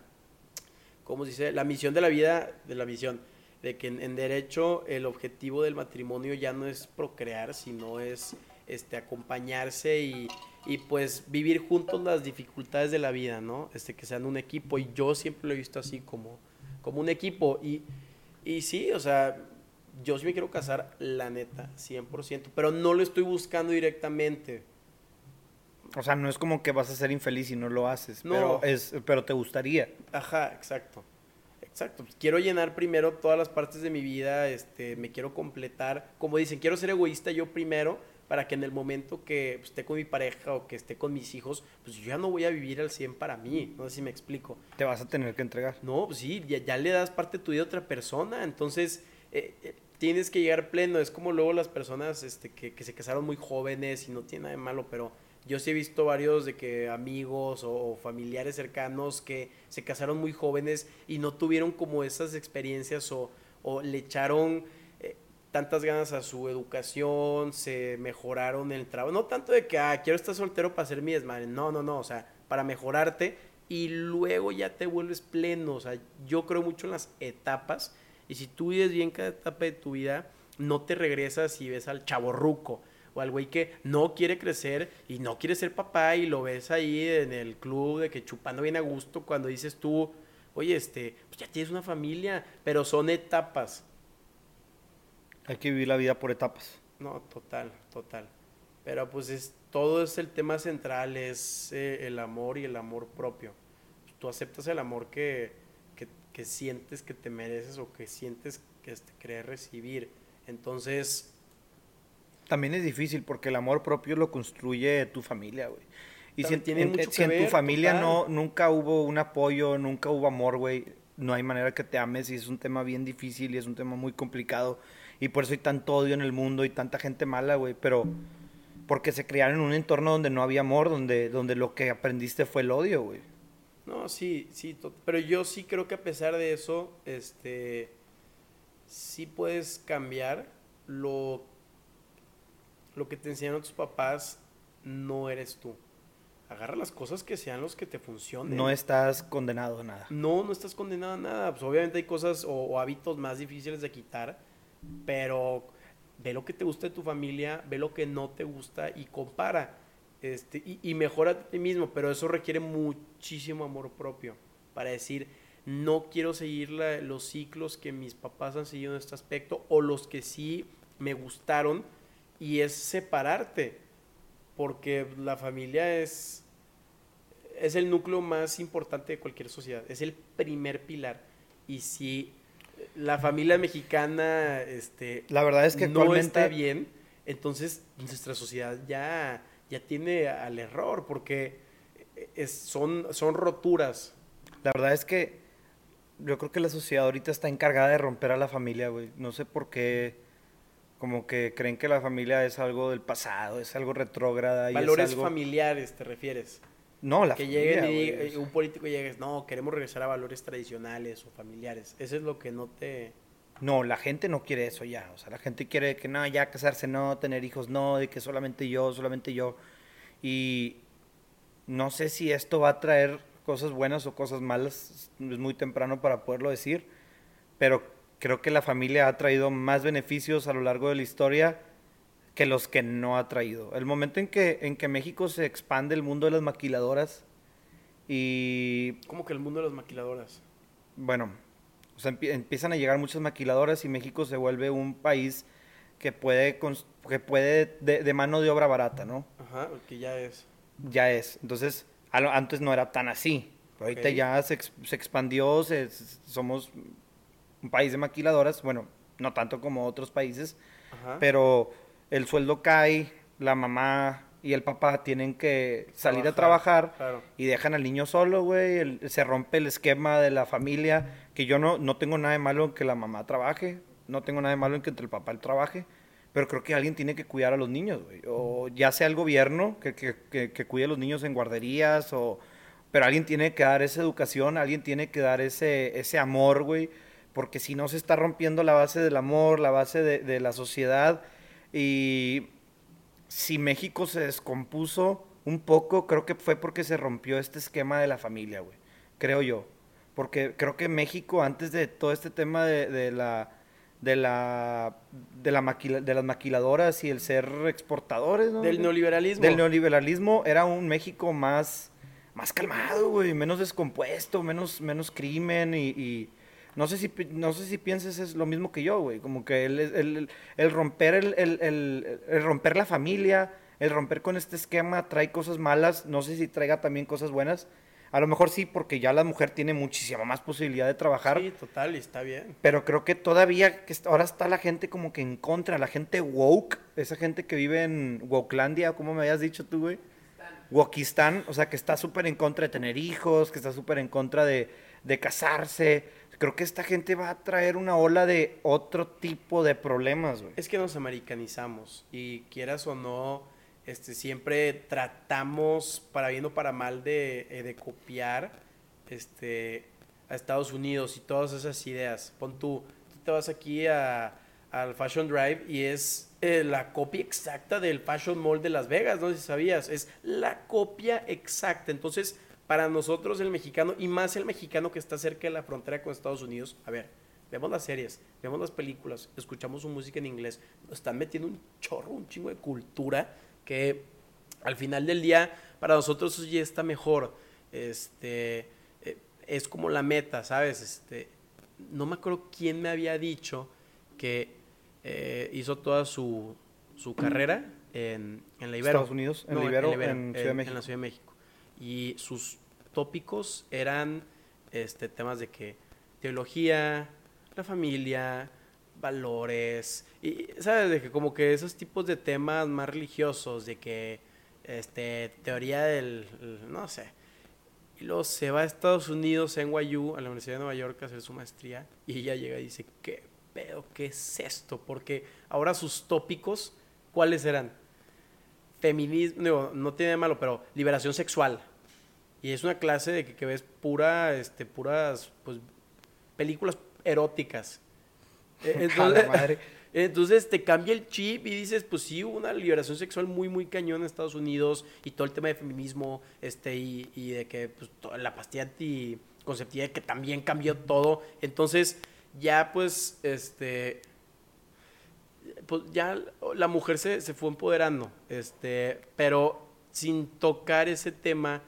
¿cómo se dice? La misión de la vida, de la misión, de que en, en derecho el objetivo del matrimonio ya no es procrear, sino es este, acompañarse y, y pues vivir juntos las dificultades de la vida, ¿no? Este, que sean un equipo y yo siempre lo he visto así como, como un equipo y, y sí, o sea, yo sí me quiero casar, la neta, 100%, pero no lo estoy buscando directamente. O sea, no es como que vas a ser infeliz si no lo haces, No. pero, es, pero te gustaría. Ajá, exacto. Exacto. Pues quiero llenar primero todas las partes de mi vida, este, me quiero completar. Como dicen, quiero ser egoísta yo primero para que en el momento que pues, esté con mi pareja o que esté con mis hijos, pues yo ya no voy a vivir al 100 para mí. No sé si me explico. Te vas a tener que entregar. No, pues sí, ya, ya le das parte de tu vida a otra persona. Entonces, eh, eh, tienes que llegar pleno. Es como luego las personas este, que, que se casaron muy jóvenes y no tiene nada de malo, pero yo sí he visto varios de que amigos o, o familiares cercanos que se casaron muy jóvenes y no tuvieron como esas experiencias o, o le echaron tantas ganas a su educación, se mejoraron el trabajo. No tanto de que, ah, quiero estar soltero para ser mi desmadre. No, no, no. O sea, para mejorarte y luego ya te vuelves pleno. O sea, yo creo mucho en las etapas y si tú vives bien cada etapa de tu vida, no te regresas y ves al chaborruco o al güey que no quiere crecer y no quiere ser papá y lo ves ahí en el club de que chupando bien a gusto cuando dices tú, oye, este, pues ya tienes una familia, pero son etapas. Hay que vivir la vida por etapas. No, total, total. Pero pues es, todo es el tema central, es eh, el amor y el amor propio. Tú aceptas el amor que, que, que sientes que te mereces o que sientes que este, querés recibir. Entonces, También es difícil porque el amor propio lo construye tu familia, güey. Y si, tiene en, mucho si que en tu familia total. no nunca hubo un apoyo, nunca hubo amor, güey, no hay manera que te ames y es un tema bien difícil y es un tema muy complicado y por eso hay tanto odio en el mundo y tanta gente mala, güey, pero porque se criaron en un entorno donde no había amor, donde donde lo que aprendiste fue el odio, güey. No, sí, sí, pero yo sí creo que a pesar de eso, este, sí puedes cambiar lo, lo que te enseñaron tus papás, no eres tú. Agarra las cosas que sean los que te funcionen. No estás condenado a nada. No, no estás condenado a nada. Pues obviamente hay cosas o, o hábitos más difíciles de quitar, pero ve lo que te gusta de tu familia, ve lo que no te gusta y compara. Este, y, y mejora a ti mismo, pero eso requiere muchísimo amor propio para decir, no quiero seguir la- los ciclos que mis papás han seguido en este aspecto o los que sí me gustaron y es separarte, porque la familia es, es el núcleo más importante de cualquier sociedad, es el primer pilar. Y si la familia mexicana este, La verdad es que no está bien, entonces nuestra sociedad ya, ya tiene al error, porque es- son, son roturas. La verdad es que yo creo que la sociedad ahorita está encargada de romper a la familia, güey. No sé por qué, como que creen que la familia es algo del pasado, es algo retrógrada. y es Valores algo- familiares, te refieres. No, la que familia, lleguen y güey, diga- es- un político llegue, no, queremos regresar a valores tradicionales o familiares. Eso es lo que no te... No, la gente no quiere eso ya. O sea, la gente quiere que no, ya casarse no, tener hijos no, de que solamente yo, solamente yo. Y no sé si esto va a traer cosas buenas o cosas malas. Es muy temprano para poderlo decir. Pero creo que la familia ha traído más beneficios a lo largo de la historia que los que no ha traído. El momento en que, en que México se expande el mundo de las maquiladoras y Como que el mundo de las maquiladoras. bueno, o sea, empie- empiezan a llegar muchas maquiladoras y México se vuelve un país que puede, que puede de, de mano de obra barata, ¿no? Ajá, que ya es. Ya es. Entonces, antes no era tan así. Pero ahorita Ok. ya se, se expandió, se- somos un país de maquiladoras, bueno, no tanto como otros países, Ajá. pero el sueldo cae, la mamá y el papá tienen que salir a Trabajar, claro. y dejan al niño solo, güey, se rompe el esquema de la familia, que yo no, no tengo nada de malo en que la mamá trabaje, no tengo nada de malo en que entre el papá él trabaje, pero creo que alguien tiene que cuidar a los niños, güey, o ya sea el gobierno que, que, que, que cuide a los niños en guarderías, o, pero alguien tiene que dar esa educación, alguien tiene que dar ese, ese amor, güey, porque si no se está rompiendo la base del amor, la base de, de la sociedad, y si México se descompuso un poco, creo que fue porque se rompió este esquema de la familia, güey. Creo yo. Porque creo que México, antes de todo este tema de, de la, de la de la maquila- de las maquiladoras y el ser exportadores, ¿no? Del neoliberalismo. Del neoliberalismo era un México más más calmado, güey, menos descompuesto, menos menos crimen y, y no sé si no sé si pienses es lo mismo que yo, güey, como que el, el- el- romper el, el- romper la familia, el romper con este esquema trae cosas malas, no sé si traiga también cosas buenas. A lo mejor sí, porque ya la mujer tiene muchísima más posibilidad de trabajar. Sí, total, y está bien. Pero creo que todavía, que ahora está la gente como que en contra, la gente woke, esa gente que vive en Wokelandia, como me habías dicho tú, güey. Wokistán, o sea, que está súper en contra de tener hijos, que está súper en contra de, de casarse. Creo que esta gente va a traer una ola de otro tipo de problemas, güey. Es que nos americanizamos y quieras o no, este, siempre tratamos, para bien o para mal, de, eh, de copiar este, a Estados Unidos y todas esas ideas. Pon tú, tú te vas aquí a- al Fashion Drive y es eh, la copia exacta del Fashion Mall de Las Vegas, no si sabías, es la copia exacta. Entonces, para nosotros el mexicano, y más el mexicano que está cerca de la frontera con Estados Unidos, a ver, vemos las series, vemos las películas, escuchamos su música en inglés, nos están metiendo un chorro, un chingo de cultura que al final del día para nosotros eso ya está mejor. Este eh, es como la meta, ¿sabes? Este no me acuerdo quién me había dicho que eh, hizo toda su, su carrera en, en la Ibero. Estados Unidos, en la Ibero, en Ciudad de México. la Ciudad de México. Y sus tópicos eran este, temas de que teología, la familia, valores, y sabes, de que como que esos tipos de temas más religiosos, de que este, teoría del, el- no sé. Y luego se va a Estados Unidos, a NYU, a la Universidad de Nueva York, a hacer su maestría, y ella llega y dice, ¿qué pedo? ¿Qué es esto? Porque ahora sus tópicos, ¿cuáles eran? Feminismo, digo, no tiene de malo, pero liberación sexual. Y es una clase de que, que ves pura, este, puras, pues, películas eróticas. A la madre. entonces te cambia el chip y dices, pues sí, hubo una liberación sexual muy, muy cañón en Estados Unidos y todo el tema de feminismo, este, y, y de que pues, la pastilla anticonceptiva que también cambió todo. Entonces, ya pues, este, pues ya la mujer se, se fue empoderando, este, pero sin tocar ese tema,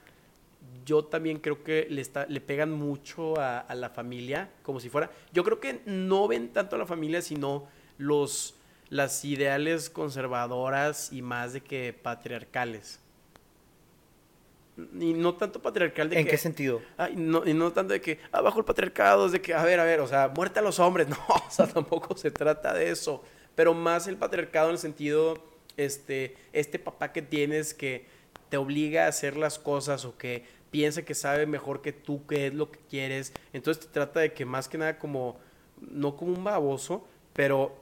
yo también creo que le, está, le pegan mucho a, a la familia, como si fuera. Yo creo que no ven tanto a la familia, sino los las ideales conservadoras y más de que patriarcales. Y no tanto patriarcal de ¿En que. qué sentido? Ay, no, y no tanto de que abajo el patriarcado, es de que, a ver, a ver, o sea, muerte a los hombres. No, o sea, tampoco se trata de eso. Pero más el patriarcado en el sentido, este, este papá que tienes que te obliga a hacer las cosas o que piensa que sabe mejor que tú qué es lo que quieres. Entonces te trata de que más que nada como, no como un baboso, pero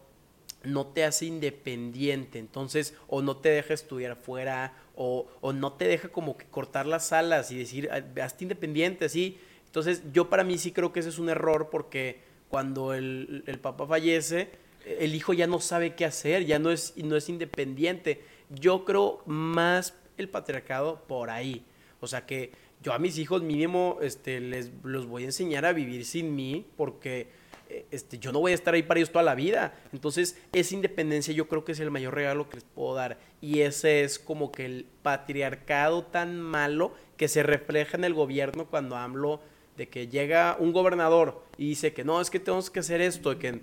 no te hace independiente, entonces, o no te deja estudiar afuera, o, o no te deja como que cortar las alas y decir, "Ah, hazte independiente, así. Entonces, yo para mí sí creo que ese es un error porque cuando el, el papá fallece, el hijo ya no sabe qué hacer, ya no es, no es independiente. Yo creo más el patriarcado por ahí. O sea que yo a mis hijos mínimo este, les los voy a enseñar a vivir sin mí porque eh, este, yo no voy a estar ahí para ellos toda la vida. Entonces, esa independencia yo creo que es el mayor regalo que les puedo dar. Y ese es como que el patriarcado tan malo que se refleja en el gobierno cuando hablo de que llega un gobernador y dice que no, es que tenemos que hacer esto, que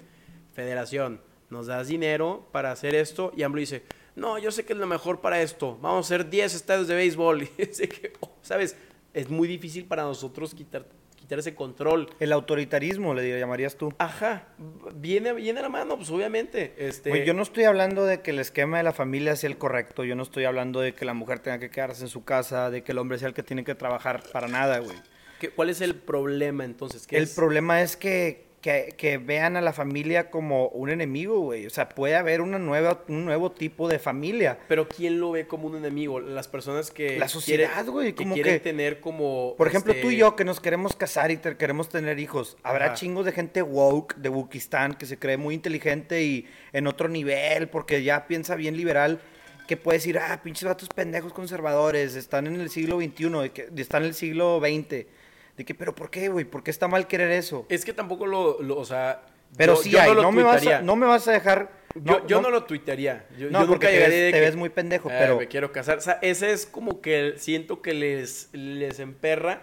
federación nos das dinero para hacer esto y AMLO dice, no, yo sé que es lo mejor para esto, vamos a hacer 10 estadios de béisbol. Y dice que, oh, ¿sabes? Es muy difícil para nosotros quitar, quitar ese control. El autoritarismo, le llamarías tú. Ajá, viene, viene a la mano, pues obviamente. Este, yo no estoy hablando de que el esquema de la familia sea el correcto. Yo no estoy hablando de que la mujer tenga que quedarse en su casa, de que el hombre sea el que tiene que trabajar para nada, güey. ¿qué- ¿Cuál es el problema entonces? ¿Qué El es? problema es que, que, que vean a la familia como un enemigo, güey. O sea, puede haber una nueva, un nuevo tipo de familia. Pero ¿quién lo ve como un enemigo? Las personas que La sociedad, güey, que como quieren que- tener como Por ejemplo, este, tú y yo que nos queremos casar y te- queremos tener hijos. Habrá Ajá. chingos de gente woke de Wukistán que se cree muy inteligente y en otro nivel porque ya piensa bien liberal. Que puede decir, ah, pinches vatos pendejos conservadores, están en el siglo XXI, están en el siglo XX. De que, pero ¿por qué, güey? ¿Por qué está mal querer eso? Es que tampoco lo, lo- o sea, Pero Yo- sí yo no hay, no, me vas a, no me vas a dejar... Yo, yo no, lo tuitearía. Yo, No, yo porque nunca te llegaría ves- de te que, ves muy pendejo, "Eh, pero- me quiero casar. O sea, ese es como que siento que les, les emperra.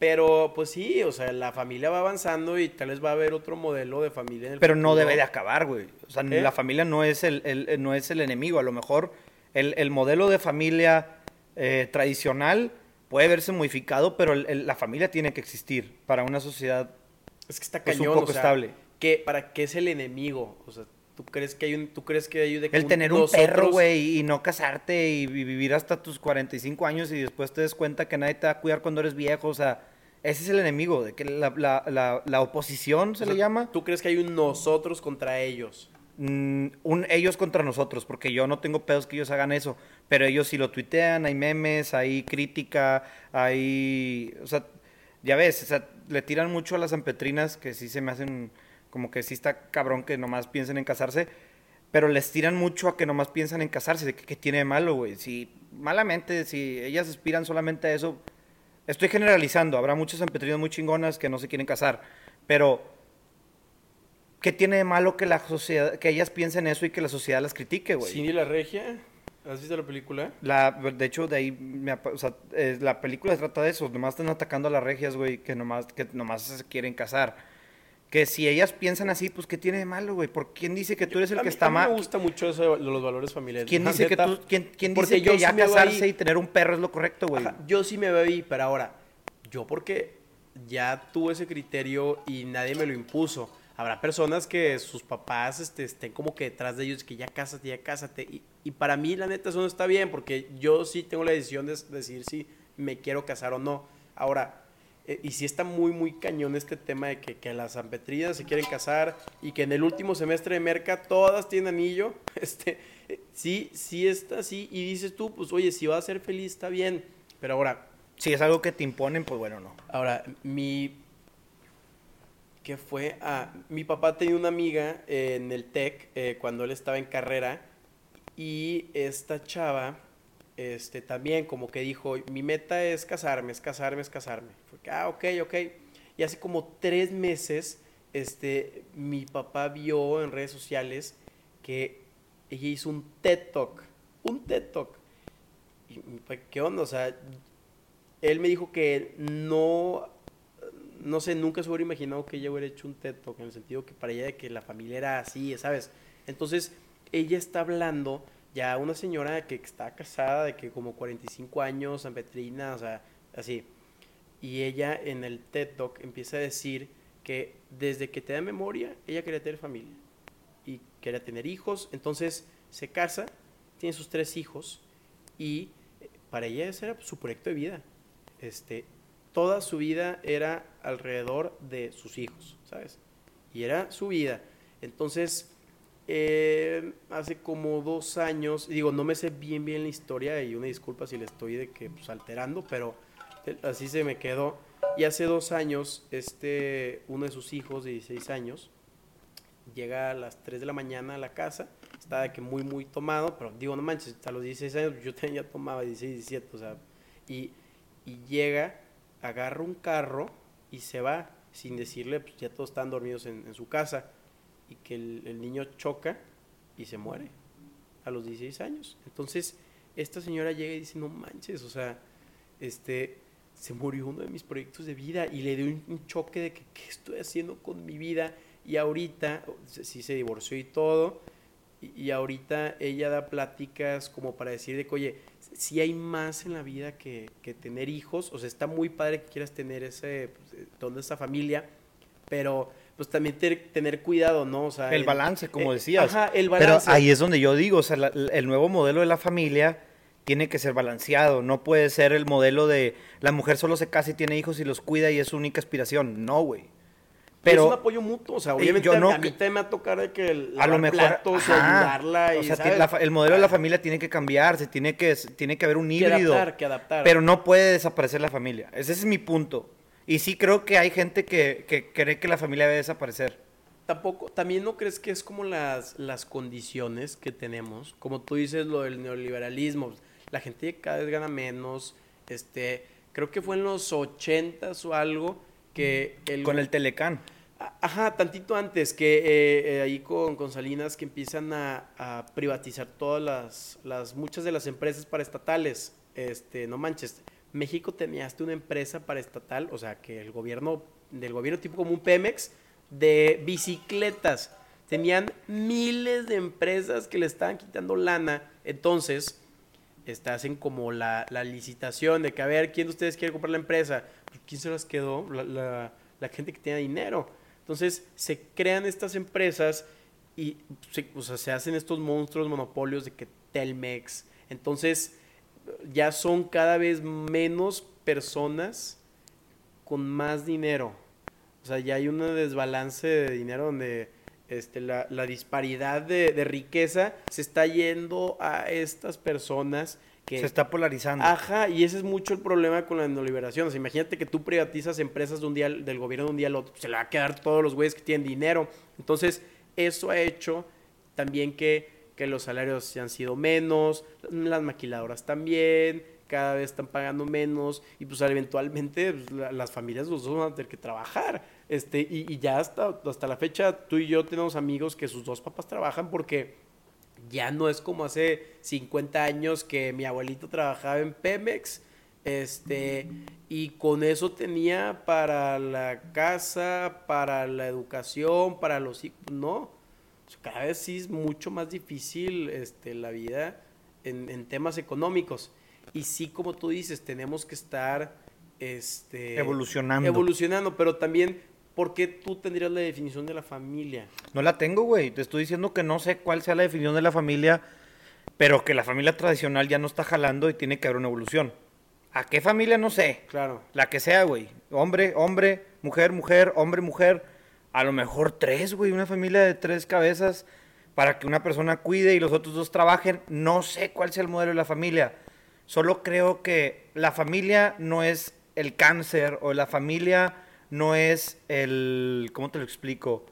Pero, pues sí, o sea, la familia va avanzando y tal vez va a haber otro modelo de familia en el Pero no debe de acabar, güey. O sea, ¿Eh? la familia no es el- no es el enemigo. A lo mejor el, el modelo de familia eh, tradicional puede verse modificado, pero el- el- la familia tiene que existir para una sociedad. Es que está pues, un cañón, poco o sea, estable. ¿Para qué es el enemigo? O sea, ¿tú crees que hay un... ¿Tú crees que hay de El tener un nosotros- perro, güey, y no casarte y, vi- vivir hasta tus 45 años y después te des cuenta que nadie te va a cuidar cuando eres viejo. O sea, ese es el enemigo, de que la, la- la- la oposición se o sea, le llama. ¿Tú crees que hay un nosotros contra ellos? mm, un ellos contra nosotros, porque yo no tengo pedos que ellos hagan eso, pero ellos sí lo tuitean, hay memes, hay crítica, hay, o sea, ya ves, o sea, le tiran mucho a las ampetrinas que sí se me hacen como que sí está cabrón que nomás piensen en casarse, pero les tiran mucho a que nomás piensan en casarse, de que, tiene de malo, güey, si malamente, si ellas aspiran solamente a eso, estoy generalizando, habrá muchas ampetrinas muy chingonas que no se quieren casar, pero ¿Qué tiene de malo que la sociedad, que ellas piensen eso y que la sociedad las critique, güey? Cindy la Regia, ¿has visto la película? La, de hecho, de ahí, me apa- o sea, eh, la película trata de eso, nomás están atacando a las regias, güey, que nomás, que nomás se quieren casar. Que si ellas piensan así, pues, ¿qué tiene de malo, güey? ¿Por quién dice que tú eres el A que mí- está a mí mal? me gusta mucho eso de los valores familiares. ¿Quién dice que tú, quién, dice yo que ya sí me veo casarse y tener un perro es lo correcto, güey? Ajá, yo sí me ahí, pero ahora, yo porque ya tuve ese criterio y nadie me lo impuso. Habrá personas que sus papás este, estén como que detrás de ellos, que ya cásate, ya cásate. Y, y para mí, la neta, eso no está bien, porque yo sí tengo la decisión de decir si me quiero casar o no. Ahora, eh, y sí está muy, muy cañón este tema de que, que las ampetrinas se quieren casar y que en el último semestre de Merca todas tienen anillo. Este, eh, sí, sí está así. Y dices tú, pues oye, si va a ser feliz, está bien. Pero ahora, Si es algo que te imponen, pues bueno, no. Ahora, mi. ¿Qué fue? Ah, mi papá tenía una amiga eh, en el TEC eh, cuando él estaba en carrera. Y esta chava, este, también como que dijo: Mi meta es casarme, es casarme, es casarme. Fue que, ah, ok, ok. Y hace como tres meses, este, mi papá vio en redes sociales que ella hizo un TED Talk. Un TED Talk. Y ¿qué onda? O sea, él me dijo que no, no sé, nunca se hubiera imaginado que ella hubiera hecho un TED Talk, en el sentido que para ella que la familia era así, ¿sabes? Entonces, ella está hablando, ya una señora que está casada, de que como 45 años, San Petrina, o sea, así. Y ella en el TED Talk empieza a decir que desde que te da memoria, ella quería tener familia y quería tener hijos, entonces se casa, tiene sus tres hijos y eh, para ella ese era su proyecto de vida. Este, toda su vida era alrededor de sus hijos, ¿sabes? Y era su vida. Entonces, eh, hace como dos años, digo, no me sé bien bien la historia y una disculpa si le estoy de que pues, alterando, pero eh, así se me quedó. Y hace dos años, este, uno de sus hijos de 16 años, llega a las 3 de la mañana a la casa, está de que muy, muy tomado, pero digo, no manches, a los 16 años yo ya tomaba 16, 17, o sea, y, llega, agarra un carro y se va, sin decirle, pues ya todos están dormidos en su casa, y que el, niño choca y se muere a los 16 años. Entonces, esta señora llega y dice, no manches, o sea, este, se murió uno de mis proyectos de vida y le dio un, choque de que, ¿qué estoy haciendo con mi vida? Y ahorita, sí se divorció y todo, y, ahorita ella da pláticas como para decir de que, oye, si hay más en la vida que, tener hijos, o sea, está muy padre que quieras tener ese, pues, toda esa familia, pero pues también ter- tener cuidado, ¿no? O sea, El balance, como eh, decías. Ajá, el Pero balance. ahí es donde yo digo, o sea, la- el nuevo modelo de la familia tiene que ser balanceado. No puede ser el modelo de la mujer solo se casa y tiene hijos y los cuida y es su única aspiración. No, güey. Pero es un Pero apoyo mutuo, o sea, Eh, obviamente yo no a mí que- también me va a tocar de que el a lo mejor platos ajá. ayudarla y, o sea, ¿sabes? la fa- el modelo de la familia tiene que cambiarse, tiene que tiene que haber un que híbrido. adaptar, que adaptar. Pero no puede desaparecer la familia. Ese es mi punto. Y sí creo que hay gente que, que cree que la familia debe desaparecer. tampoco, también no crees que es como las, las condiciones que tenemos, como tú dices lo del neoliberalismo, la gente cada vez gana menos, este, creo que fue en los ochentas o algo que el Con el Telecán. Ajá, tantito antes que eh, eh, ahí con, con Salinas que empiezan a, a privatizar todas las, las, muchas de las empresas paraestatales. Este, no manches, México tenía hasta una empresa paraestatal, o sea, que el gobierno, del gobierno tipo como un Pemex, de bicicletas. Tenían miles de empresas que le estaban quitando lana. Entonces, este, hacen como la, la licitación de que a ver quién de ustedes quiere comprar la empresa. Pues, ¿Quién se las quedó? La, la- gente que tiene dinero. Entonces se crean estas empresas y o sea, se hacen estos monstruos monopolios de que Telmex. Entonces ya son cada vez menos personas con más dinero. O sea, ya hay un desbalance de dinero donde este, la, la disparidad de, de riqueza se está yendo a estas personas que... Se está polarizando. Ajá, y ese es mucho el problema con la neoliberación. O sea, imagínate que tú privatizas empresas de un día, del gobierno de un día al otro, se le va a quedar todos los güeyes que tienen dinero. Entonces, eso ha hecho también que, que los salarios se han sido menos, las maquiladoras también, cada vez están pagando menos, y pues eventualmente pues, la- las familias los dos van a tener que trabajar. Este, y, y ya hasta, hasta la fecha, tú y yo tenemos amigos que sus dos papás trabajan porque ya no es como hace 50 años que mi abuelito trabajaba en Pemex, este, y con eso tenía para la casa, para la educación, para los hijos, no. Cada vez sí es mucho más difícil este, la vida en, en temas económicos. Y sí, como tú dices, tenemos que estar este, Evolucionando. Evolucionando, pero también, ¿por qué tú tendrías la definición de la familia? No la tengo, güey. Te estoy diciendo que no sé cuál sea la definición de la familia, pero que la familia tradicional ya no está jalando y tiene que haber una evolución. ¿A qué familia? No sé. Claro. La que sea, güey. Hombre, hombre, mujer, mujer, hombre, mujer. A lo mejor tres, güey. Una familia de tres cabezas para que una persona cuide y los otros dos trabajen. No sé cuál sea el modelo de la familia. Solo creo que la familia no es el cáncer o la familia no es el... ¿Cómo te lo explico?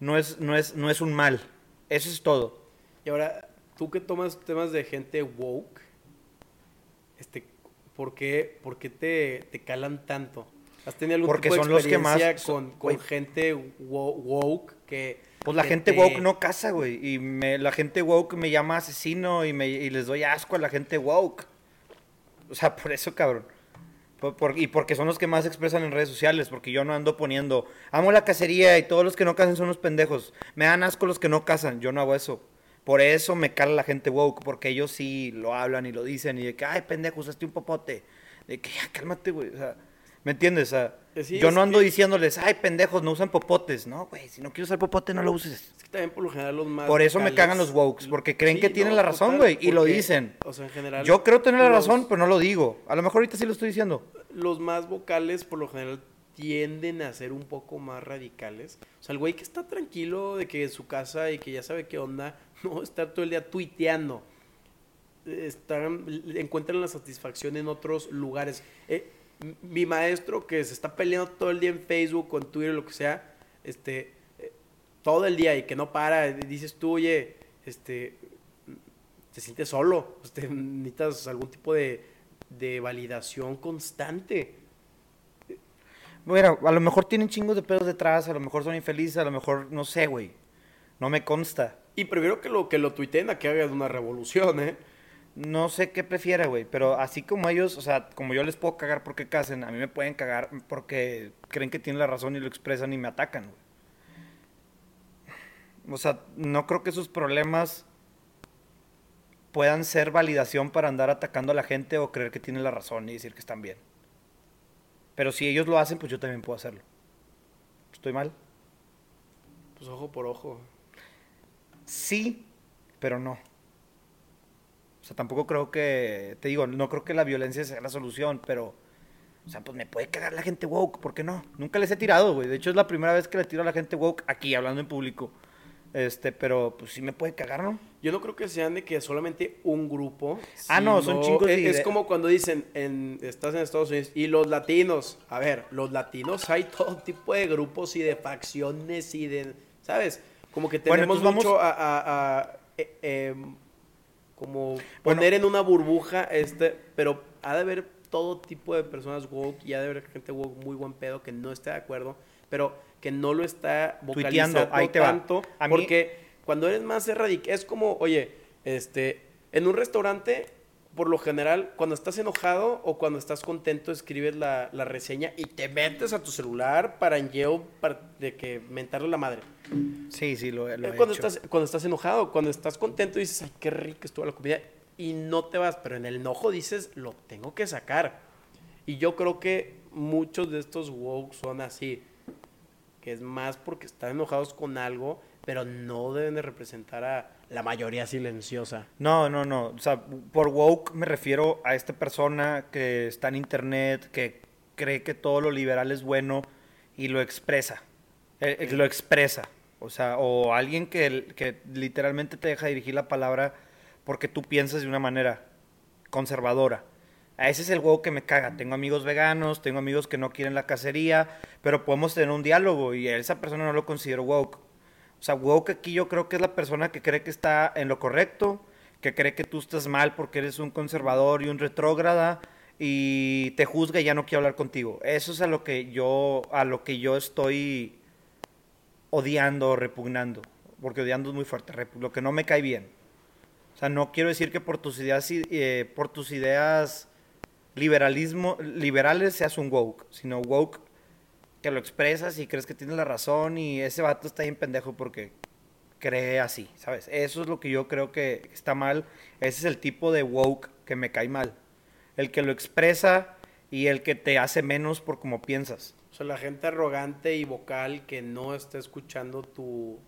No es, no es, no es un mal. Eso es todo. Y ahora, tú que tomas temas de gente woke, este, ¿por qué, por qué te, te calan tanto? ¿Has tenido algún Porque tipo de son los que más- experiencia con, gente wo- woke que... Pues la que gente te- woke no casa, güey. Y me, la gente woke me llama asesino y, me, y les doy asco a la gente woke. O sea, por eso, cabrón. Por- por- y porque son los que más expresan en redes sociales. Porque yo no ando poniendo, amo la cacería y todos los que no casan son unos pendejos. Me dan asco los que no casan. Yo no hago eso. Por eso me cala la gente woke. Porque ellos sí lo hablan y lo dicen. Y de que, ay, pendejo, usaste un popote. De que, ya, cálmate, güey. O sea, ¿me entiendes? Sí, yo no ando que- diciéndoles, ay, pendejos, no usan popotes. No, güey, si no quieres usar popote, no lo uses. Es que también por lo general los más... Por eso me cagan los wokes, porque creen que tienen la razón, güey, y lo dicen. O sea, en general... Yo creo tener la los- razón, pero no lo digo. A lo mejor ahorita sí lo estoy diciendo. los más vocales por lo general tienden a ser un poco más radicales. O sea, el güey que está tranquilo de que en su casa y que ya sabe qué onda, no estar todo el día tuiteando. Están, encuentran la satisfacción en otros lugares. Eh, mi maestro que se está peleando todo el día en Facebook o en Twitter, lo que sea, este, eh, todo el día y que no para, dices tú, oye, este, te sientes solo, este, necesitas algún tipo de, de validación constante. Bueno, a lo mejor tienen chingos de pedos detrás, a lo mejor son infelices, a lo mejor, no sé, güey. No me consta. Y prefiero que lo, que lo tuiteen a que hagan una revolución, ¿eh? No sé qué prefiera, güey, pero así como ellos, o sea, como yo les puedo cagar porque casen, a mí me pueden cagar porque creen que tienen la razón y lo expresan y me atacan, güey. O sea, no creo que sus problemas puedan ser validación para andar atacando a la gente o creer que tienen la razón y decir que están bien. Pero si ellos lo hacen, pues yo también puedo hacerlo. ¿Estoy mal? Pues ojo por ojo. Sí, pero no. O sea, tampoco creo que, te digo, no creo que la violencia sea la solución, pero, o sea, pues me puede cagar la gente woke, ¿por qué no? Nunca les he tirado, güey. De hecho, es la primera vez que le tiro a la gente woke aquí, hablando en público. Este, pero, pues sí me puede cagar, ¿no? Yo no creo que sean de que solamente un grupo. Ah, no, son chingos de Es, es como cuando dicen, en, estás en Estados Unidos, y los latinos. A ver, los latinos hay todo tipo de grupos y de facciones y de, ¿sabes? Como que tenemos mucho a, a- a, eh, em, como Bueno. poner en una burbuja, este, pero ha de haber todo tipo de personas woke y ha de haber gente woke muy buen pedo que no esté de acuerdo, pero que no lo está vocalizando ahí te va. tanto. Mí- Porque cuando eres más erradic es como, oye, este, en un restaurante, por lo general, cuando estás enojado o cuando estás contento, escribes la, la reseña y te metes a tu celular para en Yelp para de que mentarle la madre. Sí, sí, lo, lo he cuando hecho. estás cuando estás enojado, cuando estás contento dices, ay, qué rica estuvo la comida y no te vas, pero en el enojo dices, lo tengo que sacar. Y yo creo que muchos de estos woke son así, que es más porque están enojados con algo, pero no deben de representar a la mayoría silenciosa. No, no, no. O sea, por woke me refiero a esta persona que está en internet, que cree que todo lo liberal es bueno y lo expresa. Eh, eh, lo expresa. O sea, o alguien que, que literalmente te deja dirigir la palabra porque tú piensas de una manera conservadora. A ese es el huevo que me caga. Tengo amigos veganos, tengo amigos que no quieren la cacería, pero podemos tener un diálogo y a esa persona no lo considero woke. O sea, woke aquí yo creo que es la persona que cree que está en lo correcto, que cree que tú estás mal porque eres un conservador y un retrógrada y te juzga y ya no quiere hablar contigo. Eso es a lo que yo a lo que yo estoy odiando, repugnando, porque odiando es muy fuerte, lo que no me cae bien. O sea, no quiero decir que por tus ideas eh, por tus ideas liberalismo liberales seas un woke, sino woke que lo expresas y crees que tienes la razón y ese vato está bien pendejo porque cree así, ¿sabes? Eso es lo que yo creo que está mal. Ese es el tipo de woke que me cae mal. El que lo expresa y el que te hace menos por cómo piensas. O sea, la gente arrogante y vocal que no está escuchando tu,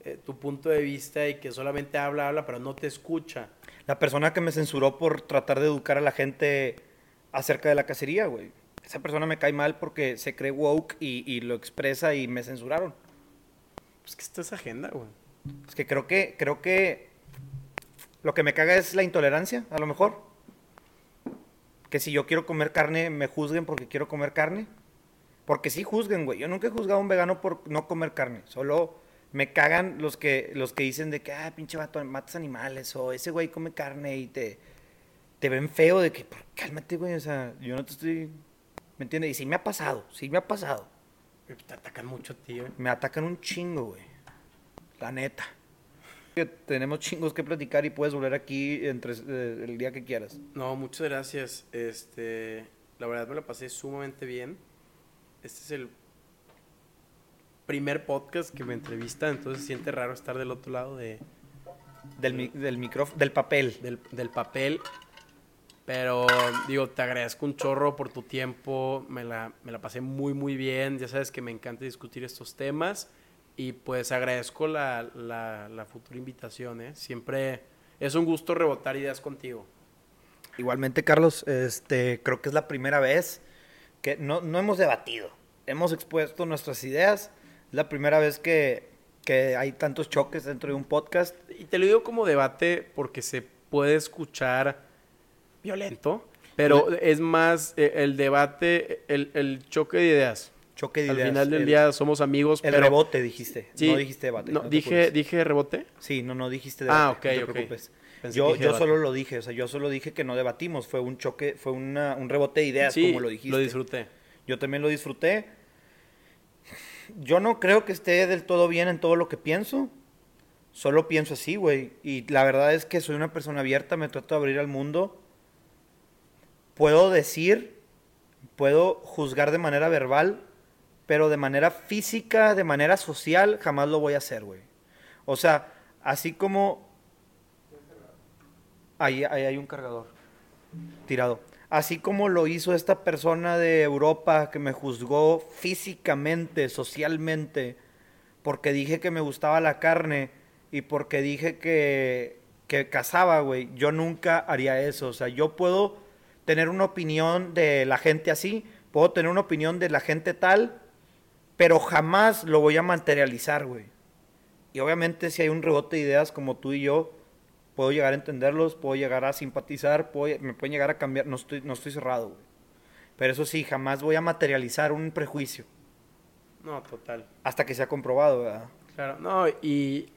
eh, tu punto de vista y que solamente habla, habla, pero no te escucha. La persona que me censuró por tratar de educar a la gente acerca de la cacería, güey. Esa persona me cae mal porque se cree woke y, y lo expresa y me censuraron. Pues que esta es agenda, güey. Es que creo que, creo que lo que me caga es la intolerancia, a lo mejor. Que si yo quiero comer carne, me juzguen porque quiero comer carne. Porque sí juzguen, güey. Yo nunca he juzgado a un vegano por no comer carne. Solo me cagan los que, los que dicen de que, ah, pinche vato, matas animales. O ese güey come carne y te, te ven feo de que, "Por- cálmate, güey. O sea, yo no te estoy... ¿Me entiendes? Y sí me ha pasado, sí me ha pasado. Te atacan mucho, tío. Me atacan un chingo, güey. La neta. Tenemos chingos que platicar y puedes volver aquí entre, eh, el día que quieras. No, muchas gracias. Este, la verdad me la pasé sumamente bien. Este es el primer podcast que me entrevista, entonces se siente raro estar del otro lado de, Del, del micrófono, del papel. del, del papel. Pero digo, te agradezco un chorro por tu tiempo. Me la, me la pasé muy, muy bien. Ya sabes que me encanta discutir estos temas. Y pues agradezco la, la, la futura invitación. ¿eh? Siempre es un gusto rebotar ideas contigo. Igualmente, Carlos, este, creo que es la primera vez que no, no hemos debatido. Hemos expuesto nuestras ideas. Es la primera vez que, que hay tantos choques dentro de un podcast. Y te lo digo como debate porque se puede escuchar violento, pero es más eh, el debate, el, el choque de ideas. Choque de Al ideas. final del el, día somos amigos, El pero... rebote dijiste. Sí, no dijiste debate. no, dije, dije rebote. Sí, no, no dijiste Ah, debate. ok, no te preocupes. Pensé Yo, yo solo lo dije, o sea, yo solo dije que no debatimos, fue un choque, fue una, un rebote de ideas, sí, como lo dijiste. disfruté. Yo también lo disfruté. Yo no creo que esté del todo bien en todo lo que pienso. Solo pienso así, güey. Y la verdad es que soy una persona abierta, me trato de abrir al mundo. Puedo decir, puedo juzgar de manera verbal, pero de manera física, de manera social, jamás lo voy a hacer, güey. O sea, así como... Ahí, ahí hay un cargador tirado. Así como lo hizo esta persona de Europa que me juzgó físicamente, socialmente, porque dije que me gustaba la carne y porque dije que, que cazaba, güey. Yo nunca haría eso. O sea, yo puedo tener una opinión de la gente así, puedo tener una opinión de la gente tal, pero jamás lo voy a materializar, güey. Y obviamente si hay un rebote de ideas como tú y yo, puedo llegar a entenderlos, puedo llegar a simpatizar, puedo- me pueden llegar a cambiar, no estoy, no estoy cerrado, güey. Pero eso sí, jamás voy a materializar un prejuicio No, total. hasta que sea comprobado, ¿verdad? Claro, no, y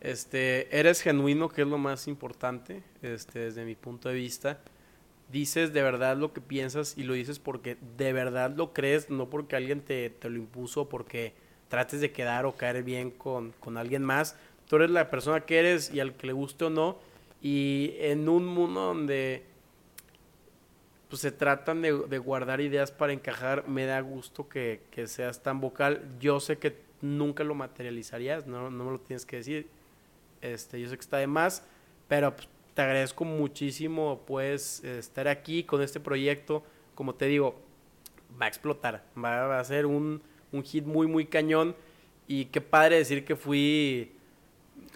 este, eres genuino, que es lo más importante, este, desde mi punto de vista. Dices de verdad lo que piensas y lo dices porque de verdad lo crees, no porque alguien te, te lo impuso, porque trates de quedar o caer bien con, con alguien más. Tú eres la persona que eres y al que le guste o no. Y en un mundo donde pues, se tratan de, de guardar ideas para encajar, me da gusto que, que seas tan vocal. Yo sé que nunca lo materializarías, no, no me lo tienes que decir. Este, yo sé que está de más, pero pues, te agradezco muchísimo pues estar aquí con este proyecto. Como te digo, va a explotar, va, va a ser un, un hit muy, muy cañón. Y qué padre decir que fui,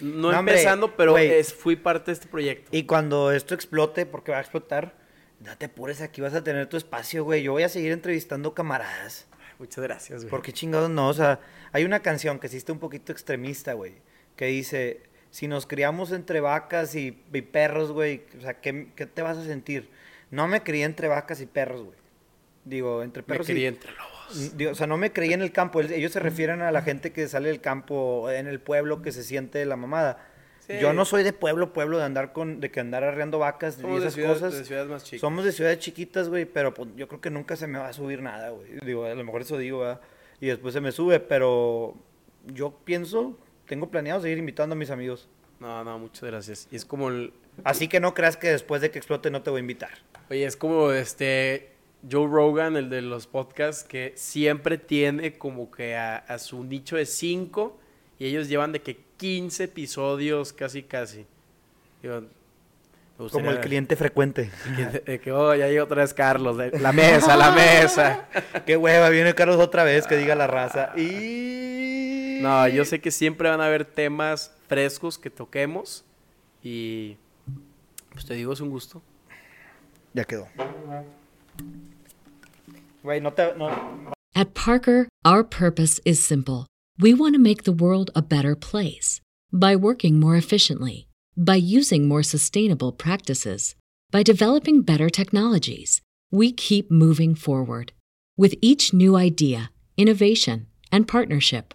no, No, hombre, empezando, pero es, fui parte de este proyecto. Y cuando esto explote, porque va a explotar, no te apures, aquí vas a tener tu espacio, güey. Yo voy a seguir entrevistando camaradas. Muchas gracias, güey. ¿Por qué chingados no? O sea, hay una canción que sí está un poquito extremista, güey, que dice, si nos criamos entre vacas y, y perros, güey, o sea, ¿qué, qué te vas a sentir? No me crié entre vacas y perros, güey. Digo, entre Me perros y... entre lobos. Digo, o sea, no me creí en el campo. El- Ellos se refieren a la gente que sale del campo, en el pueblo, que se siente la mamada. Sí. Yo no soy de pueblo, pueblo, de andar con, de que andar arreando vacas Somos y de esas ciudades, cosas. de ciudades más chicas. Somos de ciudades chiquitas, güey, pero pues, yo creo que nunca se me va a subir nada, güey. Digo, a lo mejor eso digo, ¿verdad? Y después se me sube, pero yo pienso, tengo planeado seguir invitando a mis amigos. No, no, muchas gracias. Y es como el, Así que no creas que después de que explote no te voy a invitar. Oye, es como este Joe Rogan, el de los podcasts, que siempre tiene como que a, a su nicho de 5 y ellos llevan de que 15 episodios casi casi. Como el cliente frecuente. que, de que, oh, ya llegó otra vez Carlos, de- la mesa, la mesa. Qué hueva, viene Carlos otra vez, que diga la raza. Y... No, yo sé que siempre van a haber temas frescos que toquemos y pues te digo, es un gusto. Ya quedó. Güey, no te... No, At Parker, our purpose is simple. We want to make the world a better place by working more efficiently, by using more sustainable practices, by developing better technologies. We keep moving forward. With each new idea, innovation, and partnership,